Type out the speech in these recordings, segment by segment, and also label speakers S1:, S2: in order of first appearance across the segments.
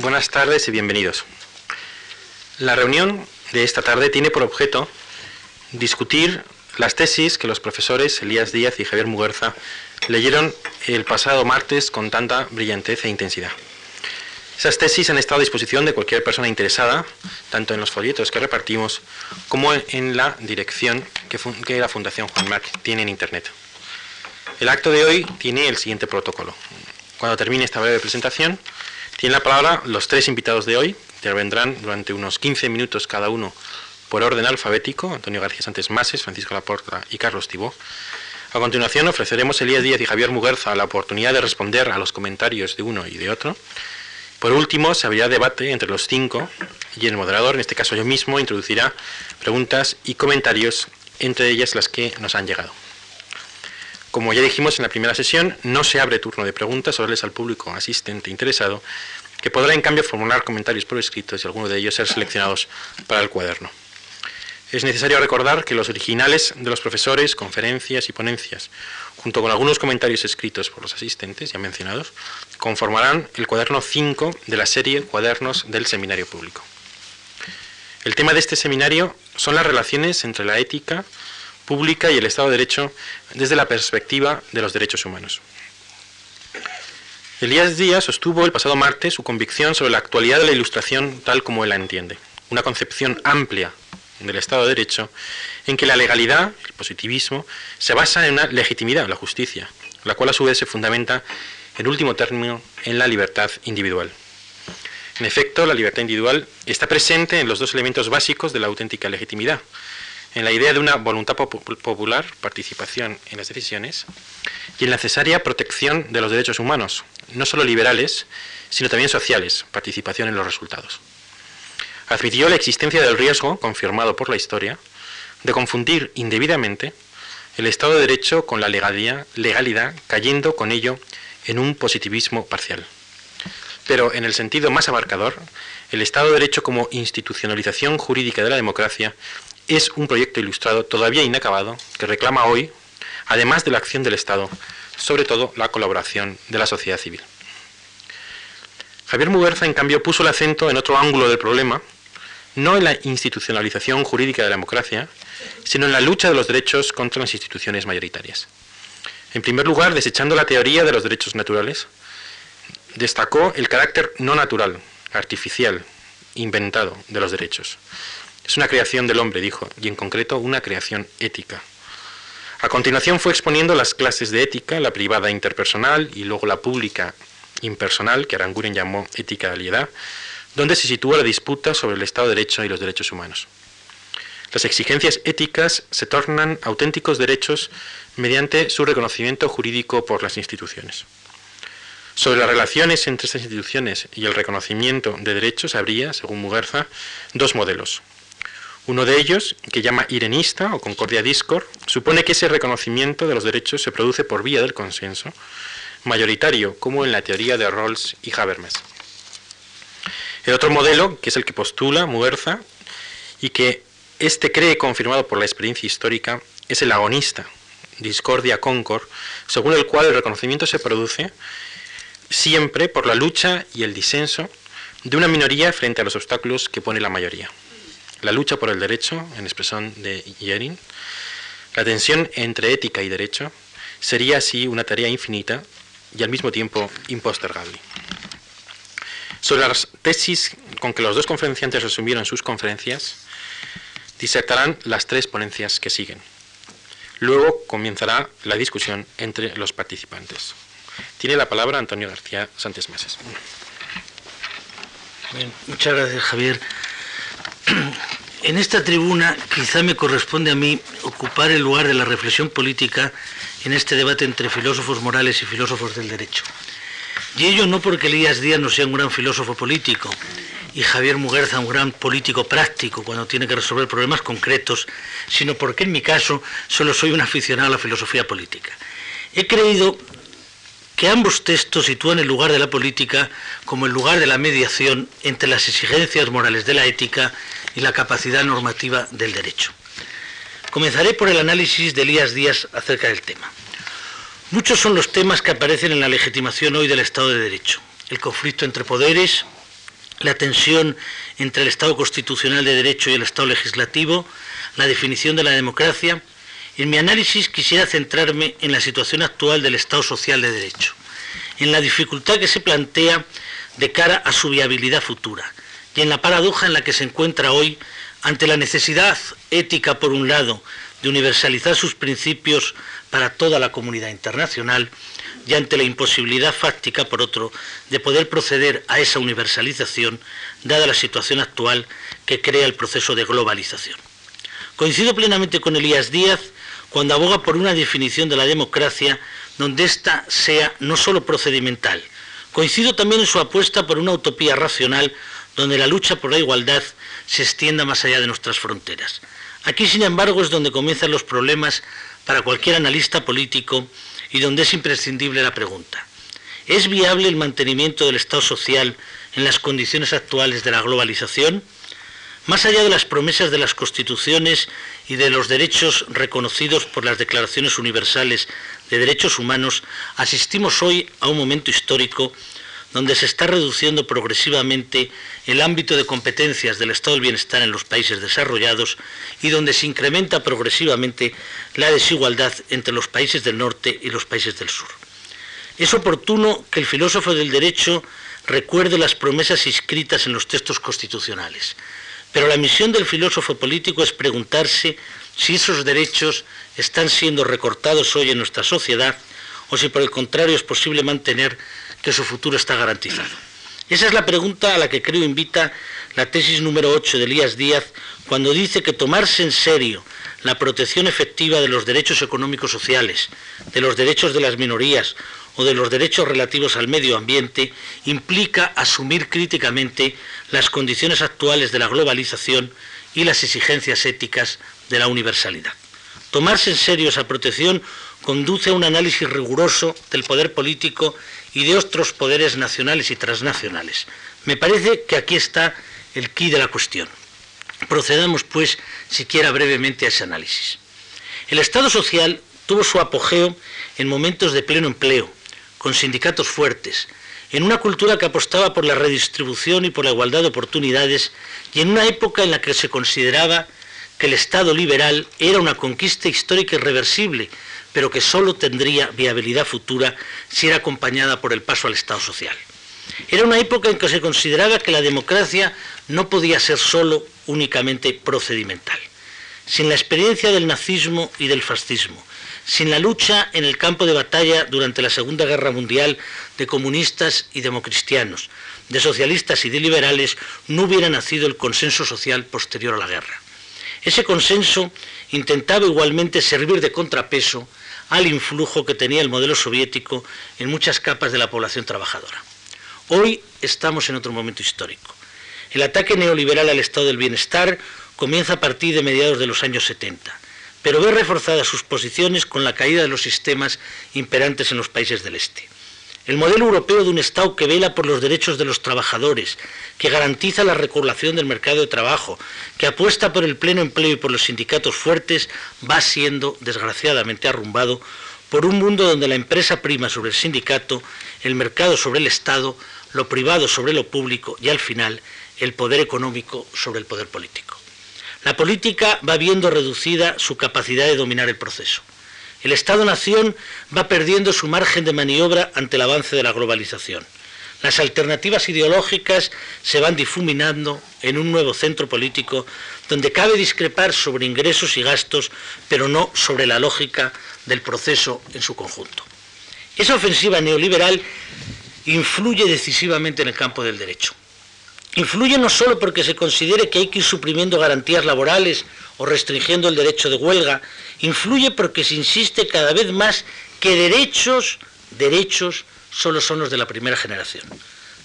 S1: Buenas tardes y bienvenidos. La reunión de esta tarde tiene por objeto discutir las tesis que los profesores Elías Díaz y Javier Muguerza leyeron el pasado martes con tanta brillantez e intensidad. Esas tesis han estado a disposición de cualquier persona interesada, tanto en los folletos que repartimos como en la dirección que, la Fundación Juan Marc tiene en Internet. El acto de hoy tiene el siguiente protocolo. Cuando termine esta breve presentación, tienen la palabra los tres invitados de hoy, intervendrán durante unos 15 minutos cada uno por orden alfabético, Antonio García Sánchez Mases, Francisco Laporta y Carlos Tibó. A continuación ofreceremos Elías Díaz y Javier Muguerza la oportunidad de responder a los comentarios de uno y de otro. Por último, se abrirá debate entre los cinco y el moderador, en este caso yo mismo, introducirá preguntas y comentarios, entre ellas las que nos han llegado. Como ya dijimos en la primera sesión, no se abre turno de preguntas, solo al público asistente interesado, que podrá en cambio formular comentarios por escrito y alguno de ellos ser seleccionados para el cuaderno. Es necesario recordar que los originales de los profesores, conferencias y ponencias, junto con algunos comentarios escritos por los asistentes ya mencionados, conformarán el cuaderno 5 de la serie Cuadernos del Seminario Público. El tema de este seminario son las relaciones entre la ética, y el Estado de Derecho desde la perspectiva de los derechos humanos. Elías Díaz sostuvo el pasado martes su convicción sobre la actualidad de la Ilustración tal como él la entiende, una concepción amplia del Estado de Derecho en que la legalidad, el positivismo, se basa en una legitimidad, la justicia, la cual a su vez se fundamenta en último término en la libertad individual. En efecto, la libertad individual está presente en los dos elementos básicos de la auténtica legitimidad, en la idea de una voluntad popular, participación en las decisiones, y en la necesaria protección de los derechos humanos, no solo liberales, sino también sociales, participación en los resultados. Admitió la existencia del riesgo, confirmado por la historia, de confundir indebidamente el Estado de Derecho con la legalidad, legalidad cayendo con ello en un positivismo parcial. Pero en el sentido más abarcador, el Estado de Derecho como institucionalización jurídica de la democracia es un proyecto ilustrado todavía inacabado que reclama hoy, además de la acción del Estado, sobre todo la colaboración de la sociedad civil. Javier Muguerza, en cambio, puso el acento en otro ángulo del problema, no en la institucionalización jurídica de la democracia, sino en la lucha de los derechos contra las instituciones mayoritarias. En primer lugar, desechando la teoría de los derechos naturales, destacó el carácter no natural, artificial, inventado de los derechos, es una creación del hombre, dijo, y en concreto una creación ética. A continuación fue exponiendo las clases de ética, la privada interpersonal y luego la pública impersonal, que Aranguren llamó ética de aliedad, donde se sitúa la disputa sobre el Estado de Derecho y los derechos humanos. Las exigencias éticas se tornan auténticos derechos mediante su reconocimiento jurídico por las instituciones. Sobre las relaciones entre estas instituciones y el reconocimiento de derechos habría, según Muguerza, dos modelos. Uno de ellos, que llama Irenista o Concordia Discord, supone que ese reconocimiento de los derechos se produce por vía del consenso mayoritario, como en la teoría de Rawls y Habermas. El otro modelo, que es el que postula Muerza, y que este cree confirmado por la experiencia histórica, es el agonista, Discordia Concord, según el cual el reconocimiento se produce siempre por la lucha y el disenso de una minoría frente a los obstáculos que pone la mayoría la lucha por el derecho, en expresión de Yerin, la tensión entre ética y derecho, sería así una tarea infinita y al mismo tiempo impostergable. Sobre las tesis con que los dos conferenciantes resumieron sus conferencias, disertarán las tres ponencias que siguen. Luego comenzará la discusión entre los participantes. Tiene la palabra Antonio García Sánchez Meses.
S2: muchas gracias, Javier. En esta tribuna quizá me corresponde a mí ocupar el lugar de la reflexión política en este debate entre filósofos morales y filósofos del derecho. Y ello no porque Elías Díaz no sea un gran filósofo político y Javier Muguerza un gran político práctico cuando tiene que resolver problemas concretos, sino porque en mi caso solo soy un aficionado a la filosofía política. He creído que ambos textos sitúan el lugar de la política como el lugar de la mediación entre las exigencias morales de la ética y la capacidad normativa del derecho. Comenzaré por el análisis de Elías Díaz acerca del tema. Muchos son los temas que aparecen en la legitimación hoy del Estado de Derecho. El conflicto entre poderes, la tensión entre el Estado constitucional de derecho y el Estado legislativo, la definición de la democracia. En mi análisis quisiera centrarme en la situación actual del Estado social de derecho, en la dificultad que se plantea de cara a su viabilidad futura y en la paradoja en la que se encuentra hoy ante la necesidad ética, por un lado, de universalizar sus principios para toda la comunidad internacional y ante la imposibilidad fáctica, por otro, de poder proceder a esa universalización, dada la situación actual que crea el proceso de globalización. Coincido plenamente con Elías Díaz cuando aboga por una definición de la democracia donde ésta sea no solo procedimental, coincido también en su apuesta por una utopía racional donde la lucha por la igualdad se extienda más allá de nuestras fronteras. Aquí, sin embargo, es donde comienzan los problemas para cualquier analista político y donde es imprescindible la pregunta. ¿Es viable el mantenimiento del Estado social en las condiciones actuales de la globalización? Más allá de las promesas de las constituciones y de los derechos reconocidos por las declaraciones universales de derechos humanos, asistimos hoy a un momento histórico donde se está reduciendo progresivamente el ámbito de competencias del estado del bienestar en los países desarrollados y donde se incrementa progresivamente la desigualdad entre los países del norte y los países del sur. Es oportuno que el filósofo del derecho recuerde las promesas inscritas en los textos constitucionales, pero la misión del filósofo político es preguntarse si esos derechos están siendo recortados hoy en nuestra sociedad o si por el contrario es posible mantener que su futuro está garantizado. Esa es la pregunta a la que creo invita la tesis número 8 de Elías Díaz cuando dice que tomarse en serio la protección efectiva de los derechos económicos sociales, de los derechos de las minorías o de los derechos relativos al medio ambiente implica asumir críticamente las condiciones actuales de la globalización y las exigencias éticas de la universalidad. Tomarse en serio esa protección conduce a un análisis riguroso del poder político y de otros poderes nacionales y transnacionales. Me parece que aquí está el quid de la cuestión. Procedamos, pues, siquiera brevemente a ese análisis. El Estado social tuvo su apogeo en momentos de pleno empleo, con sindicatos fuertes, en una cultura que apostaba por la redistribución y por la igualdad de oportunidades, y en una época en la que se consideraba que el Estado liberal era una conquista histórica irreversible pero que solo tendría viabilidad futura si era acompañada por el paso al Estado social. Era una época en que se consideraba que la democracia no podía ser solo únicamente procedimental. Sin la experiencia del nazismo y del fascismo, sin la lucha en el campo de batalla durante la Segunda Guerra Mundial de comunistas y democristianos, de socialistas y de liberales, no hubiera nacido el consenso social posterior a la guerra. Ese consenso intentaba igualmente servir de contrapeso al influjo que tenía el modelo soviético en muchas capas de la población trabajadora. Hoy estamos en otro momento histórico. El ataque neoliberal al estado del bienestar comienza a partir de mediados de los años 70, pero ve reforzadas sus posiciones con la caída de los sistemas imperantes en los países del este. El modelo europeo de un Estado que vela por los derechos de los trabajadores, que garantiza la regulación del mercado de trabajo, que apuesta por el pleno empleo y por los sindicatos fuertes, va siendo, desgraciadamente, arrumbado por un mundo donde la empresa prima sobre el sindicato, el mercado sobre el Estado, lo privado sobre lo público y, al final, el poder económico sobre el poder político. La política va viendo reducida su capacidad de dominar el proceso. El Estado-Nación va perdiendo su margen de maniobra ante el avance de la globalización. Las alternativas ideológicas se van difuminando en un nuevo centro político donde cabe discrepar sobre ingresos y gastos, pero no sobre la lógica del proceso en su conjunto. Esa ofensiva neoliberal influye decisivamente en el campo del derecho. Influye no solo porque se considere que hay que ir suprimiendo garantías laborales o restringiendo el derecho de huelga, influye porque se insiste cada vez más que derechos, derechos solo son los de la primera generación.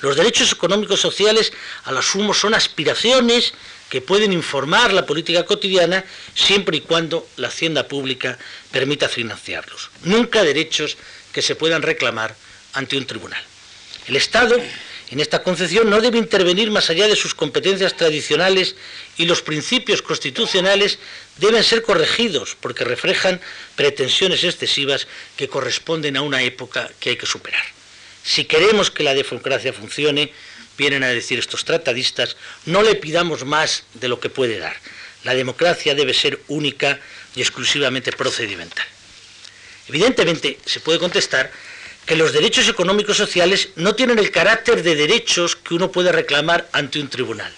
S2: Los derechos económicos sociales, a lo sumo, son aspiraciones que pueden informar la política cotidiana siempre y cuando la hacienda pública permita financiarlos. Nunca derechos que se puedan reclamar ante un tribunal. El Estado en esta concepción no debe intervenir más allá de sus competencias tradicionales y los principios constitucionales deben ser corregidos porque reflejan pretensiones excesivas que corresponden a una época que hay que superar. Si queremos que la democracia funcione, vienen a decir estos tratadistas, no le pidamos más de lo que puede dar. La democracia debe ser única y exclusivamente procedimental. Evidentemente, se puede contestar que los derechos económicos sociales no tienen el carácter de derechos que uno puede reclamar ante un tribunal.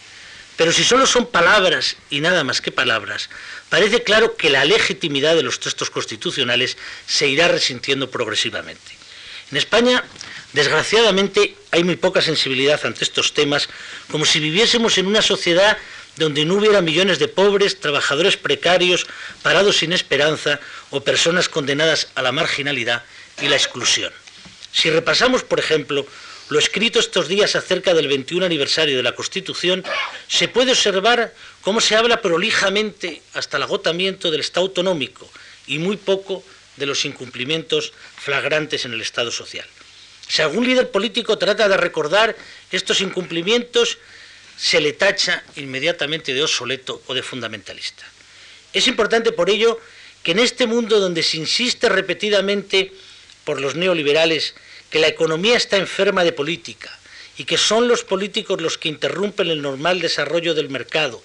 S2: Pero si solo son palabras y nada más que palabras, parece claro que la legitimidad de los textos constitucionales se irá resintiendo progresivamente. En España, desgraciadamente, hay muy poca sensibilidad ante estos temas, como si viviésemos en una sociedad donde no hubiera millones de pobres, trabajadores precarios, parados sin esperanza o personas condenadas a la marginalidad y la exclusión. Si repasamos, por ejemplo, lo escrito estos días acerca del 21 aniversario de la Constitución, se puede observar cómo se habla prolijamente hasta el agotamiento del Estado autonómico y muy poco de los incumplimientos flagrantes en el Estado social. Si algún líder político trata de recordar estos incumplimientos, se le tacha inmediatamente de obsoleto o de fundamentalista. Es importante por ello que en este mundo donde se insiste repetidamente por los neoliberales que la economía está enferma de política y que son los políticos los que interrumpen el normal desarrollo del mercado,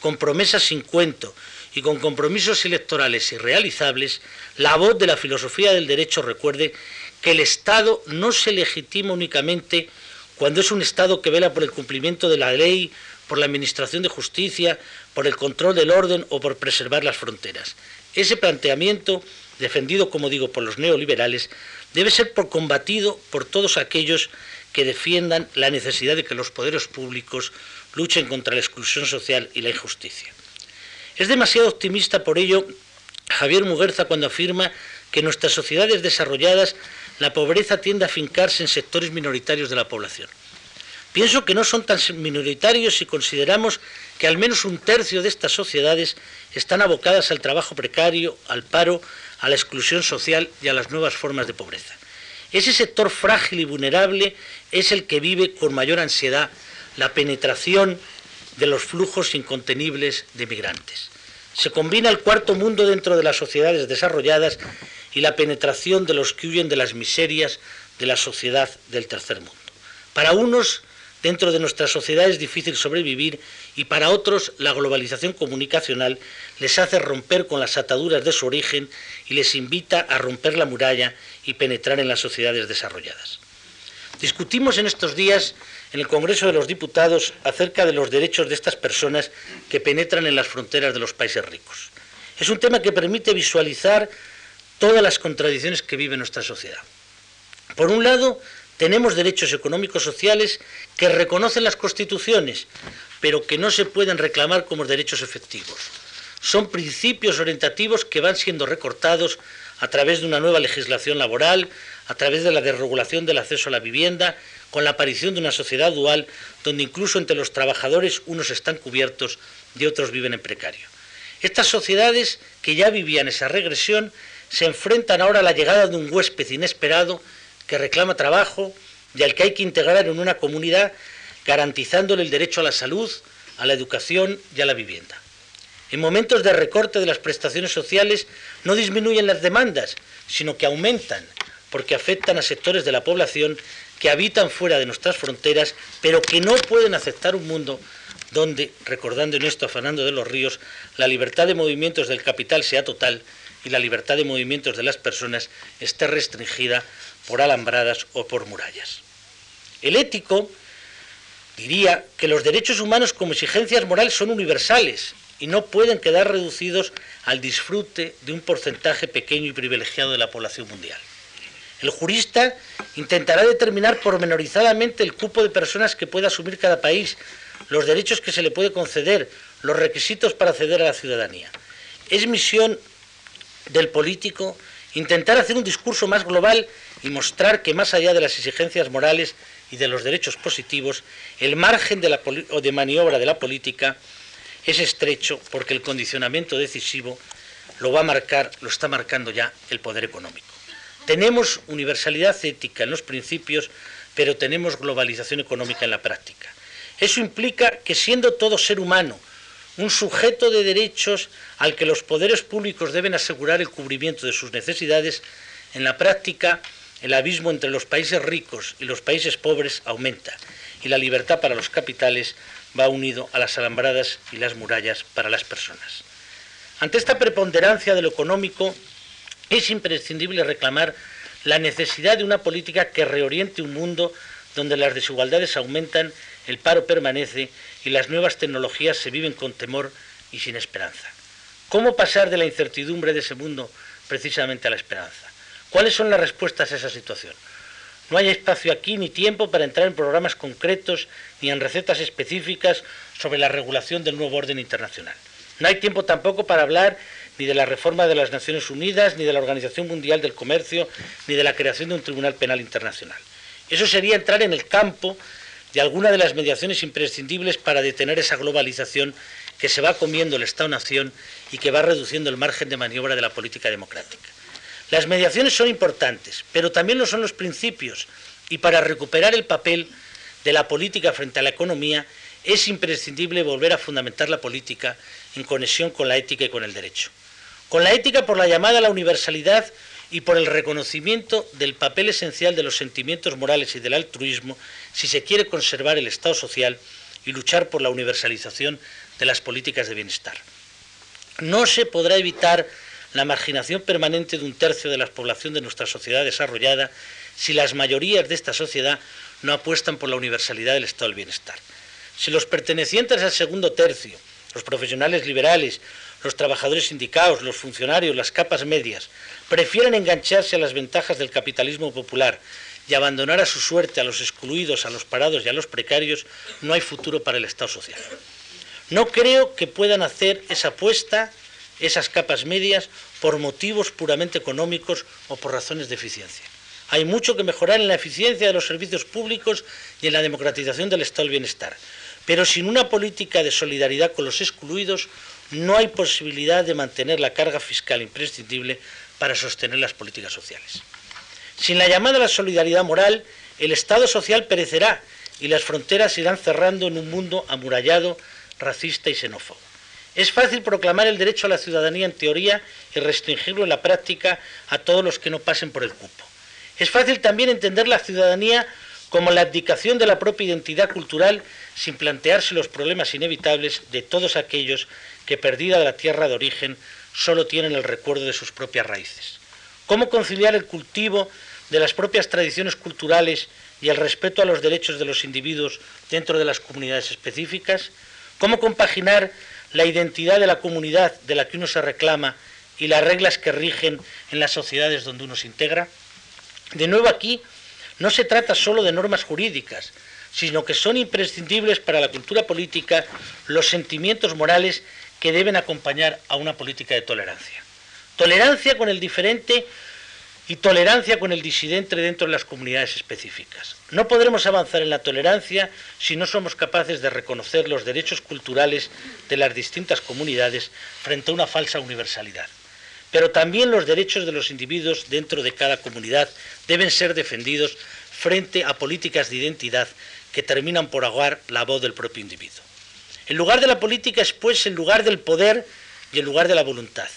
S2: con promesas sin cuento y con compromisos electorales irrealizables, la voz de la filosofía del derecho recuerde que el Estado no se legitima únicamente cuando es un Estado que vela por el cumplimiento de la ley, por la administración de justicia, por el control del orden o por preservar las fronteras. Ese planteamiento, defendido, como digo, por los neoliberales, debe ser por combatido por todos aquellos que defiendan la necesidad de que los poderes públicos luchen contra la exclusión social y la injusticia. Es demasiado optimista por ello Javier Muguerza cuando afirma que en nuestras sociedades desarrolladas la pobreza tiende a fincarse en sectores minoritarios de la población. Pienso que no son tan minoritarios si consideramos que al menos un tercio de estas sociedades están abocadas al trabajo precario, al paro, a la exclusión social y a las nuevas formas de pobreza. Ese sector frágil y vulnerable es el que vive con mayor ansiedad la penetración de los flujos incontenibles de migrantes. Se combina el cuarto mundo dentro de las sociedades desarrolladas y la penetración de los que huyen de las miserias de la sociedad del tercer mundo. Para unos, dentro de nuestra sociedad es difícil sobrevivir y para otros la globalización comunicacional les hace romper con las ataduras de su origen y les invita a romper la muralla y penetrar en las sociedades desarrolladas. Discutimos en estos días en el Congreso de los Diputados acerca de los derechos de estas personas que penetran en las fronteras de los países ricos. Es un tema que permite visualizar todas las contradicciones que vive nuestra sociedad. Por un lado, tenemos derechos económicos sociales que reconocen las constituciones, pero que no se pueden reclamar como derechos efectivos. Son principios orientativos que van siendo recortados a través de una nueva legislación laboral, a través de la desregulación del acceso a la vivienda, con la aparición de una sociedad dual donde incluso entre los trabajadores unos están cubiertos y otros viven en precario. Estas sociedades que ya vivían esa regresión se enfrentan ahora a la llegada de un huésped inesperado que reclama trabajo y al que hay que integrar en una comunidad garantizándole el derecho a la salud, a la educación y a la vivienda. En momentos de recorte de las prestaciones sociales no disminuyen las demandas, sino que aumentan, porque afectan a sectores de la población que habitan fuera de nuestras fronteras, pero que no pueden aceptar un mundo donde, recordando en esto a Fernando de los Ríos, la libertad de movimientos del capital sea total y la libertad de movimientos de las personas esté restringida por alambradas o por murallas. El ético diría que los derechos humanos como exigencias morales son universales y no pueden quedar reducidos al disfrute de un porcentaje pequeño y privilegiado de la población mundial. El jurista intentará determinar pormenorizadamente el cupo de personas que puede asumir cada país, los derechos que se le puede conceder, los requisitos para acceder a la ciudadanía. Es misión del político intentar hacer un discurso más global y mostrar que más allá de las exigencias morales y de los derechos positivos, el margen de, la de maniobra de la política es estrecho porque el condicionamiento decisivo lo va a marcar, lo está marcando ya el poder económico. Tenemos universalidad ética en los principios, pero tenemos globalización económica en la práctica. Eso implica que siendo todo ser humano un sujeto de derechos al que los poderes públicos deben asegurar el cubrimiento de sus necesidades, en la práctica el abismo entre los países ricos y los países pobres aumenta. Y la libertad para los capitales va unido a las alambradas y las murallas para las personas. Ante esta preponderancia de lo económico, es imprescindible reclamar la necesidad de una política que reoriente un mundo donde las desigualdades aumentan, el paro permanece y las nuevas tecnologías se viven con temor y sin esperanza. ¿Cómo pasar de la incertidumbre de ese mundo precisamente a la esperanza? ¿Cuáles son las respuestas a esa situación? No hay espacio aquí ni tiempo para entrar en programas concretos ni en recetas específicas sobre la regulación del nuevo orden internacional. No hay tiempo tampoco para hablar ni de la reforma de las Naciones Unidas, ni de la Organización Mundial del Comercio, ni de la creación de un Tribunal Penal Internacional. Eso sería entrar en el campo de alguna de las mediaciones imprescindibles para detener esa globalización que se va comiendo el Estado-Nación y que va reduciendo el margen de maniobra de la política democrática. Las mediaciones son importantes, pero también lo son los principios, y para recuperar el papel de la política frente a la economía es imprescindible volver a fundamentar la política en conexión con la ética y con el derecho. Con la ética por la llamada a la universalidad y por el reconocimiento del papel esencial de los sentimientos morales y del altruismo si se quiere conservar el Estado social y luchar por la universalización de las políticas de bienestar. No se podrá evitar la marginación permanente de un tercio de la población de nuestra sociedad desarrollada si las mayorías de esta sociedad no apuestan por la universalidad del estado del bienestar. Si los pertenecientes al segundo tercio, los profesionales liberales, los trabajadores sindicados, los funcionarios, las capas medias, prefieren engancharse a las ventajas del capitalismo popular y abandonar a su suerte a los excluidos, a los parados y a los precarios, no hay futuro para el Estado social. No creo que puedan hacer esa apuesta esas capas medias por motivos puramente económicos o por razones de eficiencia. Hay mucho que mejorar en la eficiencia de los servicios públicos y en la democratización del estado del bienestar. Pero sin una política de solidaridad con los excluidos, no hay posibilidad de mantener la carga fiscal imprescindible para sostener las políticas sociales. Sin la llamada a la solidaridad moral, el Estado social perecerá y las fronteras irán cerrando en un mundo amurallado, racista y xenófobo. Es fácil proclamar el derecho a la ciudadanía en teoría y restringirlo en la práctica a todos los que no pasen por el cupo. Es fácil también entender la ciudadanía como la abdicación de la propia identidad cultural sin plantearse los problemas inevitables de todos aquellos que, perdida la tierra de origen, solo tienen el recuerdo de sus propias raíces. ¿Cómo conciliar el cultivo de las propias tradiciones culturales y el respeto a los derechos de los individuos dentro de las comunidades específicas? ¿Cómo compaginar la identidad de la comunidad de la que uno se reclama y las reglas que rigen en las sociedades donde uno se integra? De nuevo aquí, no se trata solo de normas jurídicas, sino que son imprescindibles para la cultura política los sentimientos morales que deben acompañar a una política de tolerancia. Tolerancia con el diferente y tolerancia con el disidente dentro de las comunidades específicas. No podremos avanzar en la tolerancia si no somos capaces de reconocer los derechos culturales de las distintas comunidades frente a una falsa universalidad. Pero también los derechos de los individuos dentro de cada comunidad deben ser defendidos frente a políticas de identidad que terminan por ahogar la voz del propio individuo. El lugar de la política es pues el lugar del poder y el lugar de la voluntad.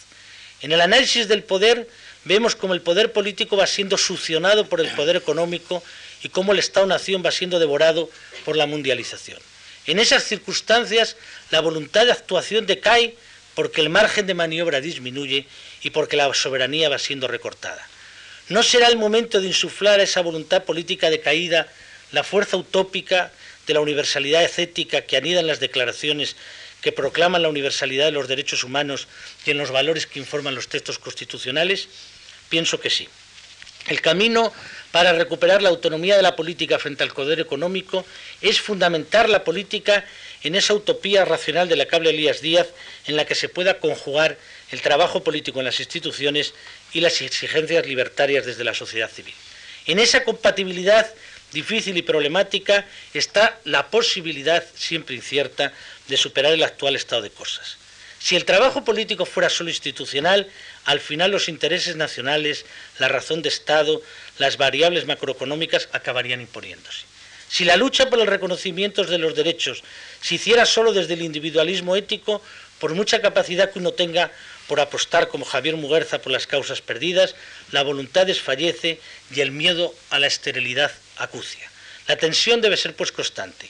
S2: En el análisis del poder vemos cómo el poder político va siendo succionado por el poder económico y cómo el Estado-nación va siendo devorado por la mundialización. En esas circunstancias, la voluntad de actuación decae porque el margen de maniobra disminuye y porque la soberanía va siendo recortada. ¿No será el momento de insuflar a esa voluntad política decaída la fuerza utópica de la universalidad ética que anida en las declaraciones que proclaman la universalidad de los derechos humanos y en los valores que informan los textos constitucionales? Pienso que sí. El camino para recuperar la autonomía de la política frente al poder económico es fundamentar la política en esa utopía racional de la cable Elías Díaz en la que se pueda conjugar el trabajo político en las instituciones y las exigencias libertarias desde la sociedad civil. En esa compatibilidad difícil y problemática está la posibilidad, siempre incierta, de superar el actual estado de cosas. Si el trabajo político fuera solo institucional, al final los intereses nacionales, la razón de Estado, las variables macroeconómicas acabarían imponiéndose. Si la lucha por el reconocimiento de los derechos se hiciera solo desde el individualismo ético, por mucha capacidad que uno tenga por apostar como Javier Muguerza por las causas perdidas, la voluntad desfallece y el miedo a la esterilidad acucia. La tensión debe ser pues constante.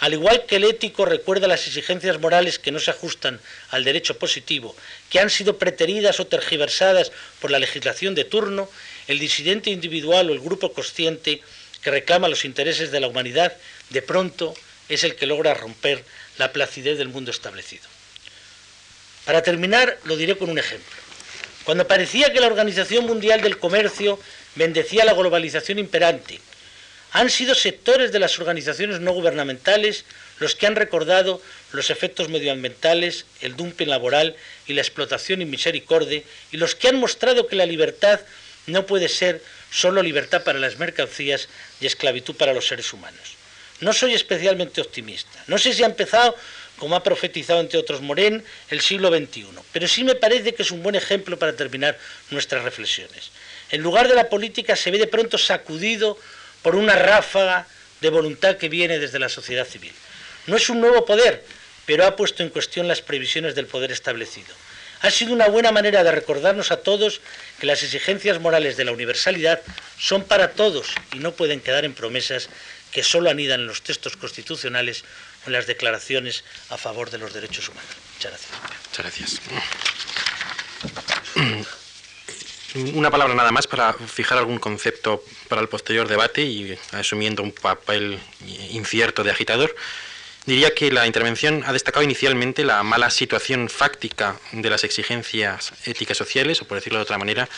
S2: Al igual que el ético recuerda las exigencias morales que no se ajustan al derecho positivo, que han sido preteridas o tergiversadas por la legislación de turno, el disidente individual o el grupo consciente que reclama los intereses de la humanidad, de pronto es el que logra romper la placidez del mundo establecido. Para terminar, lo diré con un ejemplo. Cuando parecía que la Organización Mundial del Comercio bendecía la globalización imperante, han sido sectores de las organizaciones no gubernamentales los que han recordado los efectos medioambientales, el dumping laboral y la explotación inmisericordia, y los que han mostrado que la libertad no puede ser solo libertad para las mercancías y esclavitud para los seres humanos. No soy especialmente optimista. No sé si ha empezado, como ha profetizado entre otros Morén, el siglo XXI, pero sí me parece que es un buen ejemplo para terminar nuestras reflexiones. En lugar de la política se ve de pronto sacudido por una ráfaga de voluntad que viene desde la sociedad civil. No es un nuevo poder, pero ha puesto en cuestión las previsiones del poder establecido. Ha sido una buena manera de recordarnos a todos que las exigencias morales de la universalidad son para todos y no pueden quedar en promesas que solo anidan en los textos constitucionales o en las declaraciones a favor de los derechos humanos. Muchas
S1: gracias. Muchas gracias. Una palabra nada más para fijar algún concepto para el posterior debate y asumiendo un papel incierto de agitador. Diría que la intervención ha destacado inicialmente la mala situación fáctica de las exigencias éticas sociales, o por decirlo de otra manera,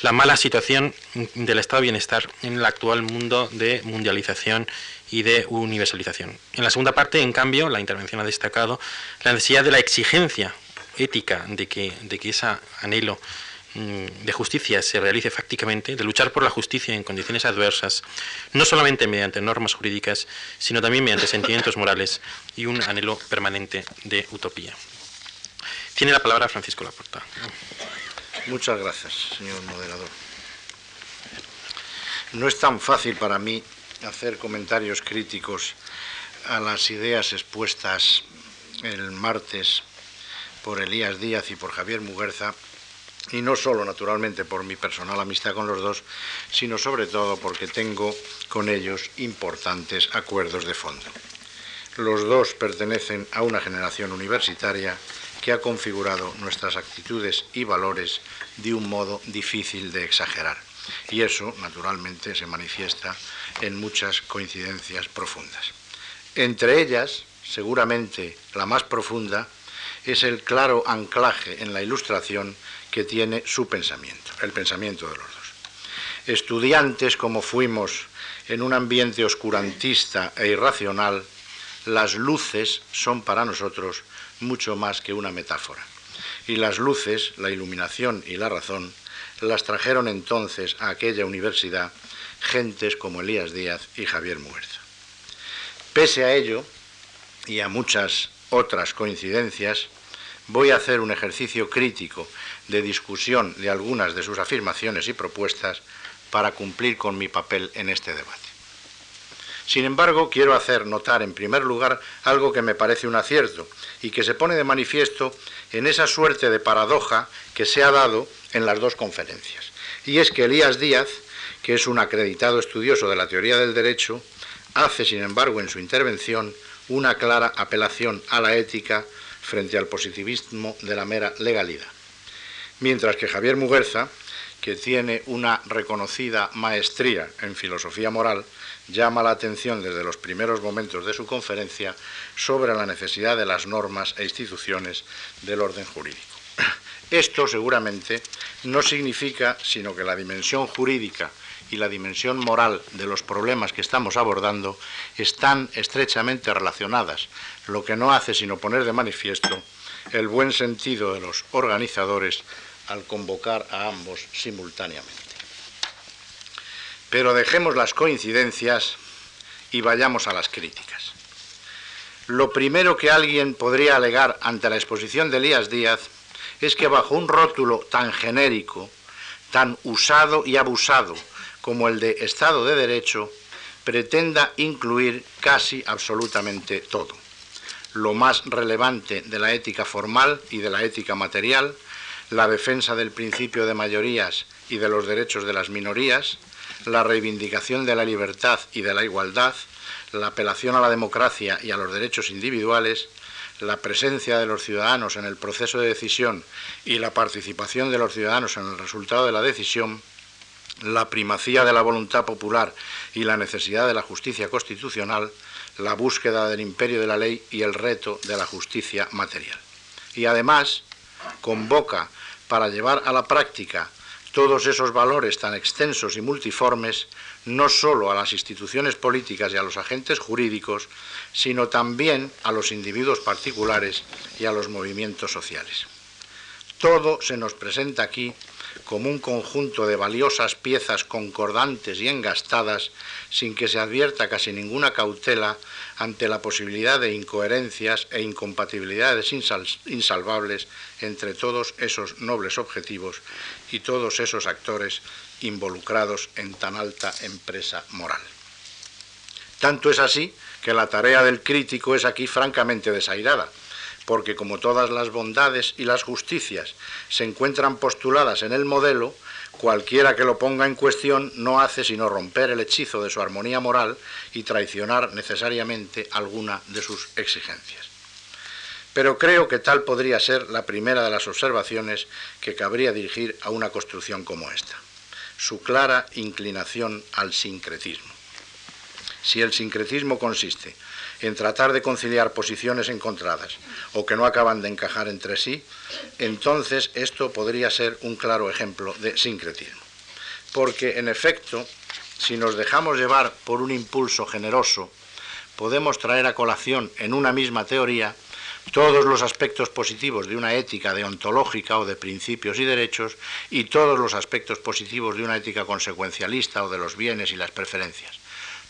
S1: la mala situación del estado de bienestar en el actual mundo de mundialización y de universalización. En la segunda parte, en cambio, la intervención ha destacado la necesidad de la exigencia ética de que, de que ese anhelo de justicia se realice fácticamente, de luchar por la justicia en condiciones adversas, no solamente mediante normas jurídicas, sino también mediante sentimientos morales y un anhelo permanente de utopía. Tiene la palabra Francisco Laporta.
S3: Muchas gracias, señor moderador. No es tan fácil para mí hacer comentarios críticos a las ideas expuestas el martes por Elías Díaz y por Javier Muguerza y no solo naturalmente por mi personal amistad con los dos, sino sobre todo porque tengo con ellos importantes acuerdos de fondo. Los dos pertenecen a una generación universitaria que ha configurado nuestras actitudes y valores de un modo difícil de exagerar. Y eso, naturalmente, se manifiesta en muchas coincidencias profundas. Entre ellas, seguramente la más profunda, es el claro anclaje en la ilustración que tiene su pensamiento, el pensamiento de los dos. Estudiantes como fuimos en un ambiente oscurantista e irracional, las luces son para nosotros mucho más que una metáfora. Y las luces, la iluminación y la razón, las trajeron entonces a aquella universidad gentes como Elías Díaz y Javier Muerza. Pese a ello, y a muchas otras coincidencias, voy a hacer un ejercicio crítico de discusión de algunas de sus afirmaciones y propuestas para cumplir con mi papel en este debate. Sin embargo, quiero hacer notar en primer lugar algo que me parece un acierto y que se pone de manifiesto en esa suerte de paradoja que se ha dado en las dos conferencias. Y es que Elías Díaz, que es un acreditado estudioso de la teoría del derecho, hace, sin embargo, en su intervención una clara apelación a la ética frente al positivismo de la mera legalidad mientras que Javier Muguerza, que tiene una reconocida maestría en filosofía moral, llama la atención desde los primeros momentos de su conferencia sobre la necesidad de las normas e instituciones del orden jurídico. Esto seguramente no significa sino que la dimensión jurídica y la dimensión moral de los problemas que estamos abordando están estrechamente relacionadas, lo que no hace sino poner de manifiesto el buen sentido de los organizadores al convocar a ambos simultáneamente. Pero dejemos las coincidencias y vayamos a las críticas. Lo primero que alguien podría alegar ante la exposición de Elías Díaz es que bajo un rótulo tan genérico, tan usado y abusado como el de Estado de Derecho, pretenda incluir casi absolutamente todo. Lo más relevante de la ética formal y de la ética material, la defensa del principio de mayorías y de los derechos de las minorías, la reivindicación de la libertad y de la igualdad, la apelación a la democracia y a los derechos individuales, la presencia de los ciudadanos en el proceso de decisión y la participación de los ciudadanos en el resultado de la decisión, la primacía de la voluntad popular y la necesidad de la justicia constitucional, la búsqueda del imperio de la ley y el reto de la justicia material. Y además convoca para llevar a la práctica todos esos valores tan extensos y multiformes, no sólo a las instituciones políticas y a los agentes jurídicos, sino también a los individuos particulares y a los movimientos sociales. Todo se nos presenta aquí como un conjunto de valiosas piezas concordantes y engastadas sin que se advierta casi ninguna cautela ante la posibilidad de incoherencias e incompatibilidades insalvables entre todos esos nobles objetivos y todos esos actores involucrados en tan alta empresa moral. Tanto es así que la tarea del crítico es aquí francamente desairada porque como todas las bondades y las justicias se encuentran postuladas en el modelo, cualquiera que lo ponga en cuestión no hace sino romper el hechizo de su armonía moral y traicionar necesariamente alguna de sus exigencias. Pero creo que tal podría ser la primera de las observaciones que cabría dirigir a una construcción como esta, su clara inclinación al sincretismo. Si el sincretismo consiste en tratar de conciliar posiciones encontradas o que no acaban de encajar entre sí, entonces esto podría ser un claro ejemplo de sincretismo. Porque, en efecto, si nos dejamos llevar por un impulso generoso, podemos traer a colación en una misma teoría todos los aspectos positivos de una ética deontológica o de principios y derechos y todos los aspectos positivos de una ética consecuencialista o de los bienes y las preferencias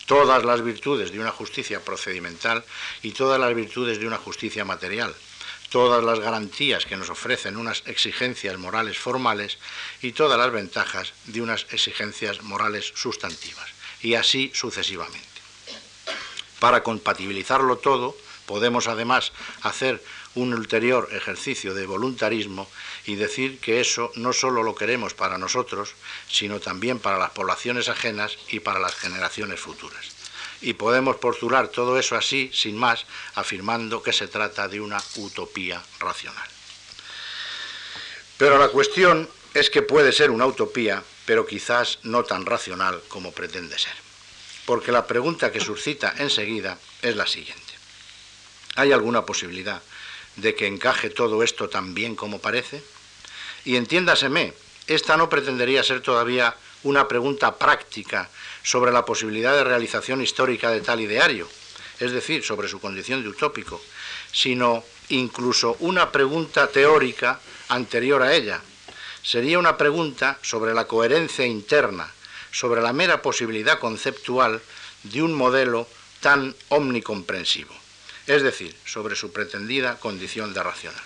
S3: todas las virtudes de una justicia procedimental y todas las virtudes de una justicia material, todas las garantías que nos ofrecen unas exigencias morales formales y todas las ventajas de unas exigencias morales sustantivas, y así sucesivamente. Para compatibilizarlo todo, podemos además hacer un ulterior ejercicio de voluntarismo y decir que eso no solo lo queremos para nosotros, sino también para las poblaciones ajenas y para las generaciones futuras. Y podemos postular todo eso así, sin más, afirmando que se trata de una utopía racional. Pero la cuestión es que puede ser una utopía, pero quizás no tan racional como pretende ser. Porque la pregunta que suscita enseguida es la siguiente. ¿Hay alguna posibilidad de que encaje todo esto tan bien como parece? Y entiéndaseme, esta no pretendería ser todavía una pregunta práctica sobre la posibilidad de realización histórica de tal ideario, es decir, sobre su condición de utópico, sino incluso una pregunta teórica anterior a ella. Sería una pregunta sobre la coherencia interna, sobre la mera posibilidad conceptual de un modelo tan omnicomprensivo, es decir, sobre su pretendida condición de racional.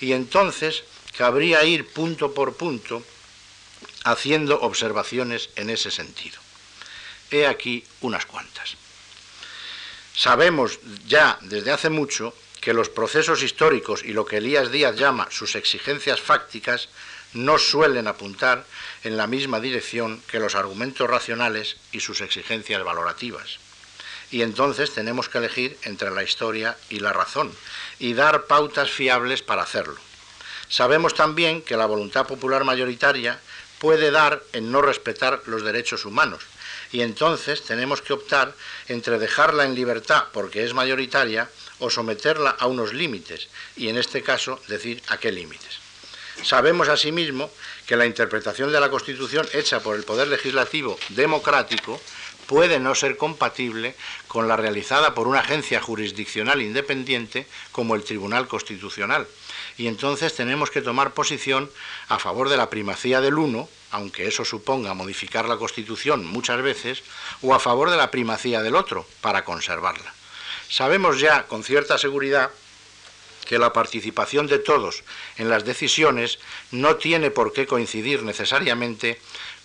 S3: Y entonces cabría ir punto por punto haciendo observaciones en ese sentido. He aquí unas cuantas. Sabemos ya desde hace mucho que los procesos históricos y lo que Elías Díaz llama sus exigencias fácticas no suelen apuntar en la misma dirección que los argumentos racionales y sus exigencias valorativas. Y entonces tenemos que elegir entre la historia y la razón y dar pautas fiables para hacerlo. Sabemos también que la voluntad popular mayoritaria puede dar en no respetar los derechos humanos. Y entonces tenemos que optar entre dejarla en libertad porque es mayoritaria o someterla a unos límites. Y en este caso decir a qué límites. Sabemos asimismo que la interpretación de la Constitución hecha por el Poder Legislativo democrático puede no ser compatible con la realizada por una agencia jurisdiccional independiente como el Tribunal Constitucional, y entonces tenemos que tomar posición a favor de la primacía del uno, aunque eso suponga modificar la Constitución muchas veces, o a favor de la primacía del otro, para conservarla. Sabemos ya con cierta seguridad que la participación de todos en las decisiones no tiene por qué coincidir necesariamente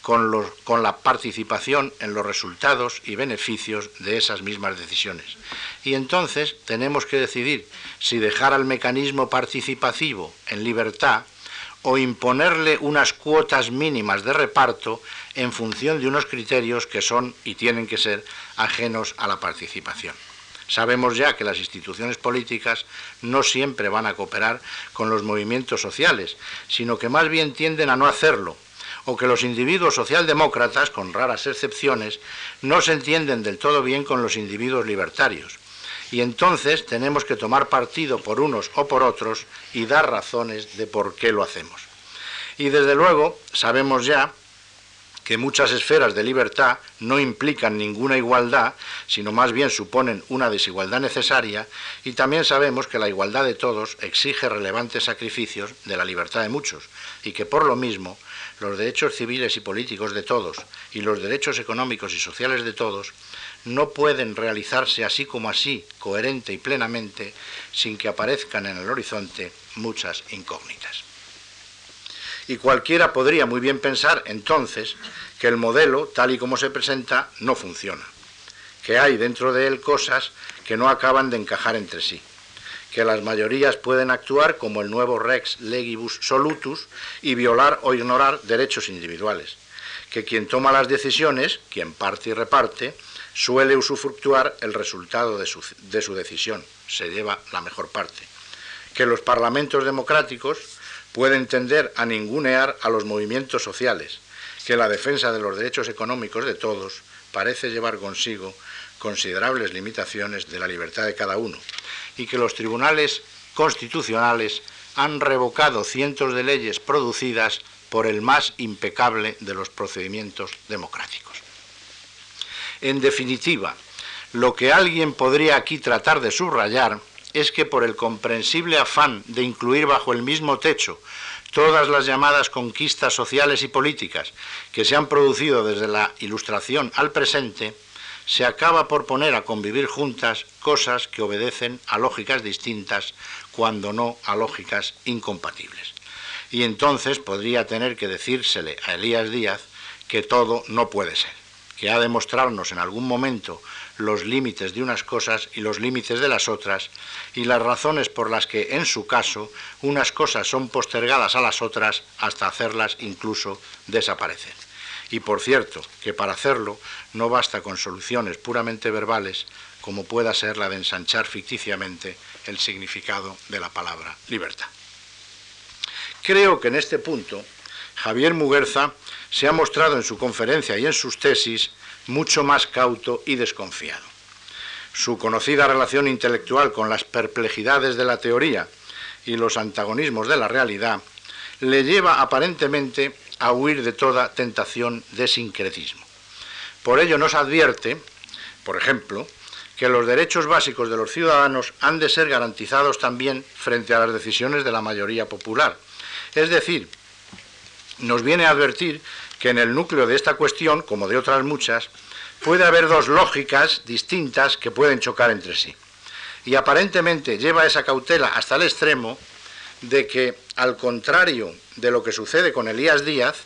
S3: con, con, la participación en los resultados y beneficios de esas mismas decisiones. Y entonces tenemos que decidir si dejar al mecanismo participativo en libertad o imponerle unas cuotas mínimas de reparto en función de unos criterios que son y tienen que ser ajenos a la participación. Sabemos ya que las instituciones políticas no siempre van a cooperar con los movimientos sociales, sino que más bien tienden a no hacerlo, o que los individuos socialdemócratas, con raras excepciones, no se entienden del todo bien con los individuos libertarios. Y entonces tenemos que tomar partido por unos o por otros y dar razones de por qué lo hacemos. Y desde luego sabemos ya que muchas esferas de libertad no implican ninguna igualdad, sino más bien suponen una desigualdad necesaria, y también sabemos que la igualdad de todos exige relevantes sacrificios de la libertad de muchos, y que por lo mismo los derechos civiles y políticos de todos y los derechos económicos y sociales de todos no pueden realizarse así como así, coherente y plenamente, sin que aparezcan en el horizonte muchas incógnitas. Y cualquiera podría muy bien pensar entonces que el modelo, tal y como se presenta, no funciona, que hay dentro de él cosas que no acaban de encajar entre sí que las mayorías pueden actuar como el nuevo rex legibus solutus y violar o ignorar derechos individuales, que quien toma las decisiones, quien parte y reparte, suele usufructuar el resultado de su, de su decisión, se lleva la mejor parte, que los parlamentos democráticos pueden tender a ningunear a los movimientos sociales, que la defensa de los derechos económicos de todos parece llevar consigo considerables limitaciones de la libertad de cada uno, y que los tribunales constitucionales han revocado cientos de leyes producidas por el más impecable de los procedimientos democráticos. En definitiva, lo que alguien podría aquí tratar de subrayar es que por el comprensible afán de incluir bajo el mismo techo todas las llamadas conquistas sociales y políticas que se han producido desde la Ilustración al presente, se acaba por poner a convivir juntas cosas que obedecen a lógicas distintas, cuando no a lógicas incompatibles. Y entonces podría tener que decírsele a Elías Díaz que todo no puede ser, que ha de mostrarnos en algún momento los límites de unas cosas y los límites de las otras, y las razones por las que, en su caso, unas cosas son postergadas a las otras hasta hacerlas incluso desaparecer. Y por cierto, que para hacerlo no basta con soluciones puramente verbales, como pueda ser la de ensanchar ficticiamente el significado de la palabra libertad. Creo que en este punto Javier Muguerza se ha mostrado en su conferencia y en sus tesis mucho más cauto y desconfiado. Su conocida relación intelectual con las perplejidades de la teoría y los antagonismos de la realidad le lleva aparentemente a huir de toda tentación de sincretismo. Por ello nos advierte, por ejemplo, que los derechos básicos de los ciudadanos han de ser garantizados también frente a las decisiones de la mayoría popular. Es decir, nos viene a advertir que en el núcleo de esta cuestión, como de otras muchas, puede haber dos lógicas distintas que pueden chocar entre sí. Y aparentemente lleva esa cautela hasta el extremo de que, al contrario de lo que sucede con Elías Díaz,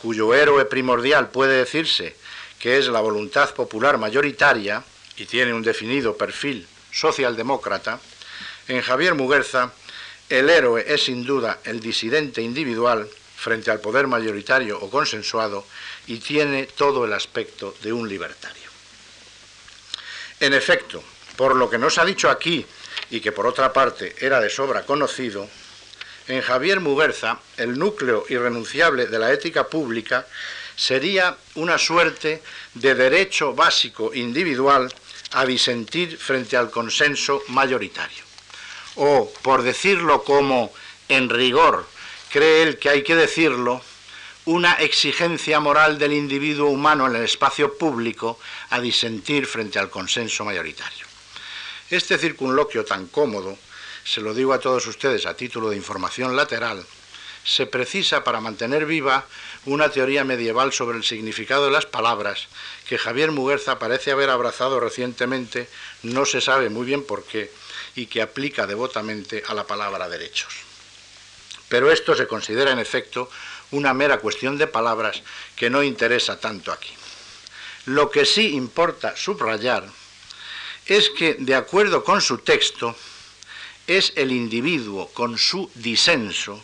S3: cuyo héroe primordial puede decirse que es la voluntad popular mayoritaria y tiene un definido perfil socialdemócrata, en Javier Muguerza el héroe es sin duda el disidente individual frente al poder mayoritario o consensuado y tiene todo el aspecto de un libertario. En efecto, por lo que nos ha dicho aquí y que por otra parte era de sobra conocido, en Javier Muguerza, el núcleo irrenunciable de la ética pública sería una suerte de derecho básico individual a disentir frente al consenso mayoritario. O, por decirlo como en rigor cree él que hay que decirlo, una exigencia moral del individuo humano en el espacio público a disentir frente al consenso mayoritario. Este circunloquio tan cómodo se lo digo a todos ustedes a título de información lateral, se precisa para mantener viva una teoría medieval sobre el significado de las palabras que Javier Muguerza parece haber abrazado recientemente, no se sabe muy bien por qué, y que aplica devotamente a la palabra derechos. Pero esto se considera en efecto una mera cuestión de palabras que no interesa tanto aquí. Lo que sí importa subrayar es que, de acuerdo con su texto, es el individuo con su disenso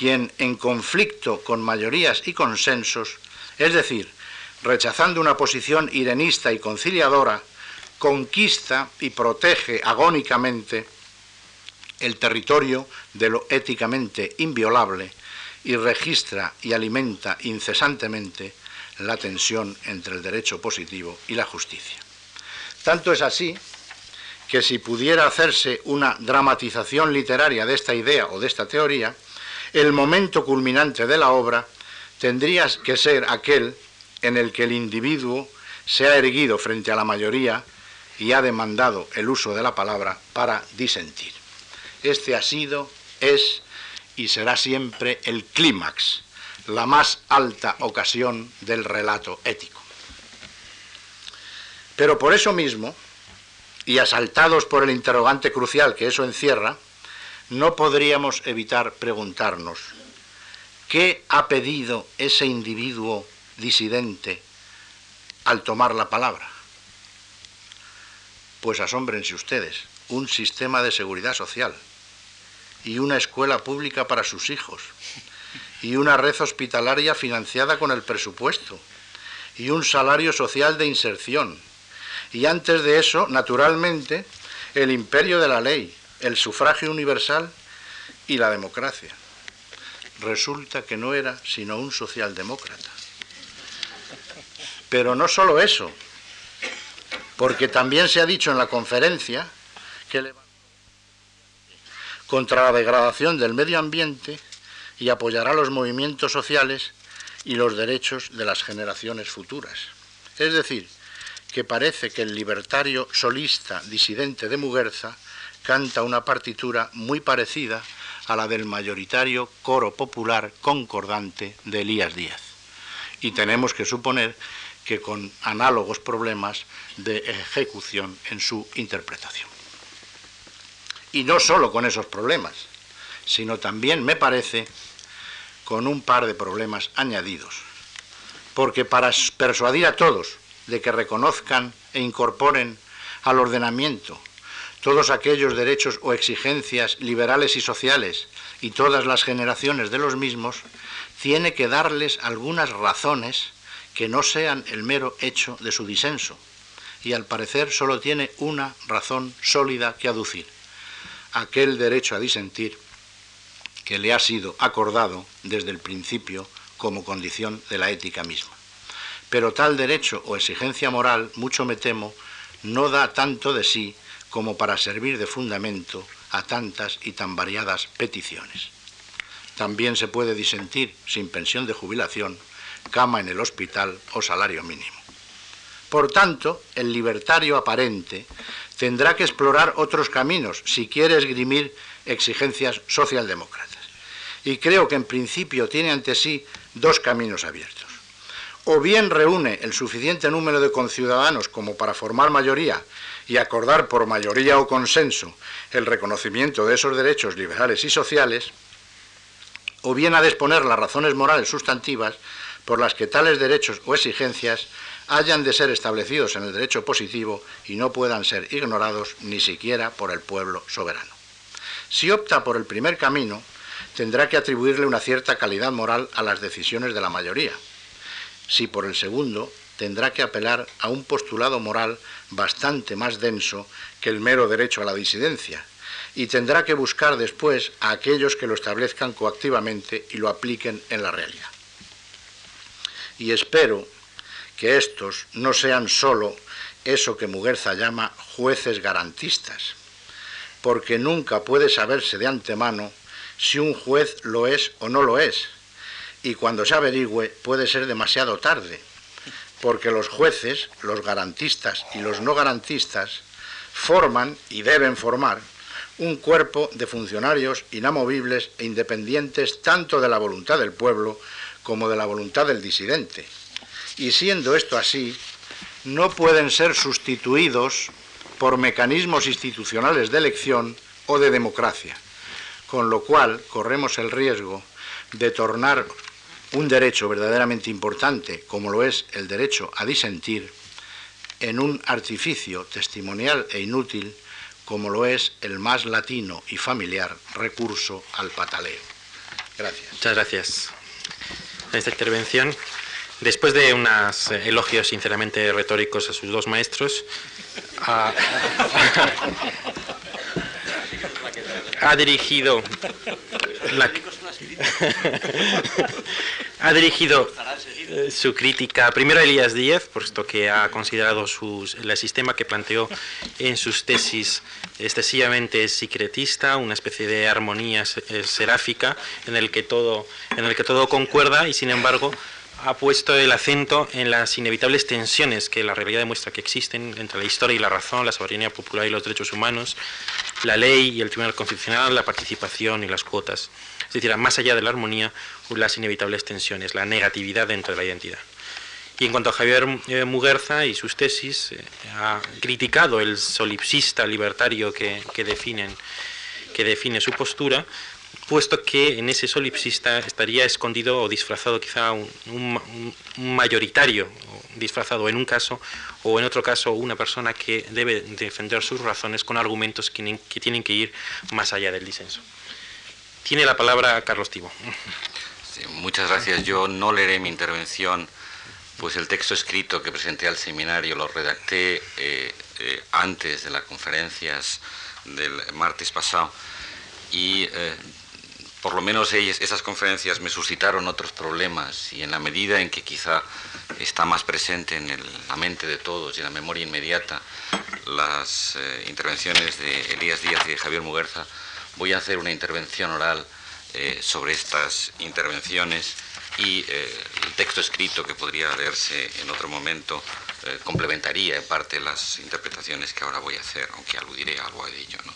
S3: quien en conflicto con mayorías y consensos, es decir, rechazando una posición irenista y conciliadora, conquista y protege agónicamente el territorio de lo éticamente inviolable y registra y alimenta incesantemente la tensión entre el derecho positivo y la justicia. Tanto es así que si pudiera hacerse una dramatización literaria de esta idea o de esta teoría, el momento culminante de la obra tendría que ser aquel en el que el individuo se ha erguido frente a la mayoría y ha demandado el uso de la palabra para disentir. Este ha sido, es y será siempre el clímax, la más alta ocasión del relato ético. Pero por eso mismo, y asaltados por el interrogante crucial que eso encierra, no podríamos evitar preguntarnos, ¿qué ha pedido ese individuo disidente al tomar la palabra? Pues asómbrense ustedes, un sistema de seguridad social y una escuela pública para sus hijos y una red hospitalaria financiada con el presupuesto y un salario social de inserción. Y antes de eso, naturalmente, el imperio de la ley, el sufragio universal y la democracia. Resulta que no era sino un socialdemócrata. Pero no solo eso, porque también se ha dicho en la conferencia que contra la degradación del medio ambiente y apoyará los movimientos sociales y los derechos de las generaciones futuras. Es decir, que parece que el libertario solista disidente de Muguerza canta una partitura muy parecida a la del mayoritario coro popular concordante de Elías Díaz. Y tenemos que suponer que con análogos problemas de ejecución en su interpretación. Y no solo con esos problemas, sino también, me parece, con un par de problemas añadidos. Porque para persuadir a todos de que reconozcan e incorporen al ordenamiento todos aquellos derechos o exigencias liberales y sociales y todas las generaciones de los mismos, tiene que darles algunas razones que no sean el mero hecho de su disenso. Y al parecer solo tiene una razón sólida que aducir, aquel derecho a disentir que le ha sido acordado desde el principio como condición de la ética misma. Pero tal derecho o exigencia moral, mucho me temo, no da tanto de sí como para servir de fundamento a tantas y tan variadas peticiones. También se puede disentir sin pensión de jubilación, cama en el hospital o salario mínimo. Por tanto, el libertario aparente tendrá que explorar otros caminos si quiere esgrimir exigencias socialdemócratas. Y creo que en principio tiene ante sí dos caminos abiertos. O bien reúne el suficiente número de conciudadanos como para formar mayoría y acordar por mayoría o consenso el reconocimiento de esos derechos liberales y sociales, o bien a disponer las razones morales sustantivas por las que tales derechos o exigencias hayan de ser establecidos en el derecho positivo y no puedan ser ignorados ni siquiera por el pueblo soberano. Si opta por el primer camino, tendrá que atribuirle una cierta calidad moral a las decisiones de la mayoría. Si por el segundo, tendrá que apelar a un postulado moral bastante más denso que el mero derecho a la disidencia, y tendrá que buscar después a aquellos que lo establezcan coactivamente y lo apliquen en la realidad. Y espero que estos no sean sólo eso que Muguerza llama jueces garantistas, porque nunca puede saberse de antemano si un juez lo es o no lo es, y cuando se averigüe puede ser demasiado tarde, porque los jueces, los garantistas y los no garantistas forman y deben formar un cuerpo de funcionarios inamovibles e independientes tanto de la voluntad del pueblo como de la voluntad del disidente. Y siendo esto así, no pueden ser sustituidos por mecanismos institucionales de elección o de democracia, con lo cual corremos el riesgo de tornar un derecho verdaderamente importante, como lo es el derecho a disentir, en un artificio testimonial e inútil, como lo es el más latino y familiar recurso al pataleo. Gracias.
S1: Muchas gracias. En esta intervención, después de unos eh, elogios sinceramente retóricos a sus dos maestros, ha, ha dirigido la, ha dirigido eh, su crítica primero a Elías Díez, puesto que ha considerado sus, el sistema que planteó en sus tesis excesivamente secretista, una especie de armonía eh, seráfica en el que todo, en el que todo concuerda y sin embargo ha puesto el acento en las inevitables tensiones que la realidad demuestra que existen entre la historia y la razón, la soberanía popular y los derechos humanos, la ley y el Tribunal Constitucional, la participación y las cuotas. Es decir, más allá de la armonía, las inevitables tensiones, la negatividad dentro de la identidad. Y en cuanto a Javier eh, Muguerza y sus tesis, eh, ha criticado el solipsista libertario que, define su postura, puesto que en ese solipsista estaría escondido o disfrazado quizá un, mayoritario, disfrazado en un caso o en otro caso una persona que debe defender sus razones con argumentos que, tienen que ir más allá del disenso. Tiene la palabra Carlos Tibo.
S4: muchas gracias. Yo no leeré mi intervención, pues el texto escrito que presenté al seminario lo redacté eh, eh, antes de las conferencias del martes pasado y eh, por lo menos ellas, esas conferencias me suscitaron otros problemas y en la medida en que quizá está más presente en la mente de todos y en la memoria inmediata las eh, intervenciones de Elías Díaz y de Javier Muguerza, voy a hacer una intervención oral eh, sobre estas intervenciones y eh, el texto escrito que podría leerse en otro momento complementaría en parte las interpretaciones que ahora voy a hacer, aunque aludiré a algo de ello. ¿no?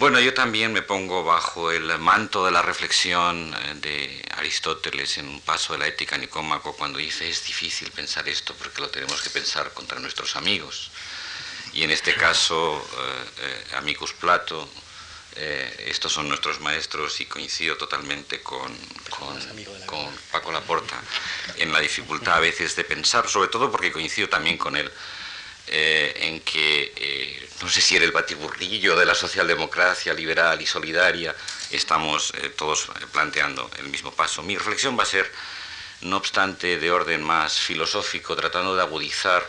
S4: Bueno, yo también me pongo bajo el manto de la reflexión eh, de Aristóteles en un paso de la ética Nicómaco cuando dice es difícil pensar esto porque lo tenemos que pensar contra nuestros amigos. Y en este caso, eh, eh, Amicus Plato, estos son nuestros maestros y coincido totalmente con, con, con Paco Laporta en la dificultad a veces de pensar, sobre todo porque coincido también con él eh, en que, eh, no sé si era el batiburrillo de la socialdemocracia liberal y solidaria, estamos eh, todos planteando el mismo paso. Mi reflexión va a ser, no obstante, de orden más filosófico, tratando de agudizar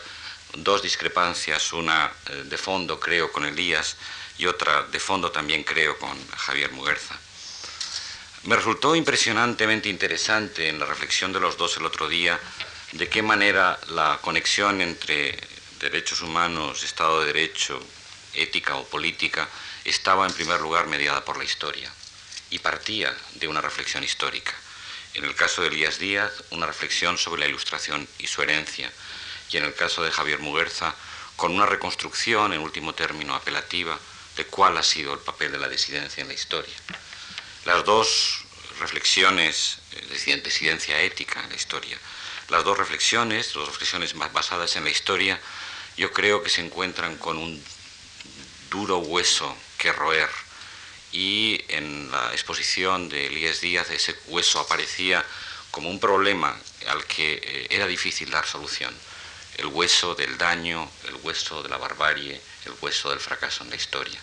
S4: dos discrepancias, una de fondo creo con Elías y otra de fondo también creo con Javier Muguerza. Me resultó impresionantemente interesante en la reflexión de los dos el otro día de qué manera la conexión entre derechos humanos, Estado de Derecho, ética o política, estaba en primer lugar mediada por la historia y partía de una reflexión histórica. En el caso de Elías Díaz, una reflexión sobre la ilustración y su herencia, y en el caso de Javier Muguerza, con una reconstrucción, en último término, apelativa, de cuál ha sido el papel de la disidencia en la historia. Las dos reflexiones, de disidencia ética en la historia, las dos reflexiones, dos reflexiones basadas en la historia, yo creo que se encuentran con un duro hueso que roer. Y en la exposición de Elías Díaz ese hueso aparecía como un problema al que eh, era difícil dar solución. El hueso del daño, el hueso de la barbarie, el hueso del fracaso en la historia.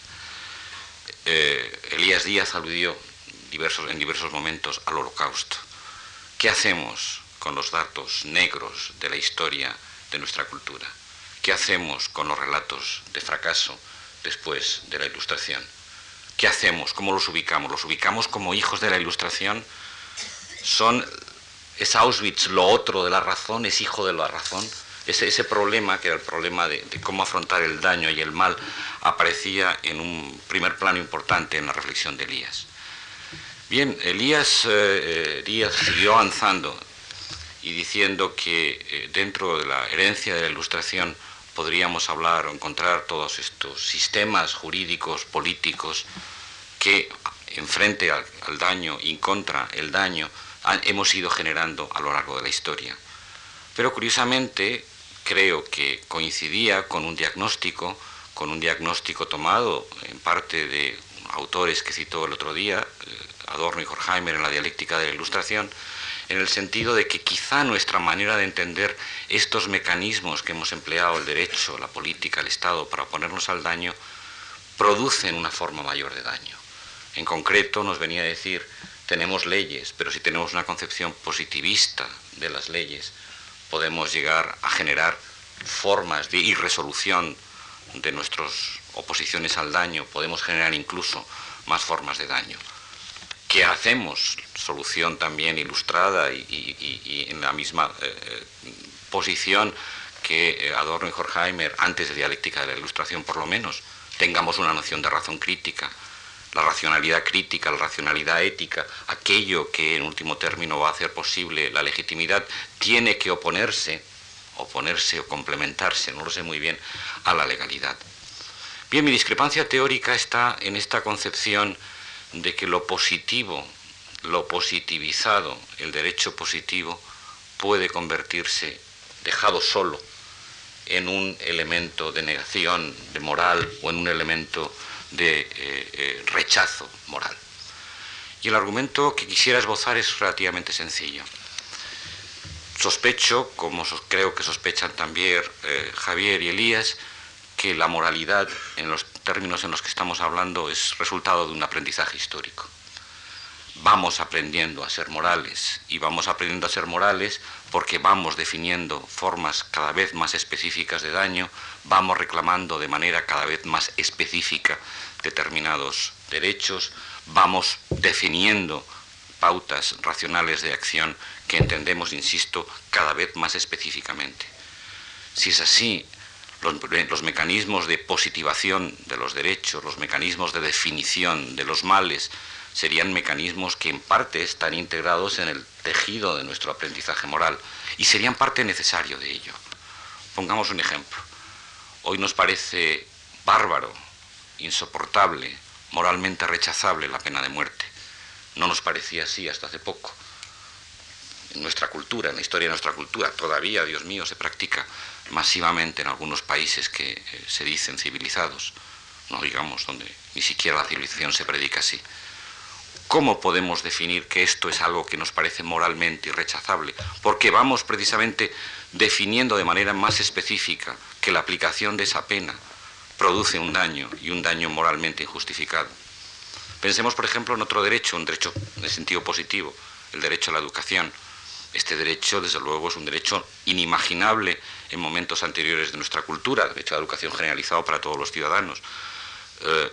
S4: Eh, Elías Díaz aludió en diversos momentos al holocausto. ¿Qué hacemos con los datos negros de la historia de nuestra cultura? ¿Qué hacemos con los relatos de fracaso después de la Ilustración? ¿Qué hacemos? ¿Cómo los ubicamos? ¿Los ubicamos como hijos de la Ilustración? ¿Son, ¿Es Auschwitz lo otro de la razón? ¿Es hijo de la razón? Ese, ese problema, que era el problema de, cómo afrontar el daño y el mal, aparecía en un primer plano importante en la reflexión de Elías. Bien, Elías eh, Díaz siguió avanzando y diciendo que eh, dentro de la herencia de la Ilustración podríamos hablar o encontrar todos estos sistemas jurídicos, políticos, que enfrente al, al daño y contra el daño hemos ido generando a lo largo de la historia. Pero curiosamente creo que coincidía con un diagnóstico, con un diagnóstico tomado en parte de autores que citó el otro día, eh, Adorno y Horkheimer en la dialéctica de la Ilustración, en el sentido de que quizá nuestra manera de entender estos mecanismos que hemos empleado, el derecho, la política, el Estado, para oponernos al daño, producen una forma mayor de daño. En concreto, nos venía a decir tenemos leyes, pero si tenemos una concepción positivista de las leyes, podemos llegar a generar formas de irresolución de nuestras oposiciones al daño, podemos generar incluso más formas de daño. ¿Qué hacemos? Solución también ilustrada y, en la misma eh, eh, posición que eh, Adorno y Horkheimer, antes de dialéctica de la ilustración por lo menos, tengamos una noción de razón crítica, la racionalidad crítica, la racionalidad ética, aquello que en último término va a hacer posible la legitimidad, tiene que oponerse, oponerse o complementarse, no lo sé muy bien, a la legalidad. Bien, mi discrepancia teórica está en esta concepción de que lo positivo, lo positivizado, el derecho positivo, puede convertirse, dejado solo, en un elemento de negación de moral o en un elemento de eh, eh, rechazo moral. Y el argumento que quisiera esbozar es relativamente sencillo. Sospecho, como creo que sospechan también eh, Javier y Elías, que la moralidad, en los términos en los que estamos hablando, es resultado de un aprendizaje histórico. Vamos aprendiendo a ser morales y vamos aprendiendo a ser morales porque vamos definiendo formas cada vez más específicas de daño, vamos reclamando de manera cada vez más específica determinados derechos, vamos definiendo pautas racionales de acción que entendemos, insisto, cada vez más específicamente. Si es así, los, mecanismos de positivación de los derechos, los mecanismos de definición de los males, serían mecanismos que en parte están integrados en el tejido de nuestro aprendizaje moral y serían parte necesario de ello. Pongamos un ejemplo. Hoy nos parece bárbaro, insoportable, moralmente rechazable la pena de muerte. No nos parecía así hasta hace poco. En nuestra cultura, en la historia de nuestra cultura, todavía, Dios mío, se practica masivamente en algunos países que eh, se dicen civilizados, no digamos donde ni siquiera la civilización se predica así. ¿Cómo podemos definir que esto es algo que nos parece moralmente irrechazable? Porque vamos precisamente definiendo de manera más específica que la aplicación de esa pena produce un daño y un daño moralmente injustificado. Pensemos, por ejemplo, en otro derecho, un derecho de sentido positivo, el derecho a la educación. Este derecho, desde luego, es un derecho inimaginable en momentos anteriores de nuestra cultura, derecho a la educación generalizado para todos los ciudadanos. Eh,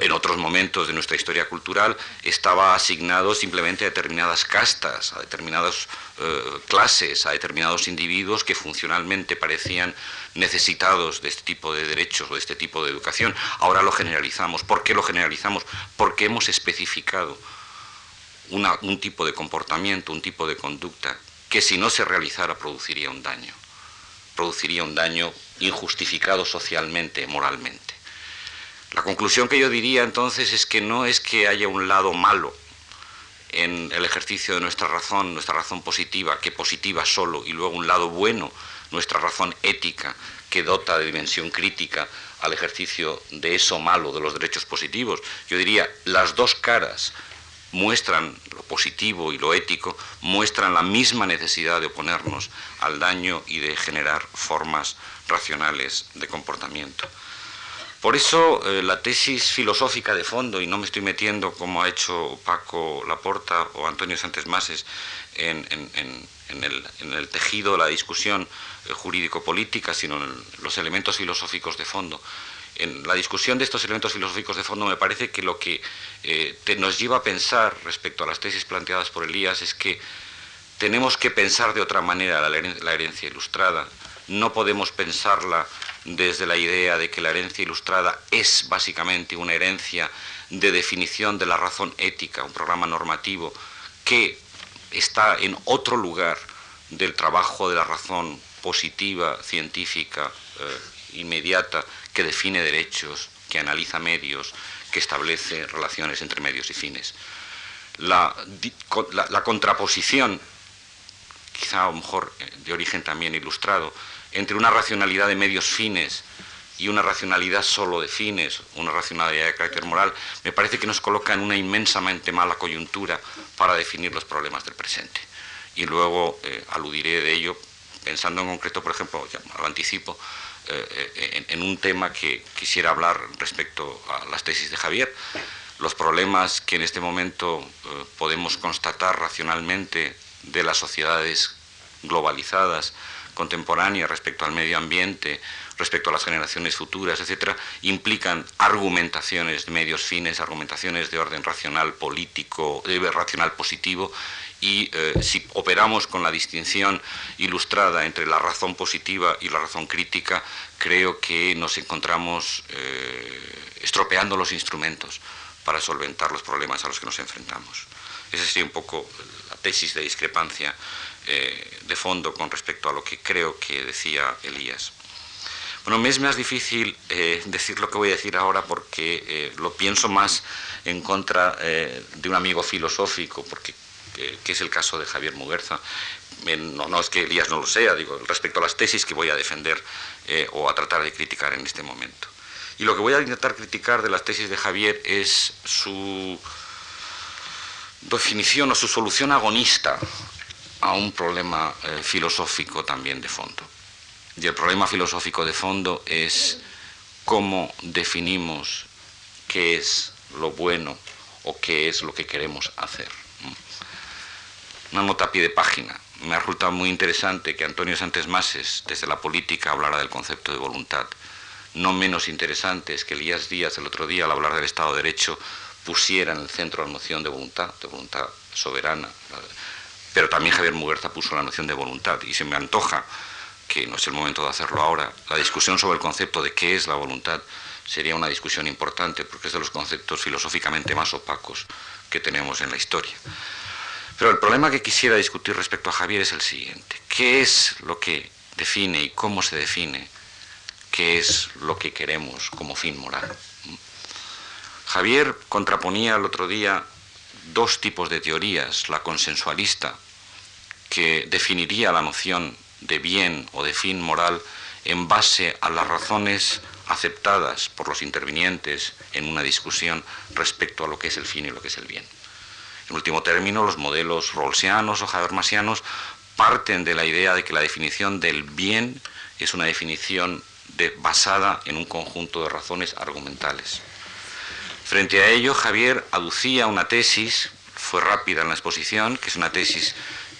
S4: en otros momentos de nuestra historia cultural estaba asignado simplemente a determinadas castas, a determinadas eh, clases, a determinados individuos que funcionalmente parecían necesitados de este tipo de derechos o de este tipo de educación. Ahora lo generalizamos. ¿Por qué lo generalizamos? Porque hemos especificado un tipo de comportamiento, un tipo de conducta que si no se realizara produciría un daño. Produciría un daño injustificado socialmente, moralmente. La conclusión que yo diría entonces es que no es que haya un lado malo en el ejercicio de nuestra razón, nuestra razón positiva, que positiva solo, y luego un lado bueno, nuestra razón ética, que dota de dimensión crítica al ejercicio de eso malo, de los derechos positivos. Yo diría, las dos caras muestran lo positivo y lo ético, muestran la misma necesidad de oponernos al daño y de generar formas racionales de comportamiento. Por eso eh, la tesis filosófica de fondo, y no me estoy metiendo como ha hecho Paco Laporta o Antonio Sánchez Mases en, el, tejido de la discusión eh, jurídico-política, sino en los elementos filosóficos de fondo. En la discusión de estos elementos filosóficos de fondo me parece que lo que eh, nos lleva a pensar respecto a las tesis planteadas por Elías es que tenemos que pensar de otra manera la herencia ilustrada. No podemos pensarla desde la idea de que la herencia ilustrada es básicamente una herencia de definición de la razón ética, un programa normativo que está en otro lugar del trabajo de la razón positiva, científica, eh, inmediata, que define derechos, que analiza medios, que establece relaciones entre medios y fines. La, la contraposición, quizá a lo mejor de origen también ilustrado, entre una racionalidad de medios fines y una racionalidad solo de fines, una racionalidad de carácter moral, me parece que nos coloca en una inmensamente mala coyuntura para definir los problemas del presente. Y luego eh, aludiré de ello, pensando en concreto, por ejemplo, ya lo anticipo, eh, eh, en, un tema que quisiera hablar respecto a las tesis de Javier, los problemas que en este momento eh, podemos constatar racionalmente de las sociedades globalizadas, contemporáneas respecto al medio ambiente, respecto a las generaciones futuras, etcétera, implican argumentaciones de medios fines, argumentaciones de orden racional político, de racional positivo, y eh, si operamos con la distinción ilustrada entre la razón positiva y la razón crítica, creo que nos encontramos eh, estropeando los instrumentos para solventar los problemas a los que nos enfrentamos. Esa sería un poco la tesis de discrepancia eh, de fondo con respecto a lo que creo que decía Elías. Bueno, me es más difícil eh, decir lo que voy a decir ahora porque eh, lo pienso más en contra de un amigo filosófico, porque que es el caso de Javier Muguerza. No, no, es que Elías no lo sea, digo, respecto a las tesis que voy a defender o a tratar de criticar en este momento. Y lo que voy a intentar criticar de las tesis de Javier es su definición o su solución agonista a un problema eh, filosófico también de fondo. Y el problema filosófico de fondo es cómo definimos qué es lo bueno o qué es lo que queremos hacer. Una nota a pie de página. Me ha resultado muy interesante que Antonio Santos Mases, desde la política, hablara del concepto de voluntad no menos interesantes que Elías Díaz el otro día al hablar del Estado de Derecho pusiera en el centro la noción de voluntad, de voluntad soberana. Pero también Javier Muguerza puso la noción de voluntad y se me antoja, que no es el momento de hacerlo ahora, la discusión sobre el concepto de qué es la voluntad sería una discusión importante porque es de los conceptos filosóficamente más opacos que tenemos en la historia. Pero el problema que quisiera discutir respecto a Javier es el siguiente. ¿Qué es lo que define y cómo se define qué es lo que queremos como fin moral. Javier contraponía el otro día dos tipos de teorías, la consensualista, que definiría la noción de bien o de fin moral en base a las razones aceptadas por los intervinientes en una discusión respecto a lo que es el fin y lo que es el bien. En último término, los modelos rawlsianos o habermasianos parten de la idea de que la definición del bien es una definición basada en un conjunto de razones argumentales. Frente a ello, Javier aducía una tesis, fue rápida en la exposición, que es una tesis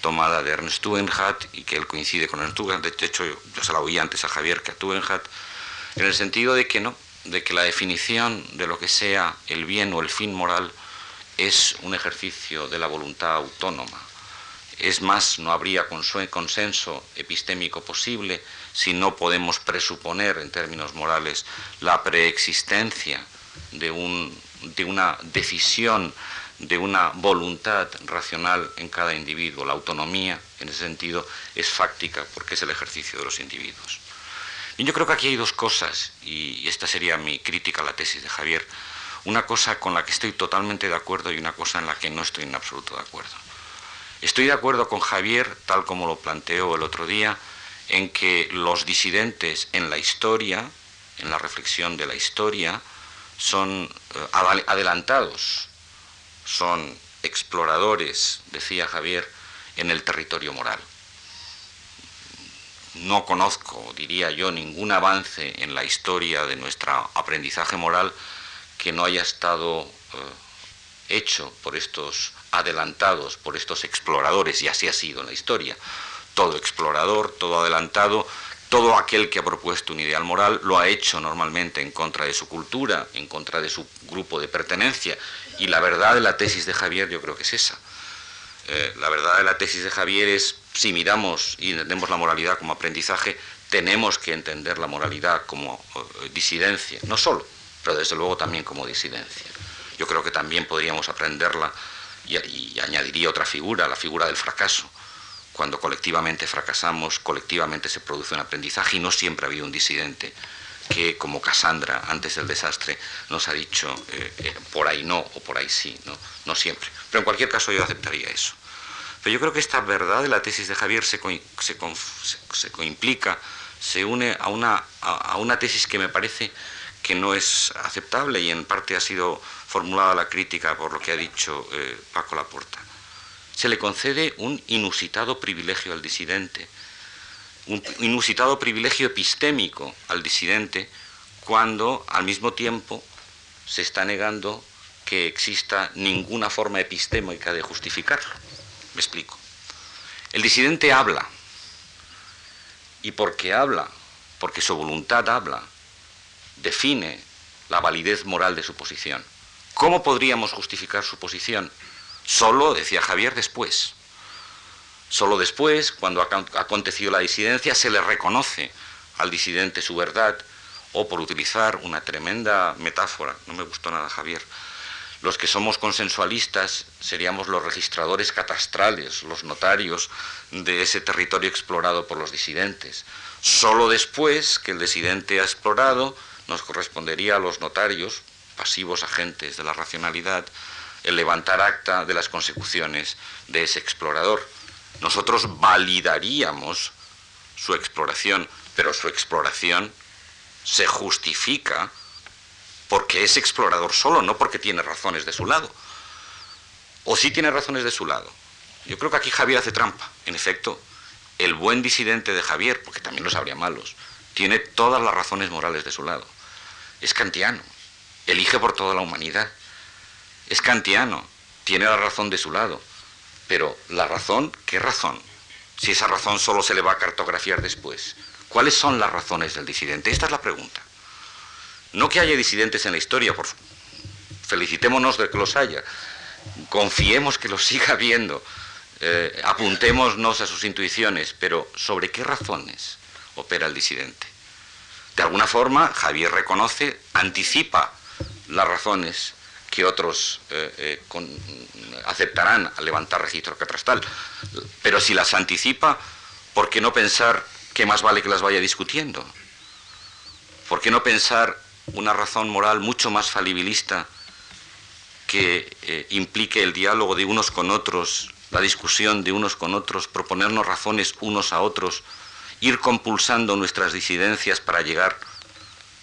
S4: tomada de Ernst Tugendhat y que él coincide con Ernst Tugendhat, de hecho yo, se la oí antes a Javier que a Tugendhat, en el sentido de que no, de que la definición de lo que sea el bien o el fin moral es un ejercicio de la voluntad autónoma. Es más, no habría consenso epistémico posible si no podemos presuponer en términos morales la preexistencia de, una decisión, de una voluntad racional en cada individuo. La autonomía, en ese sentido, es fáctica porque es el ejercicio de los individuos. Yo creo que aquí hay dos cosas, y esta sería mi crítica a la tesis de Javier, una cosa con la que estoy totalmente de acuerdo y una cosa en la que no estoy en absoluto de acuerdo. Estoy de acuerdo con Javier, tal como lo planteó el otro día, en que los disidentes en la historia, en la reflexión de la historia, son eh, adelantados, son exploradores, decía Javier, en el territorio moral. No conozco, diría yo, ningún avance en la historia de nuestro aprendizaje moral que no haya estado eh, hecho por estos adelantados, por estos exploradores, y así ha sido en la historia todo explorador, todo adelantado, todo aquel que ha propuesto un ideal moral lo ha hecho normalmente en contra de su cultura, en contra de su grupo de pertenencia. Y la verdad de la tesis de Javier yo creo que es esa. Eh, la verdad de la tesis de Javier es, si miramos y entendemos la moralidad como aprendizaje, tenemos que entender la moralidad como eh, disidencia, no solo, pero desde luego también como disidencia. Yo creo que también podríamos aprenderla y añadiría otra figura, la figura del fracaso cuando colectivamente fracasamos, colectivamente se produce un aprendizaje y no siempre ha habido un disidente que, como Cassandra, antes del desastre, nos ha dicho eh, eh, por ahí no o por ahí sí, ¿no? no siempre. Pero en cualquier caso yo aceptaría eso. Pero yo creo que esta verdad de la tesis de Javier se, se, se, coimplica, se une a una, a, una tesis que me parece que no es aceptable y en parte ha sido formulada la crítica por lo que ha dicho eh, Paco Laporta se le concede un inusitado privilegio al disidente, un inusitado privilegio epistémico al disidente, cuando al mismo tiempo se está negando que exista ninguna forma epistémica de justificarlo. Me explico. El disidente habla, y porque habla, porque su voluntad habla, define la validez moral de su posición. ¿Cómo podríamos justificar su posición? Solo, decía Javier, después. Solo después, cuando ha acontecido la disidencia, se le reconoce al disidente su verdad, o por utilizar una tremenda metáfora, no me gustó nada Javier, los que somos consensualistas seríamos los registradores catastrales, los notarios de ese territorio explorado por los disidentes. Solo después que el disidente ha explorado, nos correspondería a los notarios, pasivos agentes de la racionalidad, el levantar acta de las consecuciones de ese explorador. Nosotros validaríamos su exploración, pero su exploración se justifica porque es explorador solo, no porque tiene razones de su lado. O sí tiene razones de su lado. Yo creo que aquí Javier hace trampa. En efecto, el buen disidente de Javier, porque también los habría malos, tiene todas las razones morales de su lado. Es kantiano, elige por toda la humanidad. Es kantiano, tiene la razón de su lado. Pero la razón, ¿qué razón? Si esa razón solo se le va a cartografiar después. ¿Cuáles son las razones del disidente? Esta es la pregunta. No que haya disidentes en la historia, por felicitémonos de que los haya, confiemos que los siga habiendo, eh, apuntémonos a sus intuiciones, pero ¿sobre qué razones opera el disidente? De alguna forma, Javier reconoce, anticipa las razones que otros eh, eh, aceptarán al levantar registro catastral. Pero si las anticipa, ¿por qué no pensar que más vale que las vaya discutiendo? ¿Por qué no pensar una razón moral mucho más falibilista que eh, implique el diálogo de unos con otros, la discusión de unos con otros, proponernos razones unos a otros, ir compulsando nuestras disidencias para llegar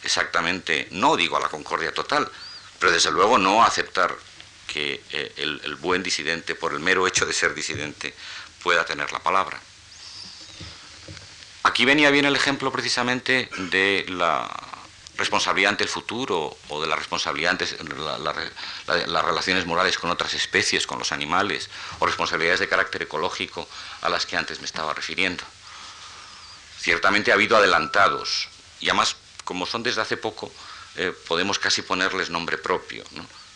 S4: exactamente, no digo a la concordia total, pero desde luego no aceptar que eh, el buen disidente, por el mero hecho de ser disidente, pueda tener la palabra. Aquí venía bien el ejemplo precisamente de la responsabilidad ante el futuro o de la responsabilidad ante las relaciones morales con otras especies, con los animales, o responsabilidades de carácter ecológico a las que antes me estaba refiriendo. Ciertamente ha habido adelantados, y además, como son desde hace poco, eh, podemos casi ponerles nombre propio.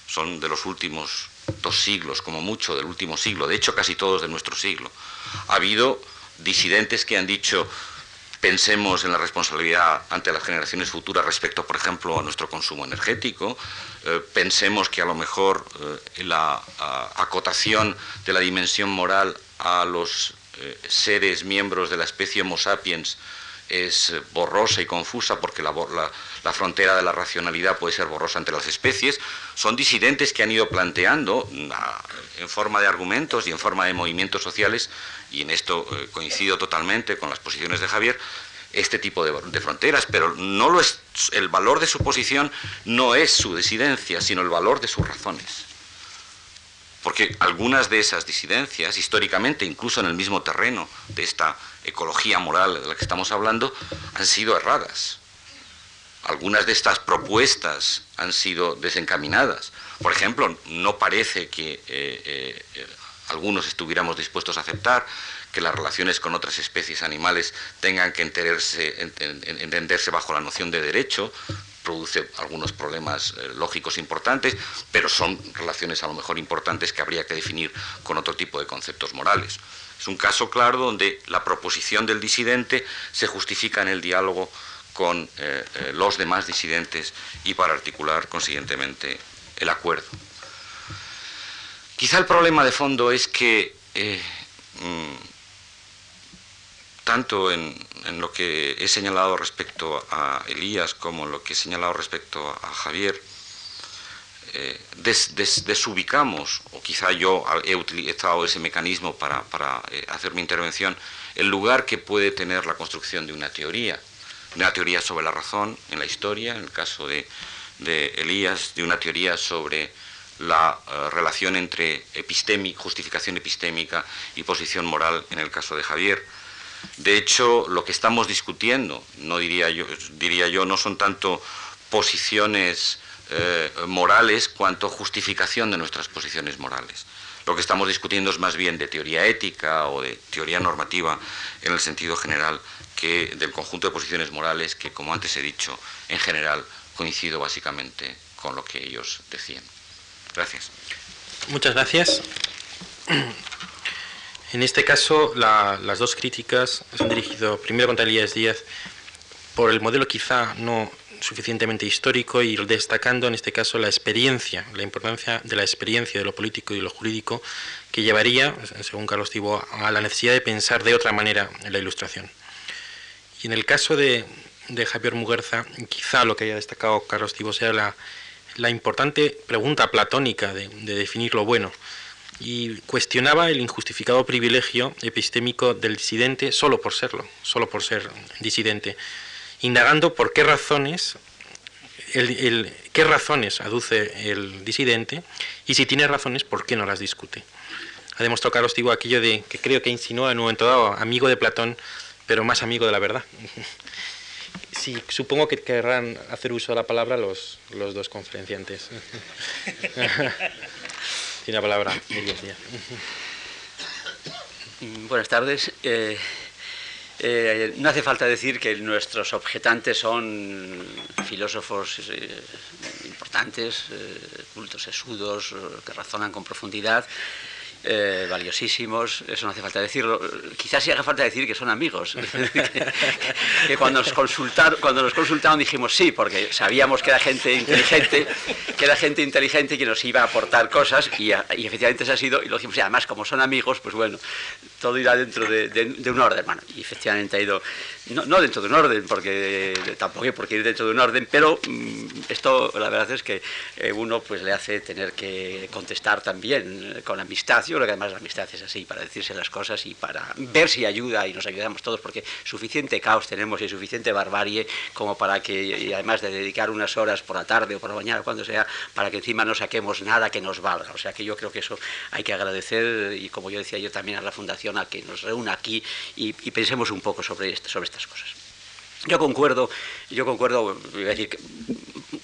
S4: Son de los últimos dos siglos, como mucho, del último siglo, de hecho casi todos de nuestro siglo. Ha habido disidentes que han dicho Pensemos en la responsabilidad ante las generaciones futuras respecto, por ejemplo, a nuestro consumo energético. Eh, pensemos que a lo mejor eh, la acotación de la dimensión moral a los seres miembros de la especie Homo sapiens es borrosa y confusa porque la, frontera de la racionalidad puede ser borrosa entre las especies, son disidentes que han ido planteando en forma de argumentos y en forma de movimientos sociales y en esto eh, coincido totalmente con las posiciones de Javier, este tipo de, fronteras, pero no lo es, el valor de su posición no es su disidencia, sino el valor de sus razones. Porque algunas de esas disidencias, históricamente, incluso en el mismo terreno de esta ecología moral de la que estamos hablando, han sido erradas. Algunas de estas propuestas han sido desencaminadas. Por ejemplo, no parece que eh, eh, algunos estuviéramos dispuestos a aceptar que las relaciones con otras especies animales tengan que entenderse, bajo la noción de derecho, produce algunos problemas eh, lógicos importantes, pero son relaciones a lo mejor importantes que habría que definir con otro tipo de conceptos morales. Es un caso claro donde la proposición del disidente se justifica en el diálogo con eh, eh, los demás disidentes y para articular consiguientemente el acuerdo. Quizá el problema de fondo es que eh, mm, tanto en, lo que he señalado respecto a Elías como en lo que he señalado respecto a Javier, eh, desubicamos, o quizá yo he utilizado ese mecanismo para, eh, hacer mi intervención, el lugar que puede tener la construcción de una teoría, una teoría sobre la razón en la historia, en el caso de Elías, de una teoría sobre la eh, relación entre justificación epistémica y posición moral en el caso de Javier. De hecho, lo que estamos discutiendo, no diría yo, diría yo no son tanto posiciones eh, morales cuanto justificación de nuestras posiciones morales. Lo que estamos discutiendo es más bien de teoría ética o de teoría normativa en el sentido general que del conjunto de posiciones morales que, como antes he dicho, en general coincido básicamente con lo que ellos decían. Gracias.
S1: Muchas gracias. En este caso, las dos críticas se han dirigido primero contra Elías Díaz por el modelo quizá no suficientemente histórico y destacando en este caso la experiencia, la importancia de la experiencia de lo político y lo jurídico que llevaría, según Carlos Tibo, a la necesidad de pensar de otra manera en la ilustración. Y en el caso de, Javier Muguerza, quizá lo que haya destacado Carlos Tibo sea la, importante pregunta platónica de, de definir lo bueno y cuestionaba el injustificado privilegio epistémico del disidente solo por serlo, solo por ser disidente indagando por qué razones, el, qué razones aduce el disidente y si tiene razones, por qué no las discute. Ha demostrado Carlos aquello de que creo que insinúa en un momento dado, amigo de Platón, pero más amigo de la verdad. Sí, supongo que querrán hacer uso de la palabra los, los dos conferenciantes. Tiene la palabra,
S5: Buenas tardes. Eh, eh, no hace falta decir que nuestros objetantes son filósofos eh, importantes, eh, cultos sesudos, que razonan con profundidad eh, valiosísimos, eso no hace falta decirlo. Quizás sí haga falta decir que son amigos. que, cuando, nos consultaron, dijimos sí, porque sabíamos que era gente inteligente, que era gente inteligente que nos iba a aportar cosas y, efectivamente se ha sido, y lo dijimos, y además como son amigos, pues bueno, todo irá dentro de, un orden. Bueno, y efectivamente ha ido, no, dentro de un orden, porque tampoco hay por ir dentro de un orden, pero mm, esto la verdad es que eh, uno pues le hace tener que contestar también con amistad yo creo que además la amistad es así, para decirse las cosas y para ver si ayuda y nos ayudamos todos, porque suficiente caos tenemos y suficiente barbarie como para que, además de dedicar unas horas por la tarde o por la mañana, cuando sea, para que encima no saquemos nada que nos valga. O sea que yo creo que eso hay que agradecer y como yo decía yo también a la Fundación a que nos reúna aquí y, pensemos un poco sobre, sobre cosas. Yo concuerdo, yo concuerdo, decir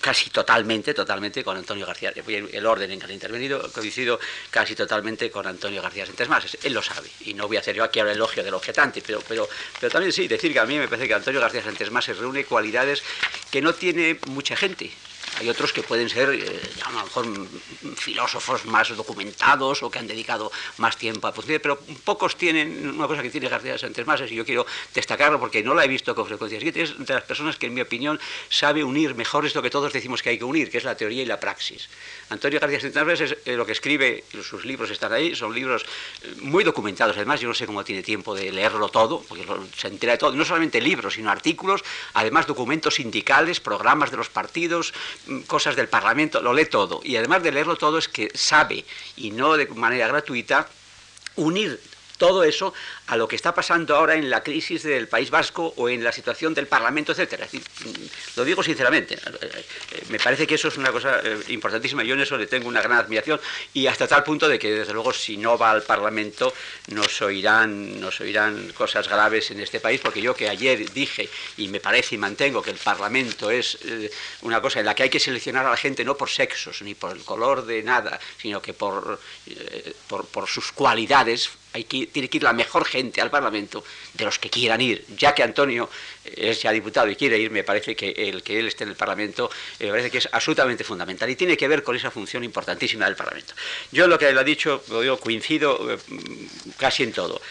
S5: casi totalmente, totalmente con Antonio García. El orden en que ha intervenido coincido casi totalmente con Antonio García más Él lo sabe y no voy a hacer yo aquí ahora elogio del objetante, pero, pero, pero también sí decir que a mí me parece que Antonio García más se reúne cualidades que no tiene mucha gente. Hay otros que pueden ser, eh, a lo mejor, filósofos más documentados o que han dedicado más tiempo a producir, pero pocos tienen una cosa que tiene García Sánchez Mases y yo quiero destacarlo porque no la he visto con frecuencia. Es de las personas que, en mi opinión, sabe unir mejor esto que todos decimos que hay que unir, que es la teoría y la praxis. Antonio García Sánchez es eh, lo que escribe, sus libros están ahí, son libros eh, muy documentados. Además, yo no sé cómo tiene tiempo de leerlo todo, porque se entera de todo, no solamente libros, sino artículos, además documentos sindicales, programas de los partidos, cosas del Parlamento, lo lee todo. Y además de leerlo todo es que sabe, y no de manera gratuita, unir todo eso a lo que está pasando ahora en la crisis del País Vasco o en la situación del Parlamento, etcétera. Mm, lo digo sinceramente, eh, eh, me parece que eso es una cosa eh, importantísima. Yo en eso le tengo una gran admiración y hasta tal punto de que, desde luego, si no va al Parlamento, nos oirán, nos oirán cosas graves en este país, porque yo que ayer dije y me parece y mantengo que el Parlamento es una cosa en la que hay que seleccionar a la gente no por sexos ni por el color de nada, sino que por, por, por sus cualidades hay que, tiene que ir la mejor gente al Parlamento de los que quieran ir. Ya que Antonio es ya diputado y quiere ir, me parece que el que él esté en el Parlamento eh, me parece que es absolutamente fundamental y tiene que ver con esa función importantísima del Parlamento. Yo lo que él ha dicho, coincido eh, casi en todo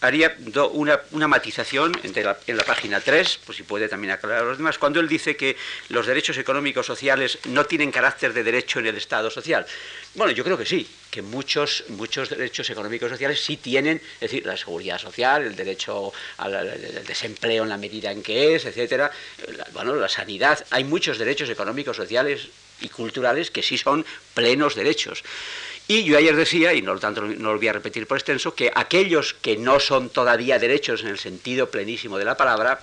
S5: haría una, matización en la página 3, pues si puede también aclarar a los demás, cuando él dice que los derechos económicos sociales no tienen carácter de derecho en el Estado social. Bueno, yo creo que sí, que muchos, muchos derechos económicos sociales sí tienen, es decir, la seguridad social, el derecho al, desempleo en la medida en que es, etcétera, bueno, la sanidad, hay muchos derechos económicos sociales y culturales que sí son plenos derechos. Y yo ayer decía, y no, tanto no lo voy a repetir por extenso, que aquellos que no son todavía derechos en el sentido plenísimo de la palabra,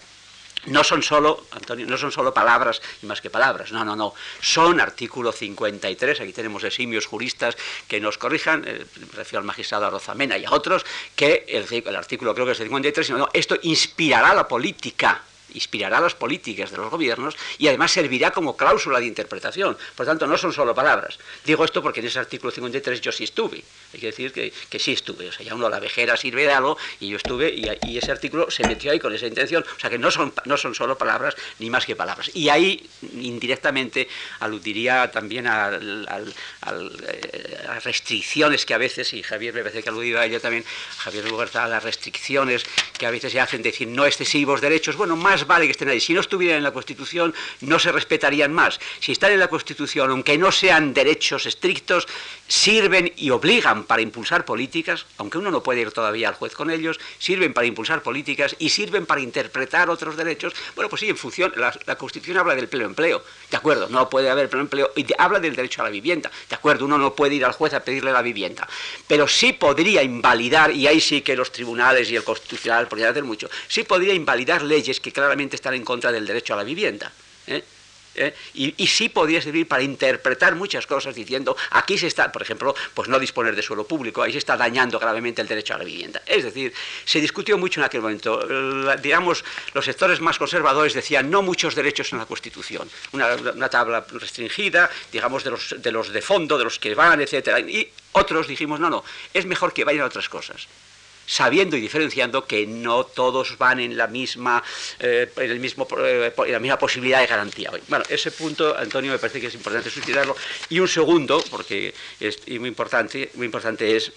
S5: no son solo, Antonio, no son solo palabras y más que palabras, no, no, no, son artículo 53, aquí tenemos eximios juristas que nos corrijan, eh, refiero al magistrado Arrozamena y a otros, que el, artículo creo que es el 53, no, esto inspirará la política inspirará las políticas de los gobiernos y además servirá como cláusula de interpretación. Por tanto, no son solo palabras. Digo esto porque en ese artículo 53 yo sí estuve. Hay que decir que, sí estuve. O sea, ya uno la vejera sirve de algo y yo estuve y, ese artículo se metió ahí con esa intención. O sea, que no son, no son solo palabras ni más que palabras. Y ahí indirectamente aludiría también a, eh, a, restricciones que a veces, y Javier me parece que aludía a ello también, Javier Lugarza, a las restricciones que a veces se hacen, decir no excesivos derechos. Bueno, más vale que estén ahí. Si no estuvieran en la Constitución, no se respetarían más. Si están en la Constitución, aunque no sean derechos estrictos, sirven y obligan para impulsar políticas, aunque uno no puede ir todavía al juez con ellos, sirven para impulsar políticas y sirven para interpretar otros derechos. Bueno, pues sí, en función, la, Constitución habla del pleno empleo, de acuerdo, no puede haber pleno empleo, y habla del derecho a la vivienda, de acuerdo, uno no puede ir al juez a pedirle la vivienda, pero sí podría invalidar, y ahí sí que los tribunales y el Constitucional podrían hacer mucho, sí podría invalidar leyes que claramente están en contra del derecho a la vivienda. ¿Eh? ¿eh? y, sí podría servir para interpretar muchas cosas diciendo aquí se está, por ejemplo, pues no disponer de suelo público, ahí se está dañando gravemente el derecho a la vivienda. Es decir, se discutió mucho en aquel momento. digamos, los sectores más conservadores decían no muchos derechos en la Constitución, una, tabla restringida, digamos, de los, de los de fondo, de los que van, etcétera. Y otros dijimos, no, no, es mejor que vayan a otras cosas sabiendo y diferenciando que no todos van en la misma, eh, en el mismo, eh, la misma posibilidad de garantía hoy. Bueno, ese punto, Antonio, me parece que es importante suscitarlo. Y un segundo, porque es muy importante, muy importante es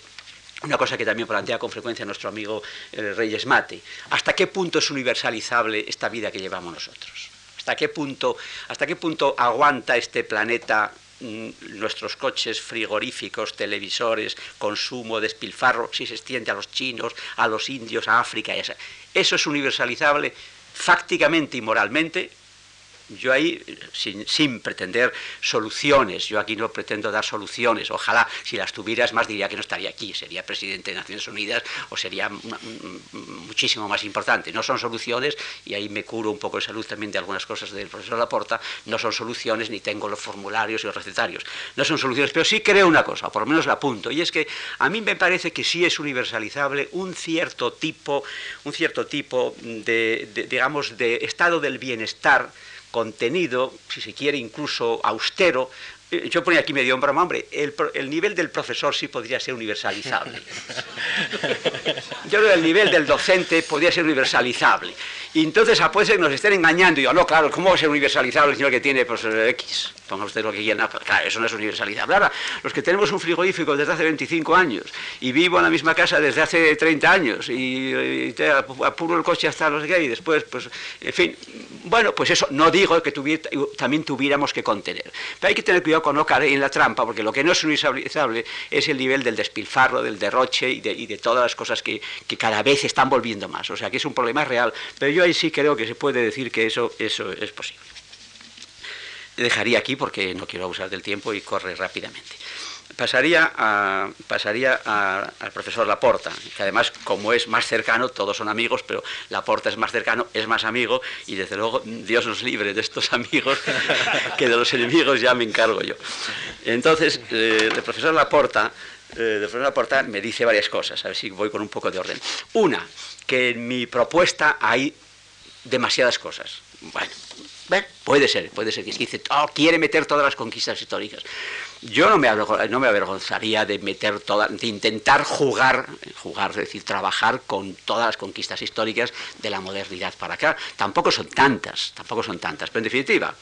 S5: una cosa que también plantea con frecuencia nuestro amigo eh, Reyes Mate. ¿Hasta qué punto es universalizable esta vida que llevamos nosotros? ¿Hasta qué punto, hasta qué punto aguanta este planeta nuestros coches frigoríficos, televisores, consumo, despilfarro, si se extiende a los chinos, a los indios, a África. Eso es universalizable fácticamente y moralmente yo ahí, sin, pretender soluciones, yo aquí no pretendo dar soluciones, ojalá si las tuvieras más diría que no estaría aquí, sería presidente de Naciones Unidas o sería muchísimo más importante. No son soluciones, y ahí me curo un poco de salud también de algunas cosas del profesor Laporta, no son soluciones ni tengo los formularios y los recetarios, no son soluciones, pero sí creo una cosa, o por lo menos la apunto, y es que a mí me parece que sí es universalizable un cierto tipo, un cierto tipo de digamos, de estado del bienestar, contenido, si se quiere incluso austero, yo ponía aquí medio broma, hombre, el, el, nivel del profesor sí podría ser universalizable. Yo creo que el nivel del docente podría ser universalizable. Y entonces a ser que nos estén engañando y yo, no, claro, ¿cómo va a ser universalizable el señor que tiene pues, X? Ponga usted lo que quiera, claro, eso no es universalizable. Ahora, los que tenemos un frigorífico desde hace 25 años y vivo en la misma casa desde hace 30 años y, apuro el coche hasta los gays y después, pues, en fin, bueno, pues eso, no digo que también tuviéramos que contener. Pero hay que tener cuidado con no caer en la trampa, porque lo que no es universalizable es el nivel del despilfarro, del derroche y de, todas las cosas que, que, cada vez están volviendo más. O sea, que es un problema real. Pero yo ahí sí creo que se puede decir que eso, eso es posible. Dejaría aquí porque no quiero abusar del tiempo y corre rápidamente. Pasaría, pasaría al profesor Laporta, que además, como es más cercano, todos son amigos, pero Laporta es más cercano, es más amigo, y desde luego Dios nos libre de estos amigos, que de los enemigos ya me encargo yo. Entonces, eh, el profesor Laporta, eh, el profesor Laporta me dice varias cosas, a ver si voy con un poco de orden. Una, que en mi propuesta hay demasiadas cosas. Bueno, puede ser, puede ser que dice, oh, quiere meter todas las conquistas históricas. Yo no me, no me avergonzaría de meter todas, de intentar jugar, jugar, es decir, trabajar con todas las conquistas históricas de la modernidad para acá. Tampoco son tantas, tampoco son tantas, pero en definitiva,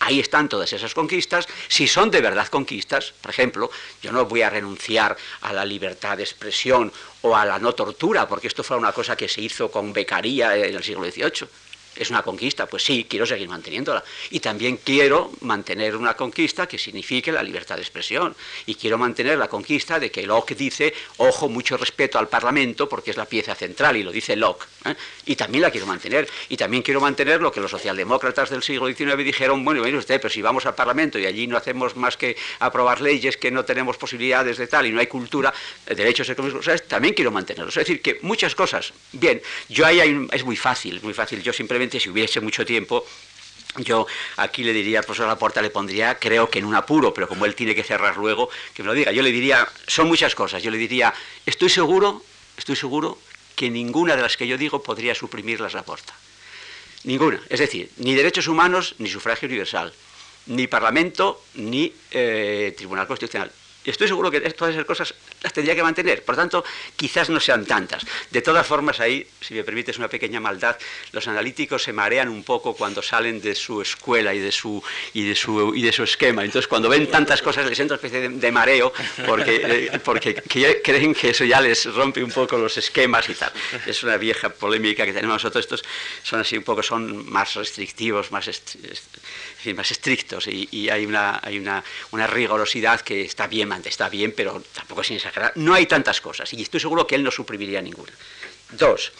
S5: ahí están todas esas conquistas. Si son de verdad conquistas, por ejemplo, yo no voy a renunciar a la libertad de expresión o a la no tortura, porque esto fue una cosa que se hizo con becaría en el siglo XVIII es una conquista, pues sí, quiero seguir manteniéndola. Y también quiero mantener una conquista que signifique la libertad de expresión. Y quiero mantener la conquista de que Locke dice, ojo, mucho respeto al Parlamento, porque es la pieza central, y lo dice Locke. ¿eh? Y también la quiero mantener. Y también quiero mantener lo que los socialdemócratas del siglo XIX dijeron, bueno, mire usted, pero si vamos al Parlamento y allí no hacemos más que aprobar leyes, que no tenemos posibilidades de tal, y no hay cultura, eh, derechos económicos, también quiero mantenerlos. Es decir, que muchas cosas, bien, yo ahí hay, es muy fácil, muy fácil, yo simplemente si hubiese mucho tiempo, yo aquí le diría al profesor Laporta, le pondría, creo que en un apuro, pero como él tiene que cerrar luego, que me lo diga. Yo le diría, son muchas cosas. Yo le diría, estoy seguro, estoy seguro que ninguna de las que yo digo podría suprimirlas Laporta. Ninguna. Es decir, ni derechos humanos ni sufragio universal, ni Parlamento ni eh, Tribunal Constitucional estoy seguro que todas esas cosas las tendría que mantener. Por tanto, quizás no sean tantas. De todas formas, ahí, si me permites una pequeña maldad, los analíticos se marean un poco cuando salen de su escuela y de su, y de su, y de su esquema. Entonces, cuando ven tantas cosas, les entra una especie de, mareo porque, eh, porque creen que eso ya les rompe un poco los esquemas y tal. Es una vieja polémica que tenemos nosotros. Estos son así un poco, son más restrictivos, más más estrictos y, hay, una, hay una, rigurosidad que está bien, está bien, pero tampoco sin exagerar. No hay tantas cosas y estoy seguro que él no suprimiría ninguna. Dos,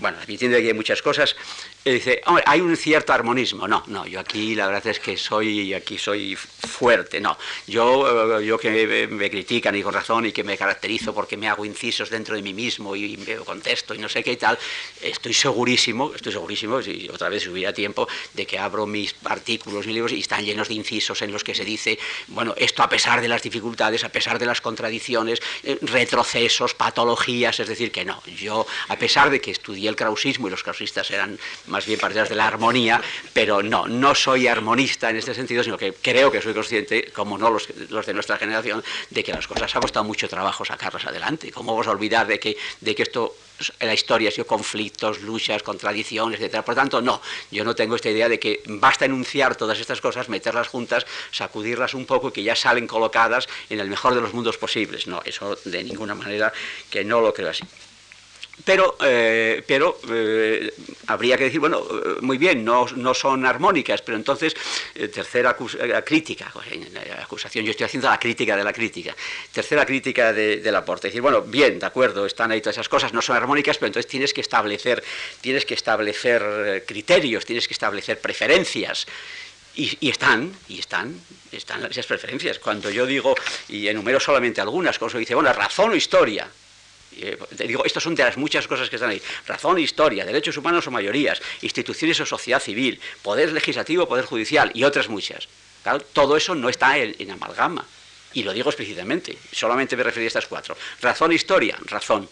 S5: bueno, admitiendo que hay muchas cosas, dice, hay un cierto armonismo. No, no, yo aquí la verdad es que soy, aquí soy fuerte, no. Yo, eh, yo que me, critican y con razón y que me caracterizo porque me hago incisos dentro de mí mismo y, me contesto y no sé qué y tal, estoy segurísimo, estoy segurísimo, si otra vez hubiera tiempo, de que abro mis artículos, mis libros y están llenos de incisos en los que se dice, bueno, esto a pesar de las dificultades, a pesar de las contradicciones, eh, retrocesos, patologías, es decir, que no. Yo, a pesar de que estudié el krausismo y los krausistas eran más bien partidarios de la armonía, pero no, no soy armonista en este sentido, sino que creo que soy consciente, como no los, los de nuestra generación, de que las cosas ha costado mucho trabajo sacarlas adelante. ¿Cómo vamos a olvidar de que, de que esto en la historia ha sido conflictos, luchas, contradicciones, etc. Por tanto, no, yo no tengo esta idea de que basta enunciar todas estas cosas, meterlas juntas, sacudirlas un poco y que ya salen colocadas en el mejor de los mundos posibles. No, eso de ninguna manera que no lo creo así. Pero, eh, pero eh, habría que decir, bueno, eh, muy bien, no, no son armónicas, pero entonces, tercera crítica, acusación, yo estoy haciendo la crítica de la crítica, tercera crítica de, del aporte, decir, bueno, bien, de acuerdo, están ahí todas esas cosas, no son armónicas, pero entonces tienes que establecer, tienes que establecer criterios, tienes que establecer preferencias, y, y, están, y están, están esas preferencias. Cuando yo digo, y enumero solamente algunas, cosas, dice, bueno, razón o historia, eh, digo, estas son de las muchas cosas que están ahí. Razón, historia, derechos humanos o mayorías, instituciones o sociedad civil, poder legislativo, poder judicial y otras muchas. Claro, todo eso no está en, amalgama. Y lo digo explícitamente, solamente me referí a estas cuatro. Razón, historia, razón.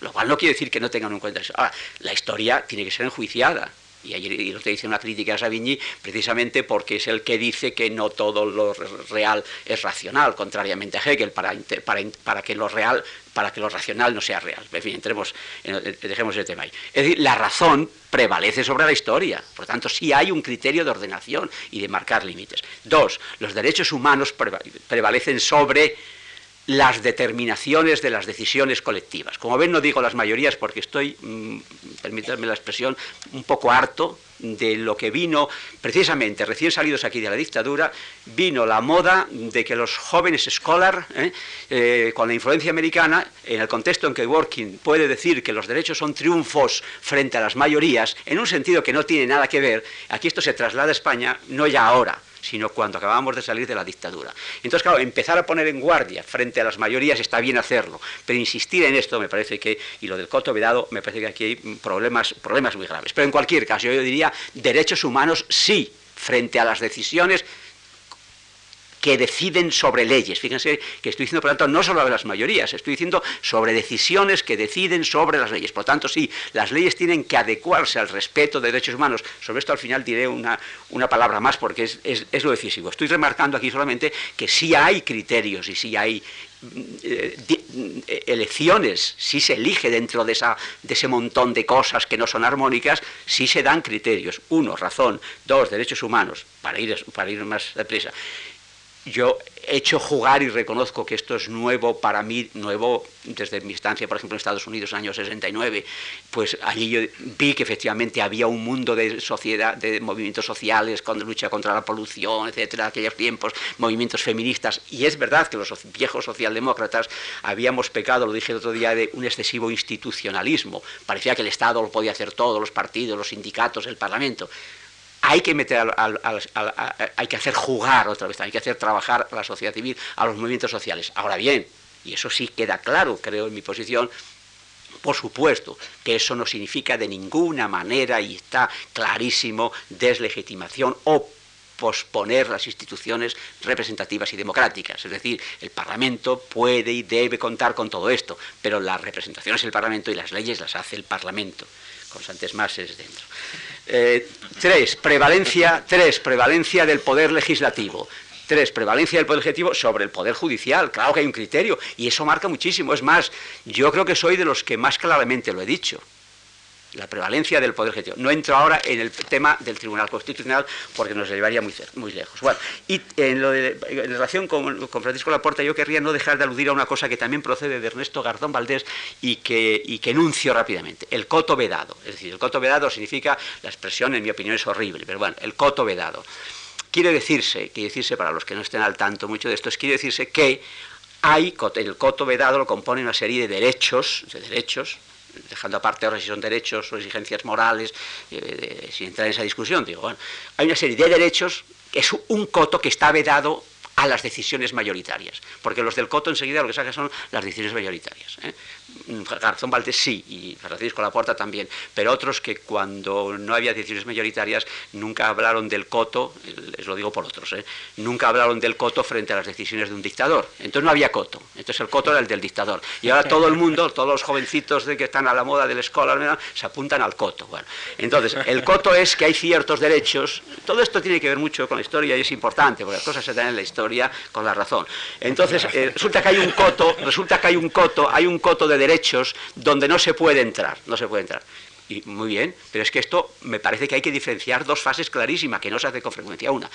S5: Lo cual no quiere decir que no tengan en cuenta eso. Ahora, la historia tiene que ser enjuiciada. Y ayer lo te dice una crítica a Savigny precisamente porque es el que dice que no todo lo real es racional, contrariamente a Hegel, para, para, para que lo real para que lo racional no sea real. En fin, entremos, dejemos ese tema ahí. Es decir, la razón prevalece sobre la historia. Por tanto, sí hay un criterio de ordenación y de marcar límites. Dos, los derechos humanos prevalecen sobre las determinaciones de las decisiones colectivas. Como ven, no digo las mayorías porque estoy, mm, permítanme la expresión, un poco harto de lo que vino, precisamente recién salidos aquí de la dictadura, vino la moda de que los jóvenes escolar, ¿eh? Eh, con la influencia americana, en el contexto en que Working puede decir que los derechos son triunfos frente a las mayorías, en un sentido que no tiene nada que ver, aquí esto se traslada a España, no ya ahora, sino cuando acabamos de salir de la dictadura. Entonces, claro, empezar a poner en guardia frente a las mayorías está bien hacerlo, pero insistir en esto me parece que, y lo del coto vedado, me parece que aquí hay problemas, problemas muy graves. Pero en cualquier caso, yo diría derechos humanos sí, frente a las decisiones que deciden sobre leyes. Fíjense que estoy diciendo, por lo tanto, no sobre las mayorías, estoy diciendo sobre decisiones que deciden sobre las leyes. Por lo tanto, sí, las leyes tienen que adecuarse al respeto de derechos humanos. Sobre esto al final diré una, una palabra más porque es, es, lo decisivo. Estoy remarcando aquí solamente que sí hay criterios y sí hay elecciones, si se elige dentro de, esa, de ese montón de cosas que no son armónicas, sí se dan criterios. Uno, razón. Dos, derechos humanos, para ir, para ir más deprisa yo he hecho jugar y reconozco que esto es nuevo para mí, nuevo desde mi estancia, por ejemplo, en Estados Unidos, en el año 69, pues allí yo vi que efectivamente había un mundo de sociedad, de movimientos sociales, con lucha contra la polución, etcétera, aquellos tiempos, movimientos feministas, y es verdad que los viejos socialdemócratas habíamos pecado, lo dije el otro día, de un excesivo institucionalismo. Parecía que el Estado lo podía hacer todo, los partidos, los sindicatos, el Parlamento hay que meter hay que hacer jugar otra vez, hay que hacer trabajar a la sociedad civil, a los movimientos sociales. Ahora bien, y eso sí queda claro, creo, en mi posición, por supuesto que eso no significa de ninguna manera, y está clarísimo, deslegitimación o posponer las instituciones representativas y democráticas. Es decir, el Parlamento puede y debe contar con todo esto, pero las representaciones del Parlamento y las leyes las hace el Parlamento constantes más es dentro. Eh, tres, prevalencia, tres, prevalencia del poder legislativo. Tres, prevalencia del poder legislativo sobre el poder judicial. Claro que hay un criterio y eso marca muchísimo. Es más, yo creo que soy de los que más claramente lo he dicho la prevalencia del poder ejecutivo. No entro ahora en el tema del Tribunal Constitucional porque nos llevaría muy, muy lejos. Bueno, y en, relación con, Francisco Laporta, yo querría no dejar de aludir a una cosa que también procede de Ernesto Garzón Valdés y que, y que enuncio rápidamente. El coto vedado. Es decir, el coto vedado significa, la expresión en mi opinión es horrible, pero bueno, el coto vedado. Quiere decirse, quiere decirse para los que no estén al tanto mucho de esto, es quiere decirse que hay, el coto vedado lo compone una serie de derechos, de derechos, dejando aparte ahora si son derechos o exigencias morales, eh, sin entrar en esa discusión, digo, bueno, hay una serie de derechos, que es un coto que está vedado a las decisiones mayoritarias, porque los del coto enseguida lo que sacan son las decisiones mayoritarias. ¿eh? Garzón Valdés sí, y Francisco Laporta también, pero otros que cuando no había decisiones mayoritarias nunca hablaron del coto, les lo digo por otros, ¿eh? nunca hablaron del coto frente a las decisiones de un dictador. Entonces no había coto, entonces el coto era el del dictador. Y ahora todo el mundo, todos los jovencitos de que están a la moda de la escuela, se apuntan al coto. Bueno, entonces, el coto es que hay ciertos derechos, todo esto tiene que ver mucho con la historia y es importante, porque las cosas se dan en la historia con la razón. Entonces, eh, resulta que hay un coto, resulta que hay un coto, hay un coto de derechos donde no se puede entrar, no se puede entrar. Y muy bien, pero es que esto me parece que hay que diferenciar dos fases clarísimas, que no se hace con frecuencia una.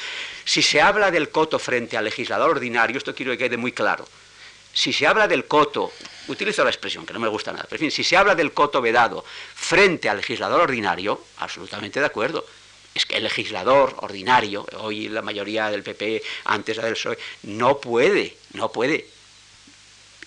S5: Si se habla del coto frente al legislador ordinario, esto quiero que quede muy claro. Si se habla del coto, utilizo la expresión que no me gusta nada, pero en fin, si se habla del coto vedado frente al legislador ordinario, absolutamente de acuerdo. Es que el legislador ordinario, hoy la mayoría del PP, antes la del PSOE, no puede, no puede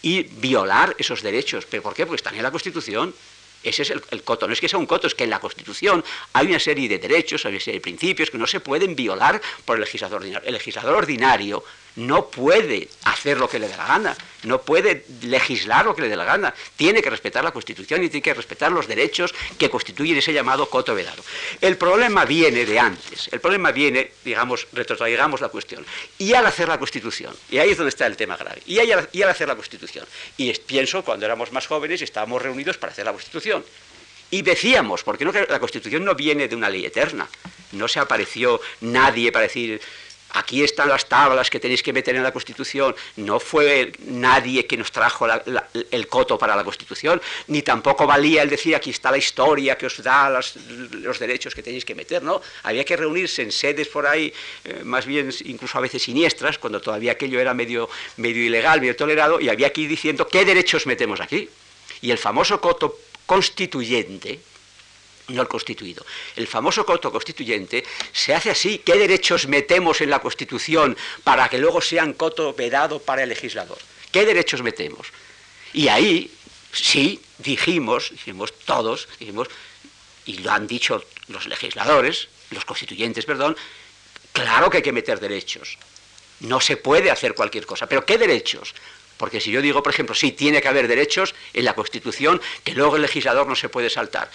S5: y violar esos derechos. ¿Pero por qué? Porque están en la Constitución. Ese es el, coto. No es que sea un coto, es que en la Constitución hay una serie de derechos, hay una serie de principios que no se pueden violar por el legislador ordinario. El legislador ordinario no puede hacer lo que le dé la gana, no puede legislar lo que le dé la gana, tiene que respetar la Constitución y tiene que respetar los derechos que constituyen ese llamado coto vedado. El problema viene de antes, el problema viene, digamos, retrotraigamos la cuestión, y al hacer la Constitución, y ahí es donde está el tema grave, y, al, hacer la Constitución, y pienso cuando éramos más jóvenes y estábamos reunidos para hacer la Constitución, y decíamos, porque no, la Constitución no viene de una ley eterna, no se apareció nadie para decir aquí están las tablas que tenéis que meter en la Constitución, no fue nadie que nos trajo el coto para la Constitución, ni tampoco valía el decir aquí está la historia que os da los derechos que tenéis que meter, ¿no? Había que reunirse en sedes por ahí, eh, más bien incluso a veces siniestras, cuando todavía aquello era medio, medio ilegal, medio tolerado, y había que ir diciendo qué derechos metemos aquí. Y el famoso coto constituyente, no el constituido. El famoso coto constituyente se hace así. ¿Qué derechos metemos en la Constitución para que luego sean coto vedado para el legislador? ¿Qué derechos metemos? Y ahí sí dijimos, dijimos todos, dijimos, y lo han dicho los legisladores, los constituyentes, perdón, claro que hay que meter derechos. No se puede hacer cualquier cosa. ¿Pero qué derechos? Porque si yo digo, por ejemplo, sí, tiene que haber derechos en la Constitución que luego el legislador no se puede saltar.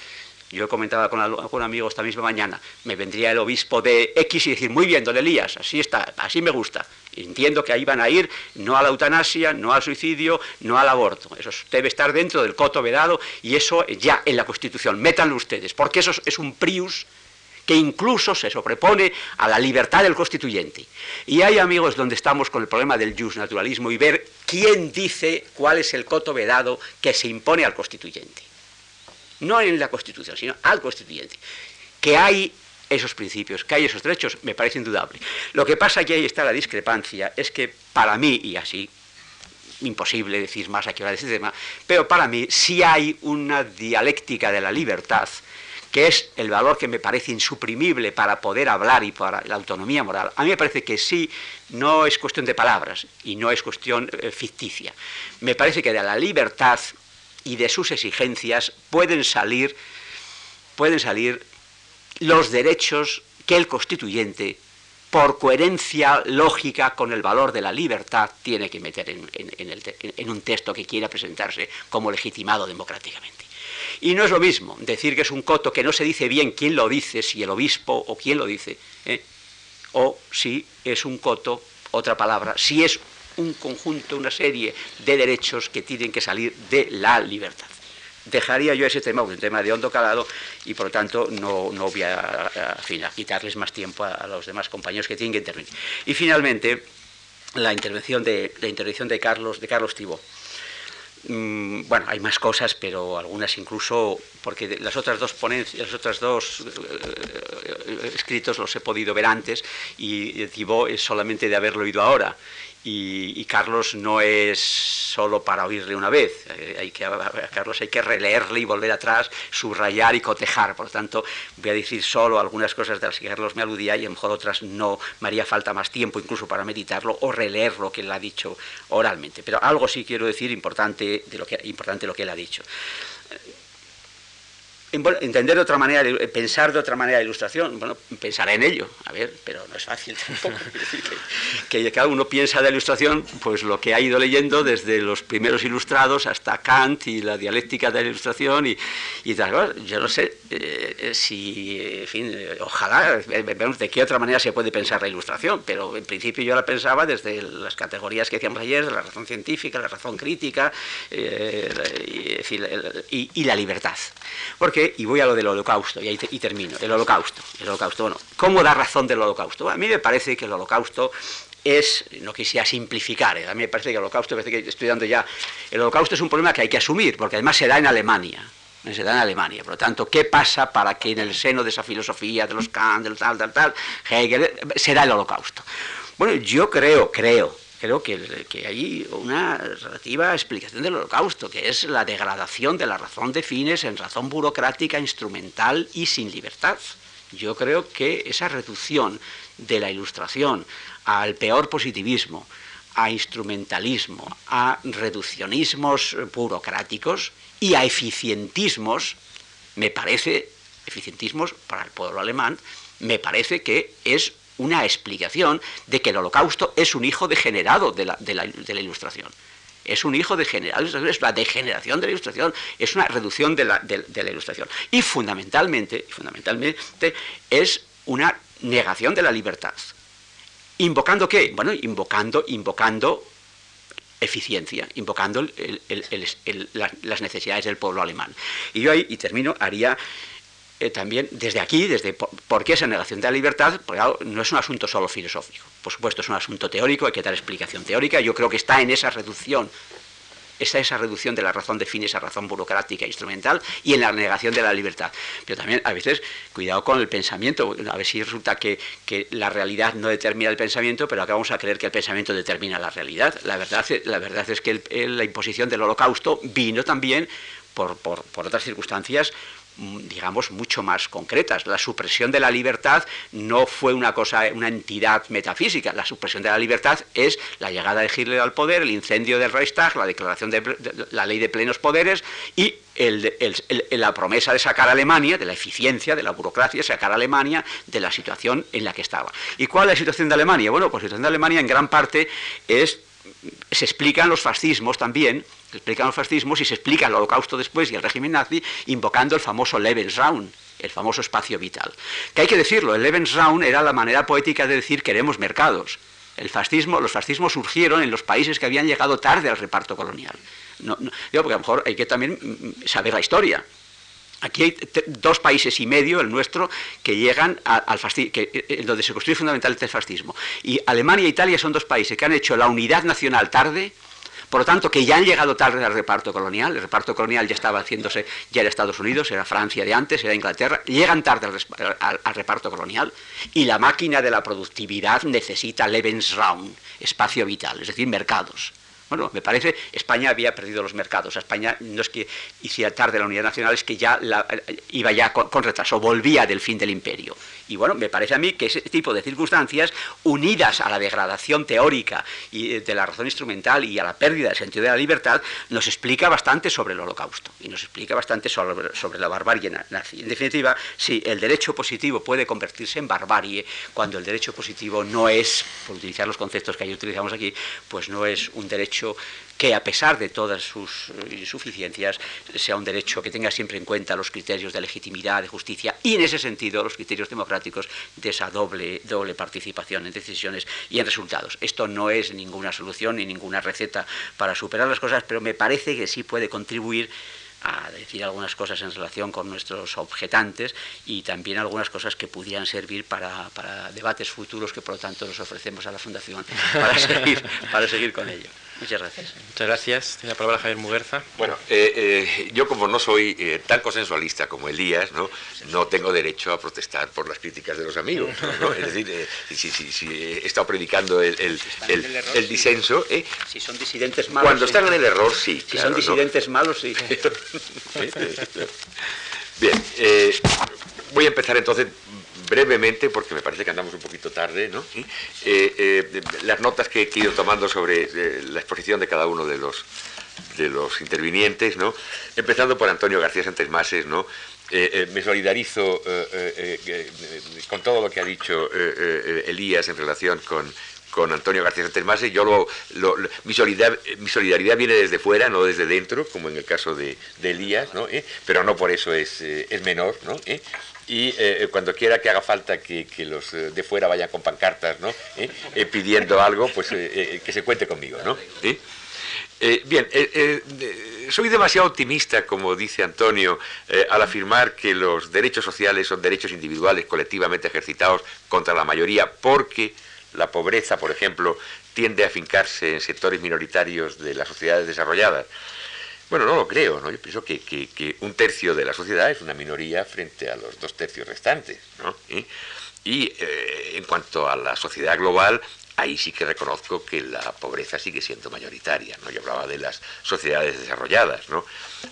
S5: Yo comentaba con, algún amigo esta misma mañana, me vendría el obispo de X y decir, muy bien, don Elías, así está, así me gusta. Entiendo que ahí van a ir no a la eutanasia, no al suicidio, no al aborto. Eso debe estar dentro del coto vedado y eso ya en la Constitución. Métanlo ustedes, porque eso es un prius que incluso se sobrepone a la libertad del constituyente. Y hay amigos donde estamos con el problema del naturalismo y ver quién dice cuál es el coto vedado que se impone al constituyente no en la Constitución, sino al constituyente. Que hay esos principios, que hay esos derechos, me parece indudable. Lo que pasa que ahí está la discrepancia, es que para mí, y así, imposible decir más aquí ahora de este tema, pero para mí sí hay una dialéctica de la libertad, que es el valor que me parece insuprimible para poder hablar y para la autonomía moral. A mí me parece que sí, no es cuestión de palabras y no es cuestión eh, ficticia. Me parece que de la libertad y de sus exigencias pueden salir, pueden salir los derechos que el constituyente, por coherencia lógica con el valor de la libertad, tiene que meter en, un texto que quiera presentarse como legitimado democráticamente. Y no es lo mismo decir que es un coto que no se dice bien quién lo dice, si el obispo o quién lo dice, ¿eh? o si es un coto, otra palabra, si es un conjunto, una serie de derechos que tienen que salir de la libertad. dejaría yo ese tema, un tema de hondo calado, y por lo tanto no, no voy a, quitarles más tiempo a, los demás compañeros que tienen que intervenir. Y finalmente, la intervención de, la intervención de Carlos, de Carlos Tibó. Mm, bueno, hay más cosas, pero algunas incluso, porque las otras dos ponencias, los otros dos eh, escritos los he podido ver antes y Tibó es solamente de haberlo oído ahora. Y, Carlos no es solo para oírle una vez, eh, hay que, a Carlos hay que releerle y volver atrás, subrayar y cotejar. Por lo tanto, voy a decir solo algunas cosas de las que Carlos me aludía y a lo mejor otras no me haría falta más tiempo incluso para meditarlo o releer lo que él ha dicho oralmente. Pero algo sí quiero decir importante de lo que, importante lo que él ha dicho entender de otra manera, pensar de otra manera la ilustración, bueno, pensaré en ello, a ver, pero no es fácil tampoco. que, cada uno piensa de ilustración, pues lo que ha ido leyendo desde los primeros ilustrados hasta Kant y la dialéctica de la ilustración y, tal. Yo no sé eh, si, en fin, ojalá, vemos de qué otra manera se puede pensar la ilustración, pero en principio yo la pensaba desde las categorías que decíamos ayer, la razón científica, la razón crítica eh, y, y la libertad. Porque y voy a lo del holocausto, y, ahí termino, el holocausto. El holocausto, bueno, ¿cómo da razón del holocausto? a mí me parece que el holocausto es, no quisiera simplificar, ¿eh? a mí me parece que el holocausto, parece que estoy dando ya, el holocausto es un problema que hay que asumir, porque además se da en Alemania, se da en Alemania. Por lo tanto, ¿qué pasa para que en el seno de esa filosofía de los Kant, tal, tal, tal, Hegel, se da el holocausto? Bueno, yo creo, creo, creo que, que, hay una relativa explicación del holocausto, que es la degradación de la razón de fines en razón burocrática, instrumental y sin libertad. Yo creo que esa reducción de la ilustración al peor positivismo, a instrumentalismo, a reduccionismos burocráticos y a eficientismos, me parece, eficientismos para el pueblo alemán, me parece que es una explicación de que el holocausto es un hijo degenerado de la, ilustración. Es un hijo degenerado, es la degeneración de la ilustración, es una reducción de la, de la ilustración. Y fundamentalmente, fundamentalmente es una negación de la libertad. ¿Invocando qué? Bueno, invocando, invocando eficiencia, invocando las necesidades del pueblo alemán. Y yo ahí, y termino, haría eh, también desde aquí, desde por, qué esa negación de la libertad, no es un asunto solo filosófico, por supuesto es un asunto teórico, hay que dar explicación teórica, yo creo que está en esa reducción, está esa reducción de la razón de fin, esa razón burocrática e instrumental, y en la negación de la libertad. Pero también a veces, cuidado con el pensamiento, a ver si resulta que, la realidad no determina el pensamiento, pero acá vamos a creer que el pensamiento determina la realidad. La verdad, la verdad es que la imposición del holocausto vino también por, por, por, otras circunstancias digamos, mucho más concretas. La supresión de la libertad no fue una cosa, una entidad metafísica. La supresión de la libertad es la llegada de Hitler al poder, el incendio del Reichstag, la declaración de, la ley de plenos poderes y la promesa de sacar a Alemania, de la eficiencia, de la burocracia, sacar a Alemania de la situación en la que estaba. ¿Y cuál es la situación de Alemania? Bueno, pues la situación de Alemania en gran parte es se explican los fascismos también, se explican los fascismos y se explica el holocausto después y el régimen nazi invocando el famoso Lebensraum, el famoso espacio vital. Que hay que decirlo, el Lebensraum era la manera poética de decir queremos mercados. El fascismo, los fascismos surgieron en los países que habían llegado tarde al reparto colonial. Digo, porque a lo mejor hay que también mm, saber la historia. Aquí hay dos países y medio, el nuestro, que llegan al fascismo, eh, eh, donde se construye fundamentalmente el fascismo. Y Alemania e Italia son dos países que han hecho la unidad nacional tarde, por lo tanto, que ya han llegado tarde al reparto colonial, el reparto colonial ya estaba haciéndose, ya era Estados Unidos, era Francia de antes, era Inglaterra, llegan tarde al, reparto colonial y la máquina de la productividad necesita Lebensraum, espacio vital, es decir, mercados. Bueno, me parece, España había perdido los mercados. España no es que hiciera tarde la unidad nacional, es que ya iba ya con, retraso, volvía del fin del imperio. Y bueno, me parece a mí que ese tipo de circunstancias, unidas a la degradación teórica y eh, de la razón instrumental y a la pérdida del sentido de la libertad, nos explica bastante sobre el holocausto y nos explica bastante sobre, la barbarie nazi. En definitiva, sí, el derecho positivo puede convertirse en barbarie cuando el derecho positivo no es, por utilizar los conceptos que ahí utilizamos aquí, pues no es un derecho que a pesar de todas sus eh, insuficiencias sea un derecho que tenga siempre en cuenta los criterios de legitimidad, de justicia y en ese sentido los criterios democráticos de esa doble, doble participación en decisiones y en resultados. Esto no es ninguna solución ni ninguna receta para superar las cosas, pero me parece que sí puede contribuir a decir algunas cosas en relación con nuestros objetantes y también algunas cosas que pudieran servir para, debates futuros que por lo tanto nos ofrecemos a la Fundación para seguir, para seguir con ello. Muchas gracias.
S1: Muchas gracias. Tiene la palabra Javier Muguerza.
S6: Bueno, eh, eh, yo como no soy eh, tan consensualista como Elías, ¿no? no tengo derecho a protestar por las críticas de los amigos. Es decir, si, he estado predicando el, el, disenso...
S5: si son disidentes malos...
S6: Cuando están en el error, sí.
S5: Si son disidentes malos, sí.
S6: Bien, voy a empezar entonces brevemente, porque me parece que andamos un poquito tarde, ¿no? Eh, eh, las notas que he ido tomando sobre eh, la exposición de cada uno de los, de los intervinientes, ¿no? Empezando por Antonio García Mases, ¿no? me solidarizo con todo lo que ha dicho Elías en relación con, con Antonio García Mases. Yo lo, mi, solidaridad, mi, solidaridad, viene desde fuera, no desde dentro, como en el caso de, Elías, ¿no? pero no por eso es, es menor. ¿no? Y eh, cuando quiera que haga falta que, los eh, de fuera vayan con pancartas, ¿no? ¿Eh? pidiendo algo, pues que se cuente conmigo, ¿no? bien, soy demasiado optimista, como dice Antonio, al afirmar que los derechos sociales son derechos individuales colectivamente ejercitados contra la mayoría, porque la pobreza, por ejemplo, tiende a fincarse en sectores minoritarios de las sociedades desarrolladas. Bueno, no lo creo, ¿no? Yo pienso que, un tercio de la sociedad es una minoría frente a los dos tercios restantes, ¿no? Y, eh, en cuanto a la sociedad global, ahí sí que reconozco que la pobreza sigue siendo mayoritaria, ¿no? Yo hablaba de las sociedades desarrolladas, ¿no?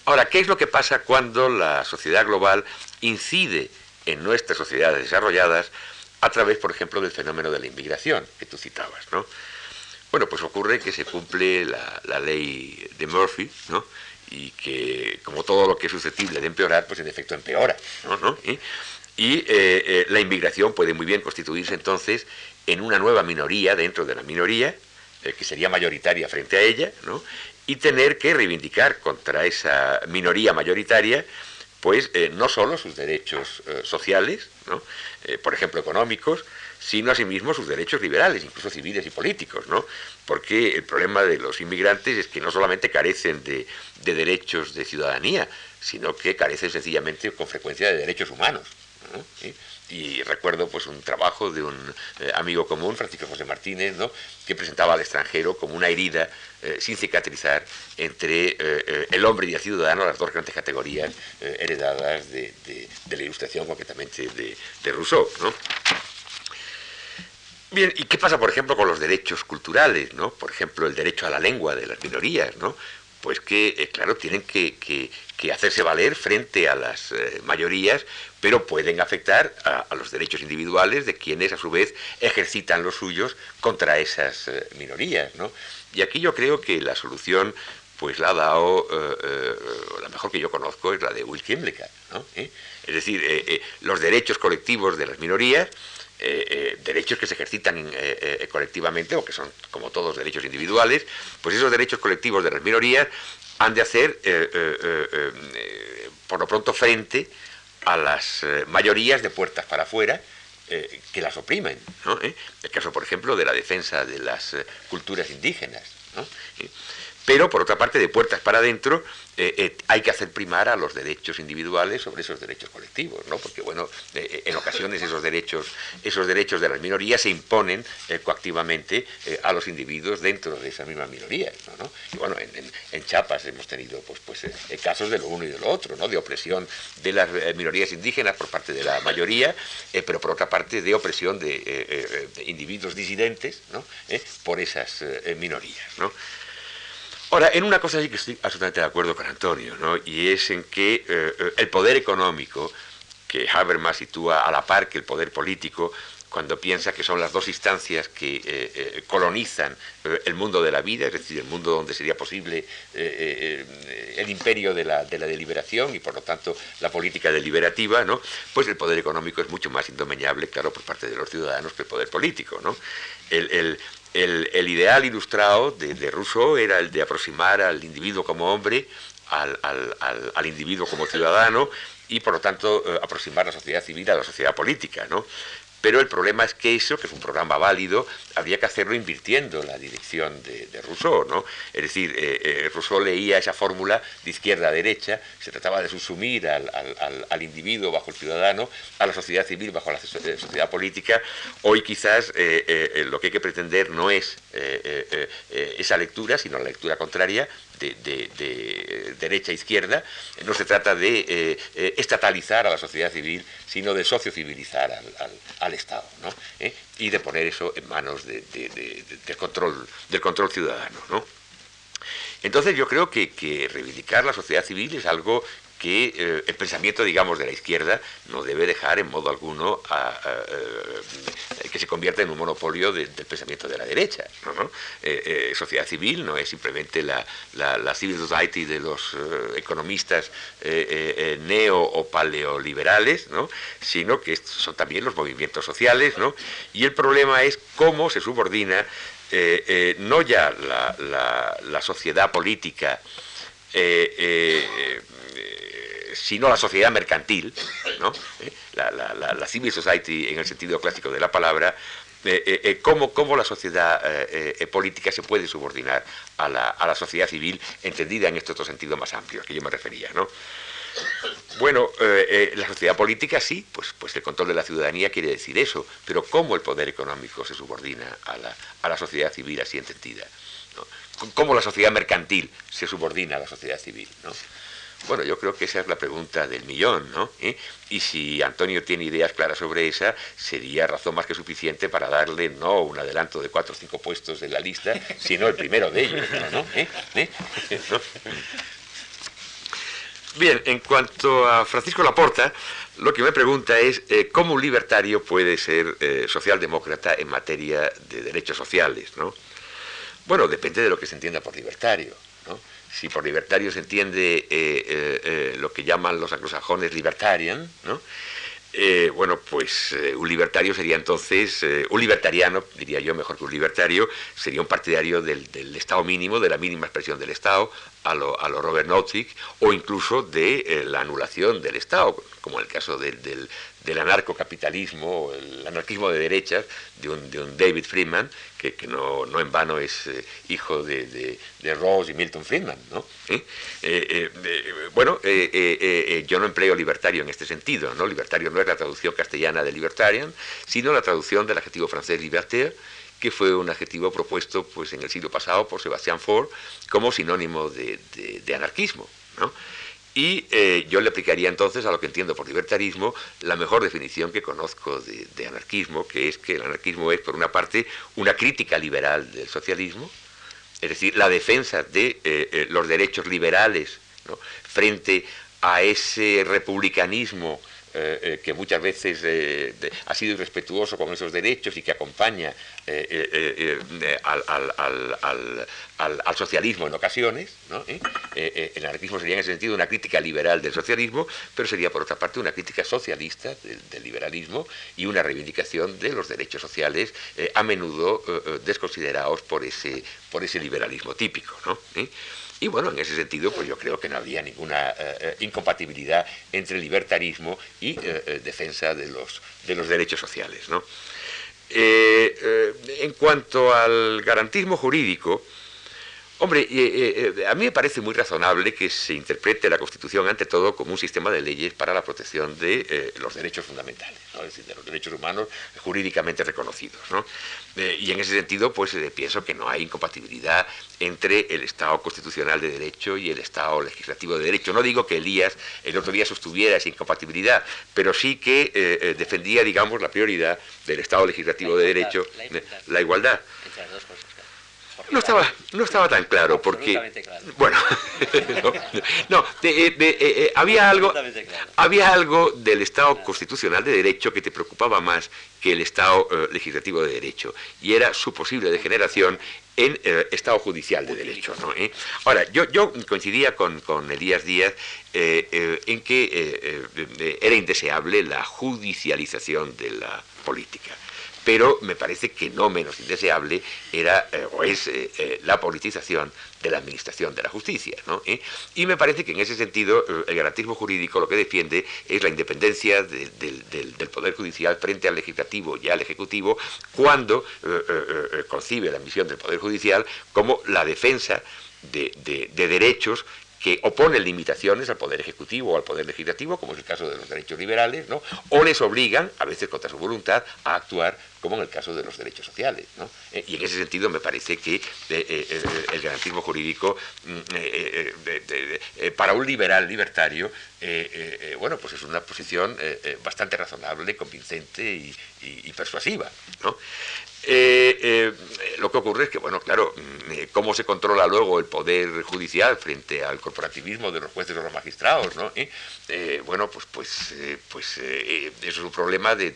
S6: Ahora, ¿qué es lo que pasa cuando la sociedad global incide en nuestras sociedades desarrolladas a través, por ejemplo, del fenómeno de la inmigración que tú citabas, ¿no? Bueno, pues ocurre que se cumple la, ley de Murphy, ¿no? y que, como todo lo que es susceptible de empeorar, pues en efecto empeora. Y eh, eh, la inmigración puede muy bien constituirse entonces en una nueva minoría dentro de la minoría, eh, que sería mayoritaria frente a ella, ¿no? y tener que reivindicar contra esa minoría mayoritaria pues no solo sus derechos sociales, ¿no? por ejemplo económicos, sino asimismo sus derechos liberales, incluso civiles y políticos, ¿no? Porque el problema de los inmigrantes es que no solamente carecen de, derechos de ciudadanía, sino que carecen sencillamente con frecuencia de derechos humanos. Y recuerdo pues un trabajo de un eh, amigo común, Francisco José Martínez, ¿no? que presentaba al extranjero como una herida eh, sin cicatrizar entre eh, el hombre y el ciudadano, las dos grandes categorías heredadas de, la ilustración concretamente de, de Rousseau. ¿no? Bien, ¿y qué pasa, por ejemplo, con los derechos culturales, ¿no? Por ejemplo, el derecho a la lengua de las minorías, ¿no? Pues que, eh, claro, tienen que, hacerse valer frente a las eh, mayorías, pero pueden afectar a, los derechos individuales de quienes, a su vez, ejercitan los suyos contra esas eh, minorías, ¿no? Y aquí yo creo que la solución pues la ha dado, la mejor que yo conozco es la de Will Kimlicka, ¿no? Es decir, los derechos colectivos de las minorías eh, eh, derechos que se ejercitan eh, colectivamente o que son como todos derechos individuales, pues esos derechos colectivos de las minorías han de hacer por lo pronto frente a las mayorías de puertas para afuera que las oprimen. El caso, por ejemplo, de la defensa de las culturas indígenas. Pero, por otra parte, de puertas para adentro, eh, eh, hay que hacer primar a los derechos individuales sobre esos derechos colectivos, ¿no? Porque, bueno, eh, en ocasiones esos derechos, esos derechos de las minorías se imponen coactivamente a los individuos dentro de esas mismas minorías, ¿no? Y, bueno, en, en, Chiapas hemos tenido, pues, pues casos de lo uno y de lo otro, ¿no? De opresión de las minorías indígenas por parte de la mayoría, pero por otra parte de opresión de, de individuos disidentes, ¿no? por esas minorías, ¿no? Ahora, en una cosa sí que estoy absolutamente de acuerdo con Antonio, ¿no? y es en que eh, eh, el poder económico, que Habermas sitúa a la par que el poder político, cuando piensa que son las dos instancias que eh, colonizan el mundo de la vida, es decir, el mundo donde sería posible el imperio de la, deliberación y por lo tanto la política deliberativa, ¿no? pues el poder económico es mucho más indomeñable, claro, por parte de los ciudadanos que el poder político. ¿no? Ideal ilustrado de, Rousseau era el de aproximar al individuo como hombre, al, individuo como ciudadano y por lo tanto eh, aproximar la sociedad civil a la sociedad política. ¿no? Pero el problema es que eso, que es un programa válido, habría que hacerlo invirtiendo la dirección de, Rousseau, ¿no? Es decir, eh, eh, Rousseau leía esa fórmula de izquierda a derecha, se trataba de subsumir al, individuo bajo el ciudadano, a la sociedad civil bajo la sociedad política. Hoy quizás lo que hay que pretender no es esa lectura, sino la lectura contraria, de, derecha a izquierda, no se trata de eh, eh, estatalizar a la sociedad civil, sino de sociocivilizar al, al, Estado, ¿no? ¿Eh? y de poner eso en manos del, control, del control ciudadano. ¿no? Entonces yo creo que, que reivindicar la sociedad civil es algo que eh, el pensamiento, digamos, de la izquierda no debe dejar en modo alguno eh, que se convierta en un monopolio del pensamiento de la derecha. Eh, sociedad civil no es simplemente la, civil society de los economistas neo o paleoliberales, ¿no? sino que son también los movimientos sociales, ¿no? y el problema es cómo se subordina no ya la, sociedad política, sino la sociedad mercantil, ¿no? Eh, la, civil society en el sentido clásico de la palabra, eh, eh, cómo, cómo, la sociedad política se puede subordinar a la, sociedad civil, entendida en este otro sentido más amplio al que yo me refería. ¿no? Bueno, la sociedad política sí, pues, pues el control de la ciudadanía quiere decir eso, pero ¿cómo el poder económico se subordina a la, a la sociedad civil así entendida? ¿Cómo la sociedad mercantil se subordina a la sociedad civil? ¿no? Bueno, yo creo que esa es la pregunta del millón, ¿no? ¿Eh? Y si Antonio tiene ideas claras sobre esa, sería razón más que suficiente para darle no un adelanto de cuatro o cinco puestos en la lista, sino el primero de ellos, ¿no? ¿Eh? ¿Eh? Bien, en cuanto a Francisco Laporta, lo que me pregunta es cómo un libertario puede ser socialdemócrata en materia de derechos sociales, ¿no? Bueno, depende de lo que se entienda por libertario, ¿no? Si por libertario se entiende eh, eh, eh, lo que llaman los anglosajones libertarian, ¿no? bueno, pues un libertario sería entonces, un libertariano, diría yo, mejor que un libertario, sería un partidario del, Estado mínimo, de la mínima expresión del Estado, a lo, Robert Nozick, o incluso de la anulación del Estado, como en el caso del, del anarcocapitalismo, el anarquismo de derechas, de un, de un David Friedman, que, no, en vano es eh, hijo de, de, de, Rawls y Milton Friedman. ¿no? ¿Eh? Eh, bueno, yo no empleo libertario en este sentido. ¿no? Libertario no es la traducción castellana de libertarian, sino la traducción del adjetivo francés libertaire, que fue un adjetivo propuesto pues, en el siglo pasado por Sebastián Faure como sinónimo de, de anarquismo. ¿no? Y eh, yo le aplicaría entonces a lo que entiendo por libertarismo la mejor definición que conozco de, anarquismo, que es que el anarquismo es, por una parte, una crítica liberal del socialismo, es decir, la defensa de eh, eh, los derechos liberales frente a ese republicanismo eh, eh, que muchas veces eh, ha sido irrespetuoso con esos derechos y que acompaña al, socialismo en ocasiones. el anarquismo sería en ese sentido una crítica liberal del socialismo, pero sería por otra parte una crítica socialista del, liberalismo y una reivindicación de los derechos sociales a menudo desconsiderados por ese, por ese liberalismo típico. Y bueno, en ese sentido, pues yo creo que no había ninguna eh, eh, incompatibilidad entre libertarismo y eh, defensa de los, de los derechos sociales. en cuanto al garantismo jurídico, Hombre, a mí me parece muy razonable que se interprete la Constitución ante todo como un sistema de leyes para la protección de los derechos fundamentales, es decir, de los derechos humanos jurídicamente reconocidos. ¿no? Eh, y en ese sentido, pues eh, pienso que no hay incompatibilidad entre el Estado constitucional de derecho y el Estado legislativo de derecho. No digo que Elías el otro día sostuviera esa incompatibilidad, pero sí que eh, defendía, digamos, la prioridad del Estado legislativo de derecho, la igualdad. No estaba, no estaba tan claro porque, bueno, no, había algo, había algo del Estado constitucional de derecho que te preocupaba más que el Estado eh, legislativo de derecho y era su posible degeneración en eh, Estado judicial de derecho. ¿Eh? Ahora, yo, yo coincidía con, con Elías Díaz en que era indeseable la judicialización de la política pero me parece que no menos indeseable era o es la politización de la administración de la justicia. Y me parece que en ese sentido el garantismo jurídico lo que defiende es la independencia del, Poder Judicial frente al Legislativo y al Ejecutivo cuando concibe la misión del Poder Judicial como la defensa de, derechos que oponen limitaciones al Poder Ejecutivo o al Poder Legislativo, como es el caso de los derechos liberales, ¿no? o les obligan, a veces contra su voluntad, a actuar como en el caso de los derechos sociales. Eh, y en ese sentido me parece que eh, eh, el garantismo jurídico mm, para un liberal libertario, bueno, pues es una posición bastante razonable, convincente y, y persuasiva. Eh, eh, lo que ocurre es que, bueno, claro, mm, eh, cómo se controla luego el poder judicial frente al corporativismo de los jueces o los magistrados, ¿no? bueno, pues, pues, pues eso es un problema de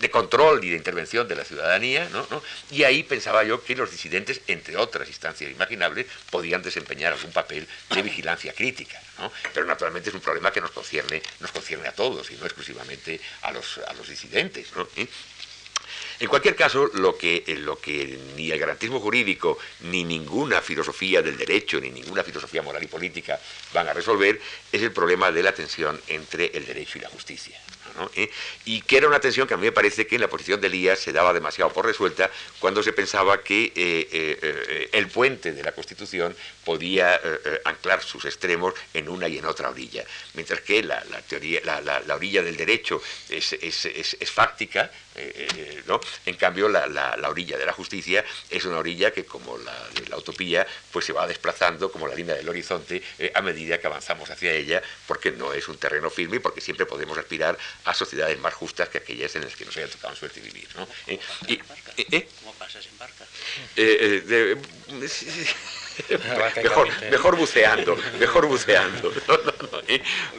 S6: de control y de intervención de la ciudadanía, ¿no? y ahí pensaba yo que los disidentes, entre otras instancias imaginables, podían desempeñar algún papel de vigilancia crítica. Pero naturalmente es un problema que nos concierne, nos concierne a todos y no exclusivamente a los, a los disidentes. ¿no? En cualquier caso, lo que, eh, lo que ni el garantismo jurídico, ni ninguna filosofía del derecho, ni ninguna filosofía moral y política van a resolver es el problema de la tensión entre el derecho y la justicia. ¿Eh? Y que era una tensión que a mí me parece que en la posición de Elías se daba demasiado por resuelta cuando se pensaba que eh, el puente de la Constitución podía anclar sus extremos en una y en otra orilla, mientras que la, teoría, la, orilla del derecho es, es fáctica, ¿no? En cambio, la, orilla de la justicia es una orilla que, como la de la utopía, pues se va desplazando como la línea del horizonte eh, a medida que avanzamos hacia ella, porque no es un terreno firme y porque siempre podemos aspirar a sociedades más justas que aquellas en las que nos haya tocado suerte vivir. ¿no?
S5: Eh, y, eh, ¿Cómo pasas en barca?
S6: mejor, mejor buceando, mejor buceando.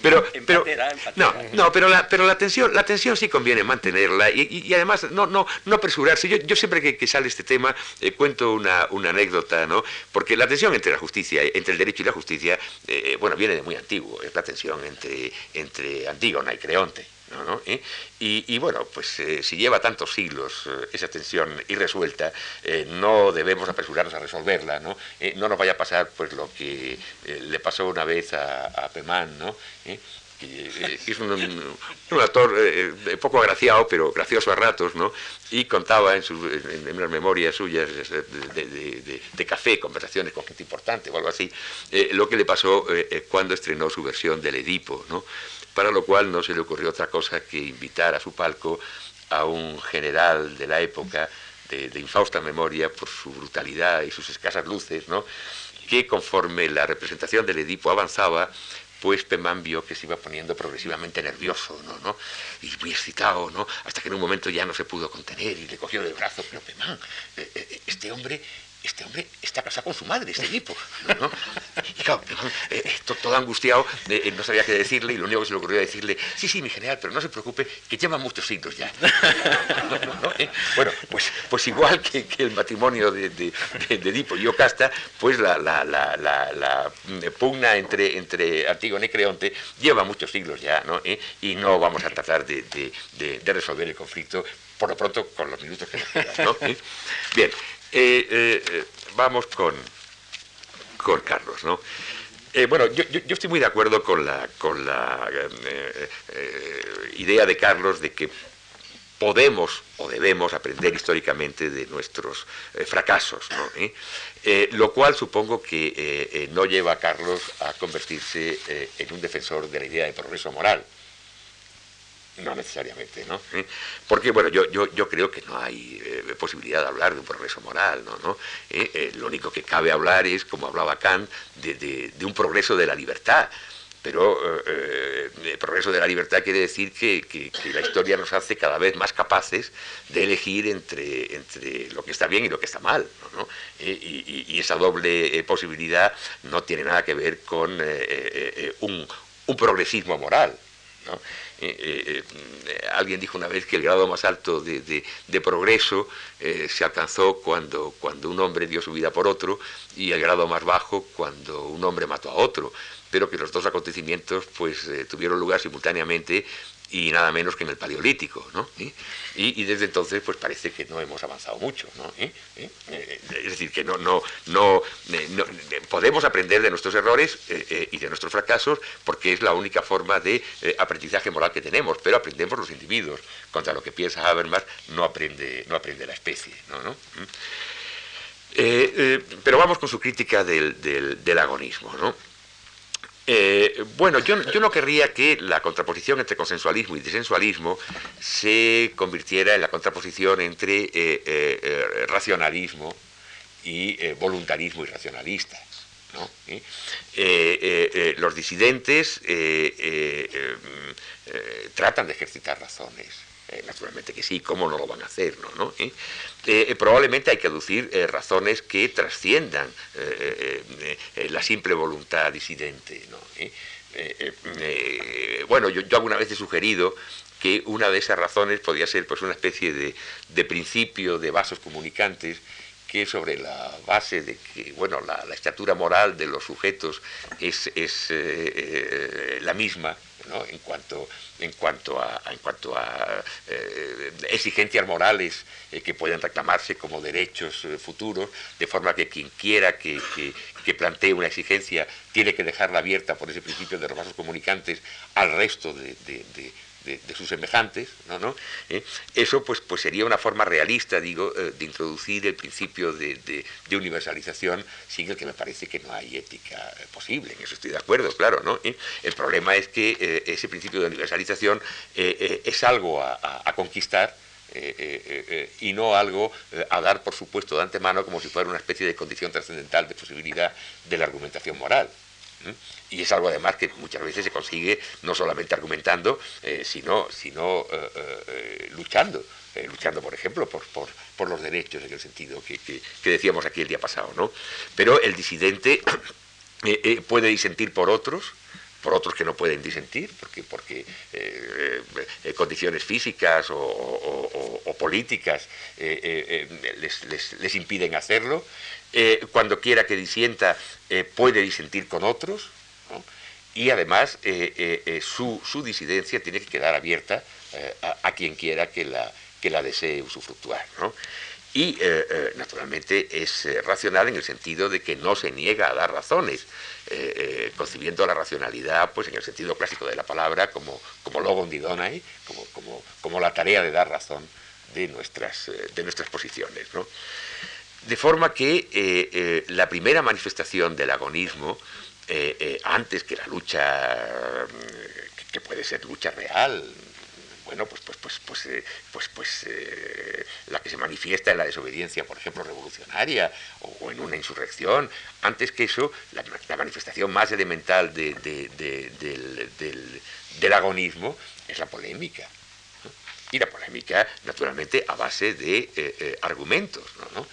S6: Pero, pero, no, no, pero la, pero la tensión, la tensión sí conviene mantenerla y, además no, no, no apresurarse. Yo, yo siempre que, sale este tema eh, cuento una, una, anécdota, ¿no? Porque la tensión entre la justicia, entre el derecho y la justicia, eh, bueno, viene de muy antiguo. Es la tensión entre, entre Antígona y Creonte. ¿No? ¿Eh? Y, bueno, pues eh, si lleva tantos siglos eh, esa tensión irresuelta, no debemos apresurarnos a resolverla, ¿no? no nos vaya a pasar pues lo que le pasó una vez a, a Pemán, ¿no? que es un, un actor poco agraciado, pero gracioso a ratos, ¿no? Y contaba en, sus, en, las memorias suyas de, de, café, conversaciones con gente importante o algo así, lo que le pasó cuando estrenó su versión del Edipo, ¿no? Para lo cual no se le ocurrió otra cosa que invitar a su palco a un general de la época de, infausta memoria por su brutalidad y sus escasas luces, ¿no? que conforme la representación del Edipo avanzaba, pues Pemán vio que se iba poniendo progresivamente nervioso, ¿no? Y muy excitado, ¿no? Hasta que en un momento ya no se pudo contener y le cogió del brazo, pero Pemán, eh, eh, este hombre este hombre está casado con su madre, este tipo. Y claro, eh, eh, todo angustiado, eh, no sabía qué decirle y lo único que se le ocurrió decirle, sí, sí, mi general, pero no se preocupe, que llevan muchos siglos ya. Bueno, pues, pues igual que, el matrimonio de, de, Edipo y Ocasta, pues la, la, pugna entre, entre Antígona y Creonte lleva muchos siglos ya, ¿no? Y no vamos a tratar de, resolver el conflicto por lo pronto con los minutos que nos quedan, ¿no? Bien, eh, eh, eh, vamos con, con Carlos, ¿no? bueno, yo, estoy muy de acuerdo con la, con la idea de Carlos de que podemos o debemos aprender históricamente de nuestros fracasos, ¿no? lo cual supongo que no lleva a Carlos a convertirse en un defensor de la idea de progreso moral. No necesariamente, ¿no? ¿Eh? Porque, bueno, yo, yo, creo que no hay eh, posibilidad de hablar de un progreso moral, ¿no? ¿no? Eh, lo único que cabe hablar es, como hablaba Kant, de, un progreso de la libertad. Pero el progreso de la libertad quiere decir que, la historia nos hace cada vez más capaces de elegir entre, entre lo que está bien y lo que está mal. ¿no? Y, y, esa doble posibilidad no tiene nada que ver con un, un progresismo moral. ¿no? Eh, eh, eh, alguien dijo una vez que el grado más alto de, progreso se alcanzó cuando, cuando un hombre dio su vida por otro y el grado más bajo cuando un hombre mató a otro, pero que los dos acontecimientos pues, tuvieron lugar simultáneamente y nada menos que en el Paleolítico, ¿no? Y, desde entonces, pues parece que no hemos avanzado mucho, ¿no? ¿Eh? ¿Eh? Eh, es decir, que no, no, no, podemos aprender de nuestros errores y de nuestros fracasos porque es la única forma de aprendizaje moral que tenemos, pero aprendemos los individuos. Contra lo que piensa Habermas, no aprende, no aprende la especie, ¿no? pero vamos con su crítica del, del, del agonismo, ¿no? Eh, bueno, yo, no querría que la contraposición entre consensualismo y disensualismo se convirtiera en la contraposición entre eh, eh, racionalismo y voluntarismo irracionalista. los disidentes tratan de ejercitar razones eh, naturalmente que sí, ¿cómo no lo van a hacer? ¿no? ¿Eh? Eh, probablemente hay que aducir razones que trasciendan la simple voluntad disidente. bueno, yo, alguna vez he sugerido que una de esas razones podría ser pues, una especie de, principio de vasos comunicantes que sobre la base de que bueno la, estatura moral de los sujetos es, es la misma en cuanto, en cuanto a, en cuanto a eh, exigencias morales eh, que pueden reclamarse como derechos eh, futuros, de forma que quien quiera que, plantee una exigencia tiene que dejarla abierta por ese principio de los vasos comunicantes al resto de, sus semejantes, ¿no? ¿no? ¿Eh? Eso pues, pues sería una forma realista, digo, eh, de introducir el principio de, universalización sin el que me parece que no hay ética eh, posible, en eso estoy de acuerdo, claro, ¿no? El problema es que ese principio de universalización es algo a, conquistar, y no algo a dar por supuesto de antemano como si fuera una especie de condición trascendental de posibilidad de la argumentación moral. Y es algo además que muchas veces se consigue no solamente argumentando, eh, sino, sino eh, eh, luchando. luchando, por ejemplo, por, por, los derechos en el sentido que, decíamos aquí el día pasado. ¿no? Pero el disidente puede disentir por otros, por otros que no pueden disentir, porque, porque condiciones físicas o, políticas les, les, impiden hacerlo, eh, cuando quiera que disienta eh, puede disentir con otros y además eh, su, disidencia tiene que quedar abierta a, quien quiera que la, que la desee usufructuar. Y naturalmente es racional en el sentido de que no se niega a dar razones, concibiendo la racionalidad pues, en el sentido clásico de la palabra como, como logon didonae, como, como, la tarea de dar razón de nuestras, de nuestras posiciones. ¿no? De forma que eh, eh, la primera manifestación del agonismo, eh, antes que la lucha, que puede ser lucha real, bueno, pues, pues, pues, pues, pues, pues la que se manifiesta en la desobediencia, por ejemplo, revolucionaria o, en una insurrección. Antes que eso, la, manifestación más elemental del, agonismo es la polémica. Y la polémica, naturalmente, a base de argumentos. ¿no?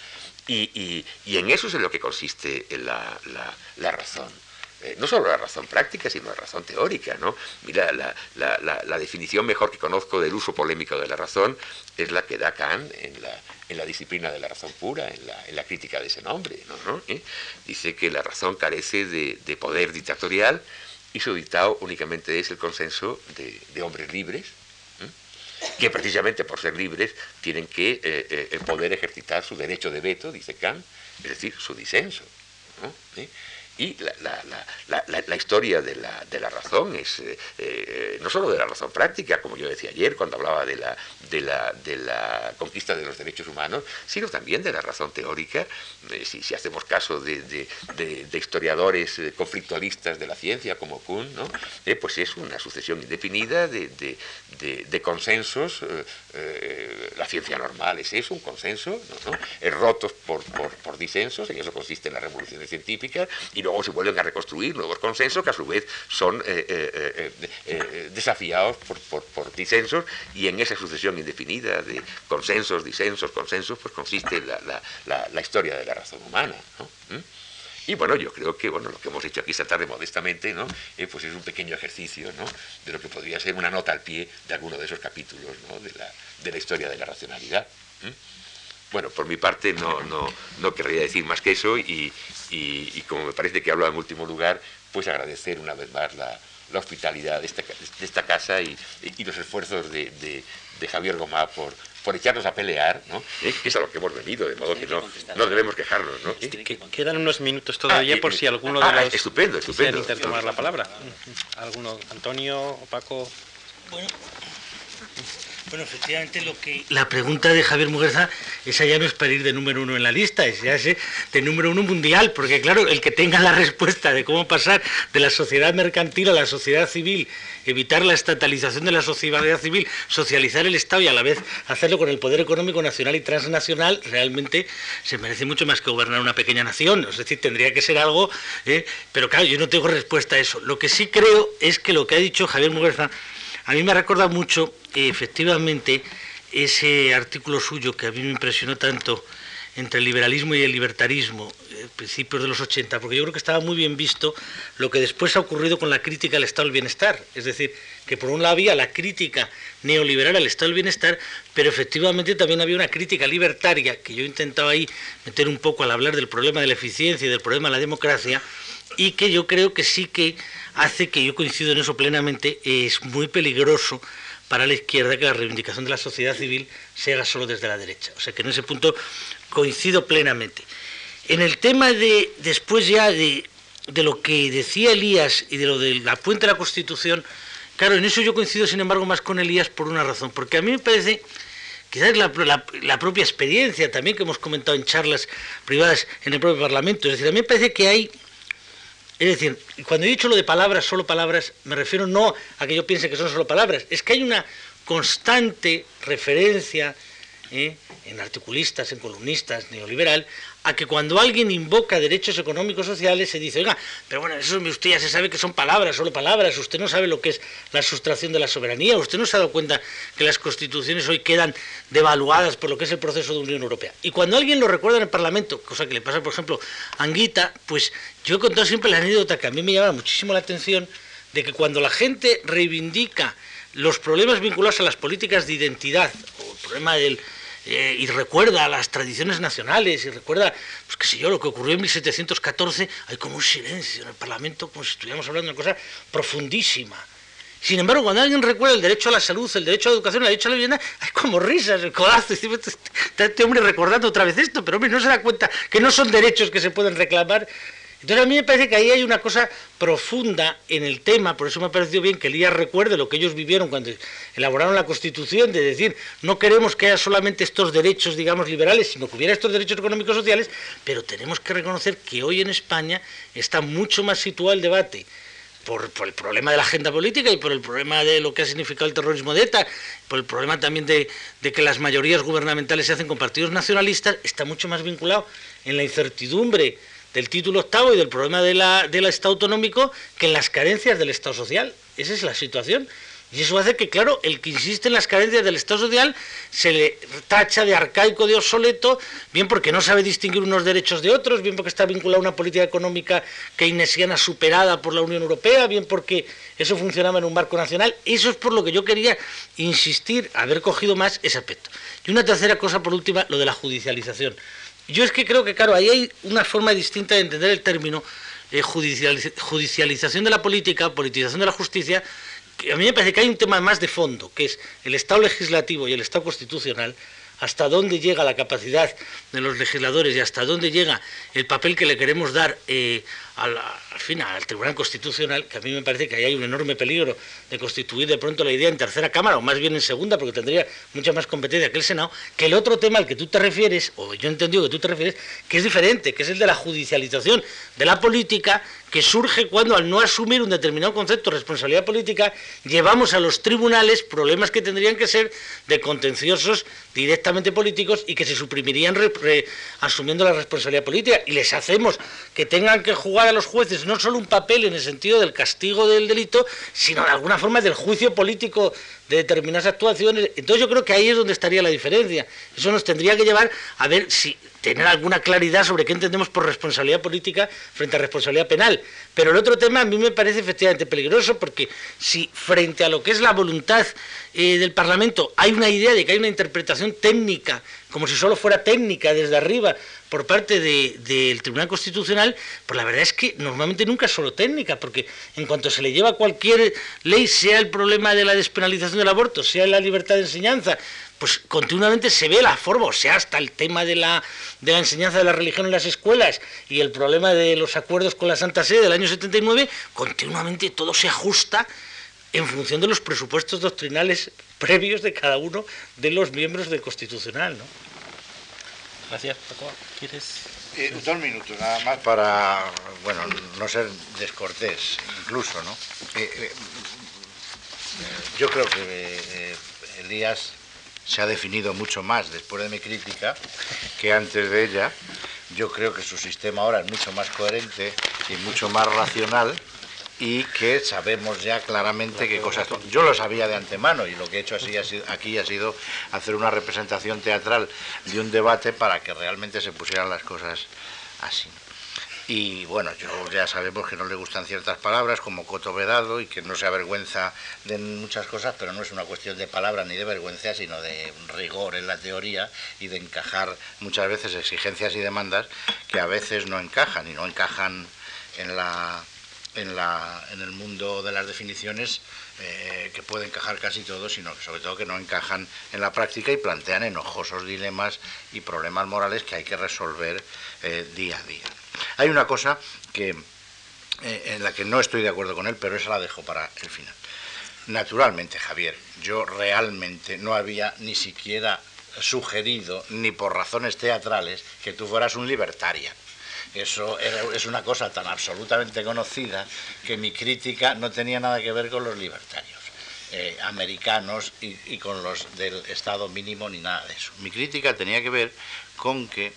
S6: Y, en eso es en lo que consiste la, razón. Eh, no solo la razón práctica, sino la razón teórica. ¿no? Mira, la, definición mejor que conozco del uso polémico de la razón es la que da Kant en la, disciplina de la razón pura, en la, crítica de ese nombre. ¿no? ¿Eh? Dice que la razón carece de, poder dictatorial y su dictado únicamente es el consenso de hombres libres que precisamente por ser libres tienen que eh, eh, poder ejercitar su derecho de veto, dice Kant, es decir, su disenso. Y la, historia de la, razón es eh, eh, no solo de la razón práctica, como yo decía ayer cuando hablaba de la, de la, conquista de los derechos humanos, sino también de la razón teórica. Eh, si, hacemos caso de, historiadores conflictualistas de la ciencia como Kuhn, ¿no? pues es una sucesión indefinida de, consensos. la ciencia normal es eso, un consenso, ¿no? rotos por, por, disensos, en eso consiste la revolución científica, y luego se vuelven a reconstruir nuevos consensos que a su vez son eh, eh, eh, desafiados por, disensos y en esa sucesión indefinida de consensos, disensos, consensos, pues consiste la, historia de la razón humana. ¿Mm? Y bueno, yo creo que bueno, lo que hemos hecho aquí esta tarde modestamente, ¿no? pues es un pequeño ejercicio ¿no? de lo que podría ser una nota al pie de alguno de esos capítulos de, la, historia de la racionalidad. ¿Mm? Bueno, por mi parte no, no, no querría decir más que eso y, y, como me parece que hablo en último lugar, pues agradecer una vez más la, la hospitalidad de esta, casa y, los esfuerzos de, Javier Gomá por, por echarnos a pelear, ¿no? ¿Eh? que es a lo que hemos venido, de modo que no, no debemos quejarnos. ¿no?
S1: quedan unos minutos todavía ah, por si alguno de
S6: ah,
S1: los
S6: estupendo, estupendo.
S1: tomar la palabra. ¿Alguno? Antonio, Paco.
S2: Bueno, bueno, efectivamente lo que... La pregunta de Javier Muguerza, esa ya no es para ir de número uno en la lista, es ya de número uno mundial, porque claro, el que tenga la respuesta de cómo pasar de la sociedad mercantil a la sociedad civil, evitar la estatalización de la sociedad civil, socializar el Estado y a la vez hacerlo con el poder económico nacional y transnacional, realmente se merece mucho más que gobernar una pequeña nación. Es decir, tendría que ser algo... ¿eh? Pero claro, yo no tengo respuesta a eso. Lo que sí creo es que lo que ha dicho Javier Muguerza a mí me recuerda mucho, efectivamente, ese artículo suyo que a mí me impresionó tanto entre el liberalismo y el libertarismo, eh, principios de los 80, porque yo creo que estaba muy bien visto lo que después ha ocurrido con la crítica al estado del bienestar. Es decir, que por un lado había la crítica neoliberal al estado del bienestar, pero efectivamente también había una crítica libertaria, que yo intentaba ahí meter un poco al hablar del problema de la eficiencia y del problema de la democracia, y que yo creo que sí que hace que yo coincido en eso plenamente, es muy peligroso para la izquierda que la reivindicación de la sociedad civil se haga solo desde la derecha. O sea que en ese punto coincido plenamente. En el tema de, después ya de, lo que decía Elías y de lo de la puente de la Constitución, claro, en eso yo coincido sin embargo más con Elías por una razón, porque a mí me parece, quizás la, la propia experiencia también que hemos comentado en charlas privadas en el propio Parlamento, es decir, a mí me parece que hay es decir, cuando he dicho lo de palabras, solo palabras, me refiero no a que yo piense que son solo palabras, es que hay una constante referencia ¿eh? en articulistas, en columnistas, neoliberal, a que cuando alguien invoca derechos económicos sociales se dice, oiga, pero bueno, eso usted ya se sabe que son palabras, solo palabras, usted no sabe lo que es la sustracción de la soberanía, usted no se ha dado cuenta que las constituciones hoy quedan devaluadas por lo que es el proceso de Unión Europea. Y cuando alguien lo recuerda en el Parlamento, cosa que le pasa, por ejemplo, a Anguita, pues yo he contado siempre la anécdota que a mí me llama muchísimo la atención, de que cuando la gente reivindica los problemas vinculados a las políticas de identidad, o el problema del eh, y recuerda las tradiciones nacionales y recuerda, pues qué sé yo, lo que ocurrió en 1714, hay como un silencio en el Parlamento, como si estuviéramos hablando de una cosa profundísima. Sin embargo, cuando alguien recuerda el derecho a la salud, el derecho a la educación, el derecho a la vivienda, hay como risas, el codazo. Este, este hombre recordando otra vez esto, pero hombre, no se da cuenta que no son derechos que se pueden reclamar entonces a mí me parece que ahí hay una cosa profunda en el tema, por eso me ha parecido bien que Elías recuerde lo que ellos vivieron cuando elaboraron la Constitución, de decir, no queremos que haya solamente estos derechos, digamos, liberales, sino que hubiera estos derechos económicos sociales, pero tenemos que reconocer que hoy en España está mucho más situado el debate por, el problema de la agenda política y por el problema de lo que ha significado el terrorismo de ETA, por el problema también de, de, que las mayorías gubernamentales se hacen con partidos nacionalistas, está mucho más vinculado en la incertidumbre del título octavo y del problema del Estado autonómico que en las carencias del Estado social. Esa es la situación. Y eso hace que, claro, el que insiste en las carencias del Estado social se le tacha de arcaico, de obsoleto, bien porque no sabe distinguir unos derechos de otros, bien porque está vinculado a una política económica keynesiana superada por la Unión Europea, bien porque eso funcionaba en un marco nacional. Eso es por lo que yo quería insistir, haber cogido más ese aspecto. Y una tercera cosa, por última, lo de la judicialización. Yo es que creo que, claro, ahí hay una forma distinta de entender el término eh, judicialización de la política, politización de la justicia, que a mí me parece que hay un tema más de fondo, que es el Estado legislativo y el Estado constitucional, hasta dónde llega la capacidad de los legisladores y hasta dónde llega el papel que le queremos dar eh, al, fin, al Tribunal Constitucional, que a mí me parece que ahí hay un enorme peligro de constituir de pronto la idea en tercera Cámara, o más bien en segunda, porque tendría mucha más competencia que el Senado, que el otro tema al que tú te refieres, o yo he entendido que tú te refieres, que es diferente, que es el de la judicialización de la política, que surge cuando al no asumir un determinado concepto de responsabilidad política, llevamos a los tribunales problemas que tendrían que ser de contenciosos directamente políticos y que se suprimirían asumiendo la responsabilidad política, y les hacemos que tengan que jugar a los jueces no solo un papel en el sentido del castigo del delito, sino de alguna forma del juicio político de determinadas actuaciones. Entonces yo creo que ahí es donde estaría la diferencia. Eso nos tendría que llevar a ver si tener alguna claridad sobre qué entendemos por responsabilidad política frente a responsabilidad penal. Pero el otro tema a mí me parece efectivamente peligroso porque si frente a lo que es la voluntad eh, del Parlamento hay una idea de que hay una interpretación técnica, como si solo fuera técnica desde arriba por parte del Tribunal Constitucional, pues la verdad es que normalmente nunca es solo técnica, porque en cuanto se le lleva cualquier ley, sea el problema de la despenalización del aborto, sea la libertad de enseñanza, pues continuamente se ve la forma, o sea, hasta el tema de la, de la enseñanza de la religión en las escuelas y el problema de los acuerdos con la Santa Sede del año 79, continuamente todo se ajusta en función de los presupuestos doctrinales previos de cada uno de los miembros del Constitucional, ¿no?
S1: Gracias, Paco. ¿Quieres...?
S3: Eh, dos minutos nada más para, bueno, no ser descortés, incluso, ¿no? Eh, eh, yo creo que Elías se ha definido mucho más después de mi crítica que antes de ella. Yo creo que su sistema ahora es mucho más coherente y mucho más racional y que sabemos ya claramente qué cosas Yo lo sabía de antemano y lo que he hecho así aquí ha sido hacer una representación teatral de un debate para que realmente se pusieran las cosas así. Y bueno, yo ya sabemos que no le gustan ciertas palabras como coto vedado y que no se avergüenza de muchas cosas, pero no es una cuestión de palabras ni de vergüenza, sino de rigor en la teoría y de encajar muchas veces exigencias y demandas que a veces no encajan y no encajan en la en, la, en el mundo de las definiciones eh, que puede encajar casi todo, sino que sobre todo que no encajan en la práctica y plantean enojosos dilemas y problemas morales que hay que resolver eh, día a día. Hay una cosa que, eh, en la que no estoy de acuerdo con él, pero esa la dejo para el final. Naturalmente, Javier, yo realmente no había ni siquiera sugerido, ni por razones teatrales, que tú fueras un libertaria eso es una cosa tan absolutamente conocida que mi crítica no tenía nada que ver con los libertarios eh, americanos y, con los del Estado mínimo ni nada de eso. Mi crítica tenía que ver con que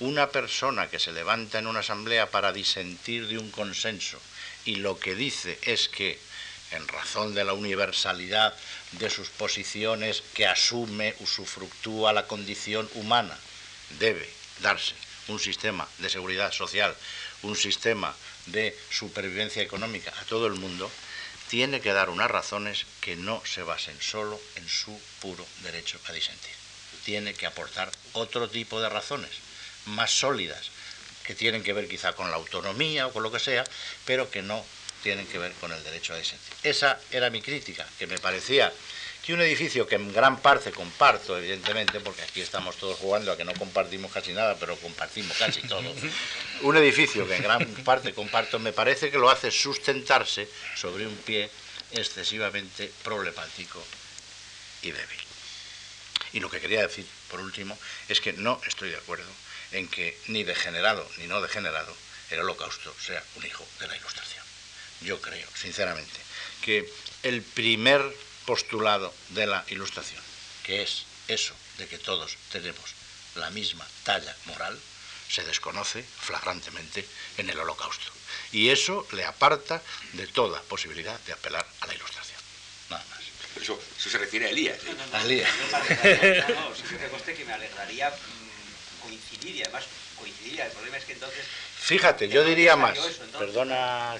S3: una persona que se levanta en una asamblea para disentir de un consenso y lo que dice es que en razón de la universalidad de sus posiciones que asume, usufructúa la condición humana, debe darse un sistema de seguridad social, un sistema de supervivencia económica a todo el mundo, tiene que dar unas razones que no se basen solo en su puro derecho a disentir. Tiene que aportar otro tipo de razones, más sólidas, que tienen que ver quizá con la autonomía o con lo que sea, pero que no tienen que ver con el derecho a disentir. Esa era mi crítica, que me parecía que un edificio que en gran parte comparto, evidentemente, porque aquí estamos todos jugando a que no compartimos casi nada, pero compartimos casi todo, un edificio que en gran parte comparto, me parece que lo hace sustentarse sobre un pie excesivamente problemático y débil. Y lo que quería decir, por último, es que no estoy de acuerdo en que ni degenerado ni no degenerado el holocausto sea un hijo de la ilustración. Yo creo, sinceramente, que el primer postulado de la ilustración, que es eso de que todos tenemos la misma talla moral, se desconoce flagrantemente en el holocausto. Y eso le aparta de toda posibilidad de apelar a la ilustración. Nada más.
S6: Eso, se refiere a Elías.
S5: ¿eh?
S6: A
S5: Elías. No, no, conste que me alegraría mm, coincidir y además coincidiría. El problema es que entonces...
S3: Fíjate, yo diría más. Perdona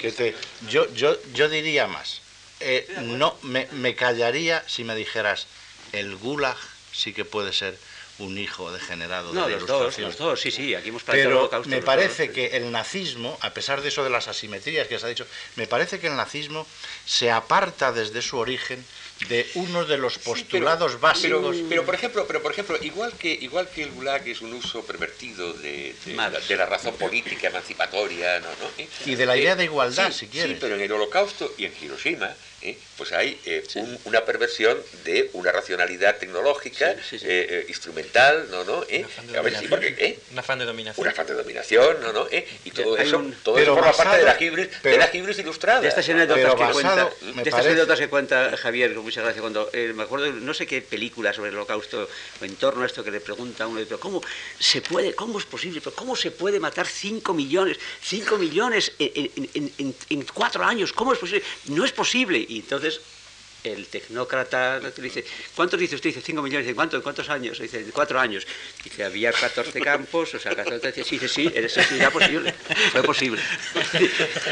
S3: que te... Yo, yo, yo diría más. Eh, no me, callaría si me dijeras, el gulag sí que puede ser un hijo degenerado
S5: no,
S3: de
S5: la los dos, los dos, sí, sí, aquí hemos
S3: Pero me parece que el nazismo, a pesar de eso de las asimetrías que se ha dicho, me parece que el nazismo se aparta desde su origen de uno de los postulados básicos.
S6: Pero, por ejemplo, pero por ejemplo, igual que igual que el gulag es un uso pervertido de, de, la, razón política emancipatoria, ¿no? ¿no?
S3: Y de la idea de igualdad, si quieres.
S6: Sí, pero en el Holocausto y en Hiroshima ¿eh? pues hay eh, una perversión de una racionalidad tecnológica, eh, instrumental, ¿no? ¿no?
S1: A ver, porque, un afán de dominación.
S6: Un afán de dominación, ¿no? ¿no? Y todo eso, todo eso forma parte de la hibris, de la hibris ilustrada.
S5: De estas anécdotas que cuenta, de estas anécdotas que cuenta Javier, con muchas gracias, cuando me acuerdo, no sé qué película sobre el holocausto o en torno a esto que le pregunta a uno, pero ¿cómo se puede, cómo es posible, pero cómo se puede matar 5 millones, 5 millones en, en, en, en, cuatro años? ¿Cómo es posible? No es posible y entonces el tecnócrata dice, ¿cuántos dice usted? Dice 5 millones, dice, ¿cuánto? ¿Cuántos años? Dice, cuatro años. Dice, había 14 campos, o sea, 14, dice, sí, dice, sí, eso sí, era posible, fue posible.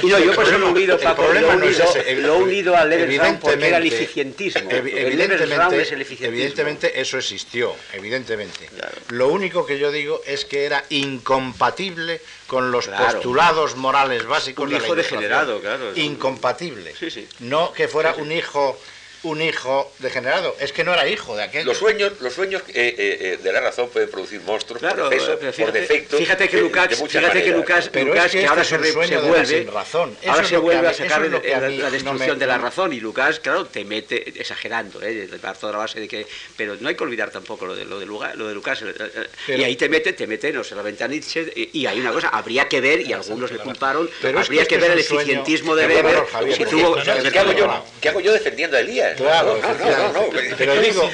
S5: Y no, yo por eso lo he unido, Paco, lo he unido, lo he unido al Level porque era el eficientismo.
S3: Evidentemente, el evidentemente eso existió, evidentemente. Lo único que yo digo es que era incompatible con los postulados morales básicos
S5: un hijo degenerado, claro.
S3: Incompatible. No que fuera un hijo un hijo degenerado. Es que no era hijo de aquel.
S6: Los sueños, los sueños eh, eh, eh, de la razón pueden producir monstruos por, defecto.
S5: Fíjate que Lucas, fíjate que Lucas, Lucas que, ahora este se, se vuelve,
S3: razón.
S5: ahora se vuelve a, sacar la, destrucción de la razón y Lucas, claro, te mete exagerando, eh, toda la base de que, pero no hay que olvidar tampoco lo de lo de, lo de Lucas y ahí te mete, te mete, no se la venta Nietzsche y, hay una cosa, habría que ver y algunos le culparon, habría que, ver el eficientismo de Weber.
S6: ¿Qué hago yo defendiendo a Elías?
S3: Claro, pero digo,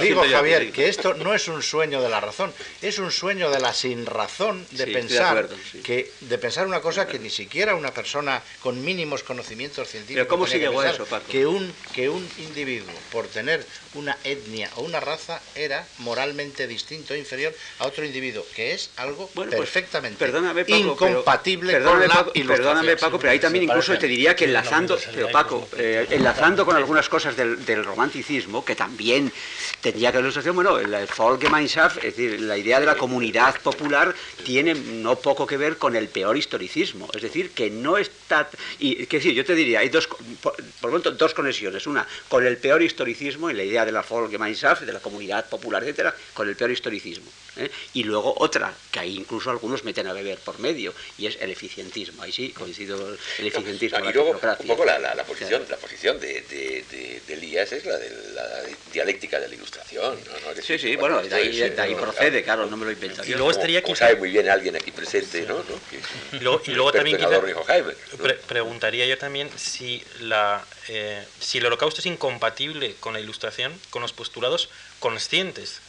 S3: digo, Javier, que esto no es un sueño de la razón, es un sueño de la sin razón de pensar que de pensar una cosa que ni siquiera una persona con mínimos conocimientos científicos.
S5: Pero cómo se llegó a eso,
S3: Que un que un individuo por tener una etnia o una raza era moralmente distinto, e inferior a otro individuo, que es algo pues, perfectamente incompatible
S5: con la Perdóname, Paco, pero ahí también incluso te diría que enlazando, pero Paco, eh, enlazando con algunas cosas del, romanticismo, que también tendría que ilustración, bueno, el, Volksgemeinschaft, es decir, la idea de la comunidad popular tiene no poco que ver con el peor historicismo, es decir, que no está, y que sí, yo te diría, hay dos, por, lo tanto, dos conexiones, una con el peor historicismo y la idea de la Volksgemeinschaft, de la comunidad popular, etcétera, con el peor historicismo. ¿eh? Y luego otra, que ahí incluso algunos meten a beber por medio, y es el eficientismo. Ahí sí coincido el eficientismo.
S6: y luego, un poco la, posición, la posición de, de, Elías es la de la dialéctica de la ilustración.
S5: sí, sí, bueno, de ahí, procede, claro, no me lo invento.
S6: Y luego estaría como, sabe muy bien alguien aquí presente, ¿no?
S1: y luego, también preguntaría yo también si la eh, si el holocausto es incompatible con la ilustración, con los postulados conscientes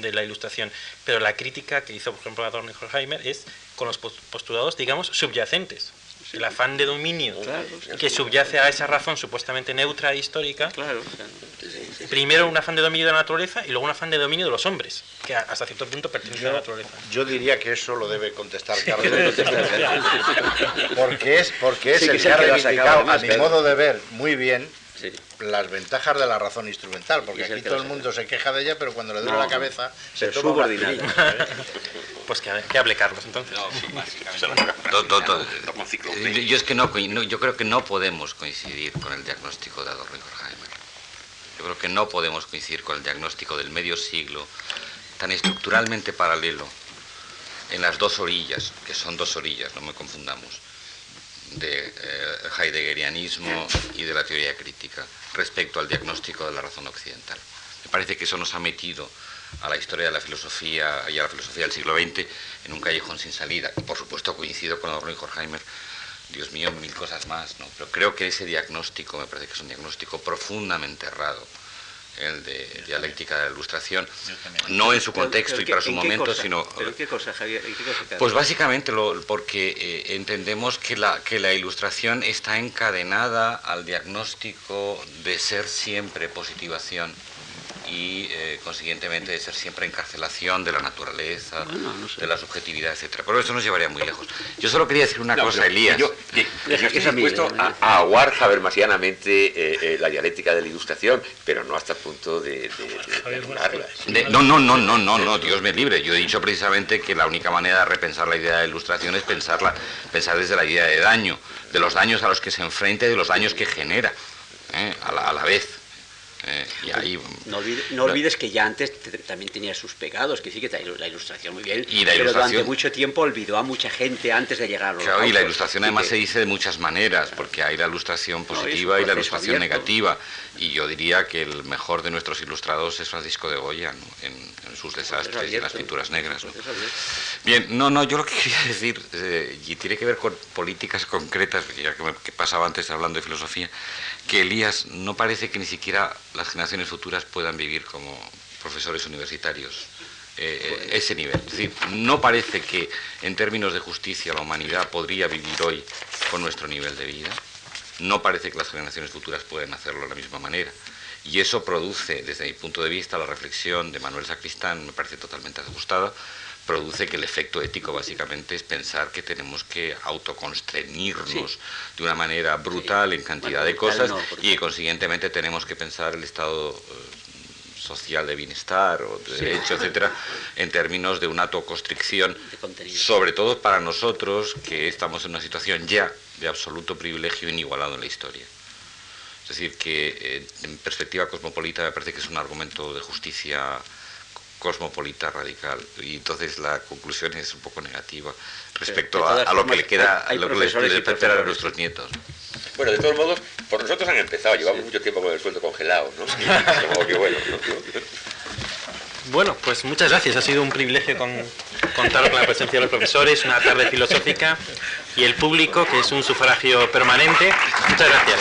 S1: de la ilustración. Pero la crítica que hizo, por ejemplo, Adorno y Horkheimer es con los postulados, digamos, subyacentes. El afán de dominio que subyace a esa razón supuestamente neutra e histórica. Primero un afán de dominio de la naturaleza y luego un afán de dominio de los hombres, que hasta cierto punto pertenece a la naturaleza.
S3: Yo diría que eso lo debe contestar Carlos. porque es, porque es el que ha reivindicado, a mi modo de ver, muy bien, las ventajas de la razón instrumental, porque aquí todo el mundo se queja de ella, pero cuando le duele la cabeza se toma
S1: Pues que, que, hable Carlos entonces.
S4: yo es que no, yo creo que no podemos coincidir con el diagnóstico de Adorno y Horkheimer. Yo creo que no podemos coincidir con el diagnóstico del medio siglo tan estructuralmente paralelo en las dos orillas, que son dos orillas, no me confundamos de eh, heideggerianismo y de la teoría crítica respecto al diagnóstico de la razón occidental. Me parece que eso nos ha metido a la historia de la filosofía y a la filosofía del siglo XX en un callejón sin salida. Y por supuesto coincido con Adorno y Dios mío, mil cosas más, ¿no? Pero creo que ese diagnóstico me parece que es un diagnóstico profundamente errado el de dialéctica de la ilustración, no en su contexto y para su momento, sino...
S5: qué cosa, Javier?
S4: pues básicamente lo, porque eh, entendemos que la, que la ilustración está encadenada al diagnóstico de ser siempre positivación y eh, consiguientemente de ser siempre encarcelación de la naturaleza, de la subjetividad, etcétera. Pero eso nos llevaría muy lejos. Yo solo quería decir una cosa, Elías.
S6: Yo, estoy dispuesto a, a aguar javermasianamente eh, eh, la dialéctica de la ilustración, pero no hasta el punto de,
S4: de, no, no, no, no, no, no, Dios me libre. Yo he dicho precisamente que la única manera de repensar la idea de ilustración es pensarla, pensar desde la idea de daño, de los daños a los que se enfrenta y de los daños que genera, a la vez. Eh, y
S5: no, olvides, que ya antes también tenía sus pegados, que sí que la ilustración muy bien, y pero durante mucho tiempo olvidó a mucha gente antes de llegar a los
S4: Claro, y la ilustración además se dice de muchas maneras, porque hay la ilustración positiva y la ilustración negativa. Y yo diría que el mejor de nuestros ilustrados es Francisco de Goya, en, sus desastres y en las pinturas negras. Bien, no, no, yo lo que quería decir, eh, y tiene que ver con políticas concretas, ya que, me, que pasaba antes hablando de filosofía, que Elías no parece que ni siquiera las generaciones futuras puedan vivir como profesores universitarios eh, ese nivel. Es decir, no parece que en términos de justicia la humanidad podría vivir hoy con nuestro nivel de vida. No parece que las generaciones futuras puedan hacerlo de la misma manera. Y eso produce, desde mi punto de vista, la reflexión de Manuel Sacristán, me parece totalmente ajustada, produce que el efecto ético básicamente es pensar que tenemos que autoconstreñirnos de una manera brutal en cantidad de cosas y consiguientemente tenemos que pensar el estado eh, social de bienestar o de derecho, etcétera, en términos de una autoconstricción, sobre todo para nosotros que estamos en una situación ya de absoluto privilegio inigualado en la historia. Es decir, que eh, en perspectiva cosmopolita me parece que es un argumento de justicia cosmopolita radical y entonces la conclusión es un poco negativa respecto a, lo que le queda a lo que les esperar a nuestros nietos.
S6: Bueno, de todos modos, por nosotros han empezado, llevamos mucho tiempo con el sueldo congelado, ¿no?
S1: bueno, pues muchas gracias, ha sido un privilegio contar con la presencia de los profesores, una tarde filosófica y el público, que es un sufragio permanente. Muchas gracias.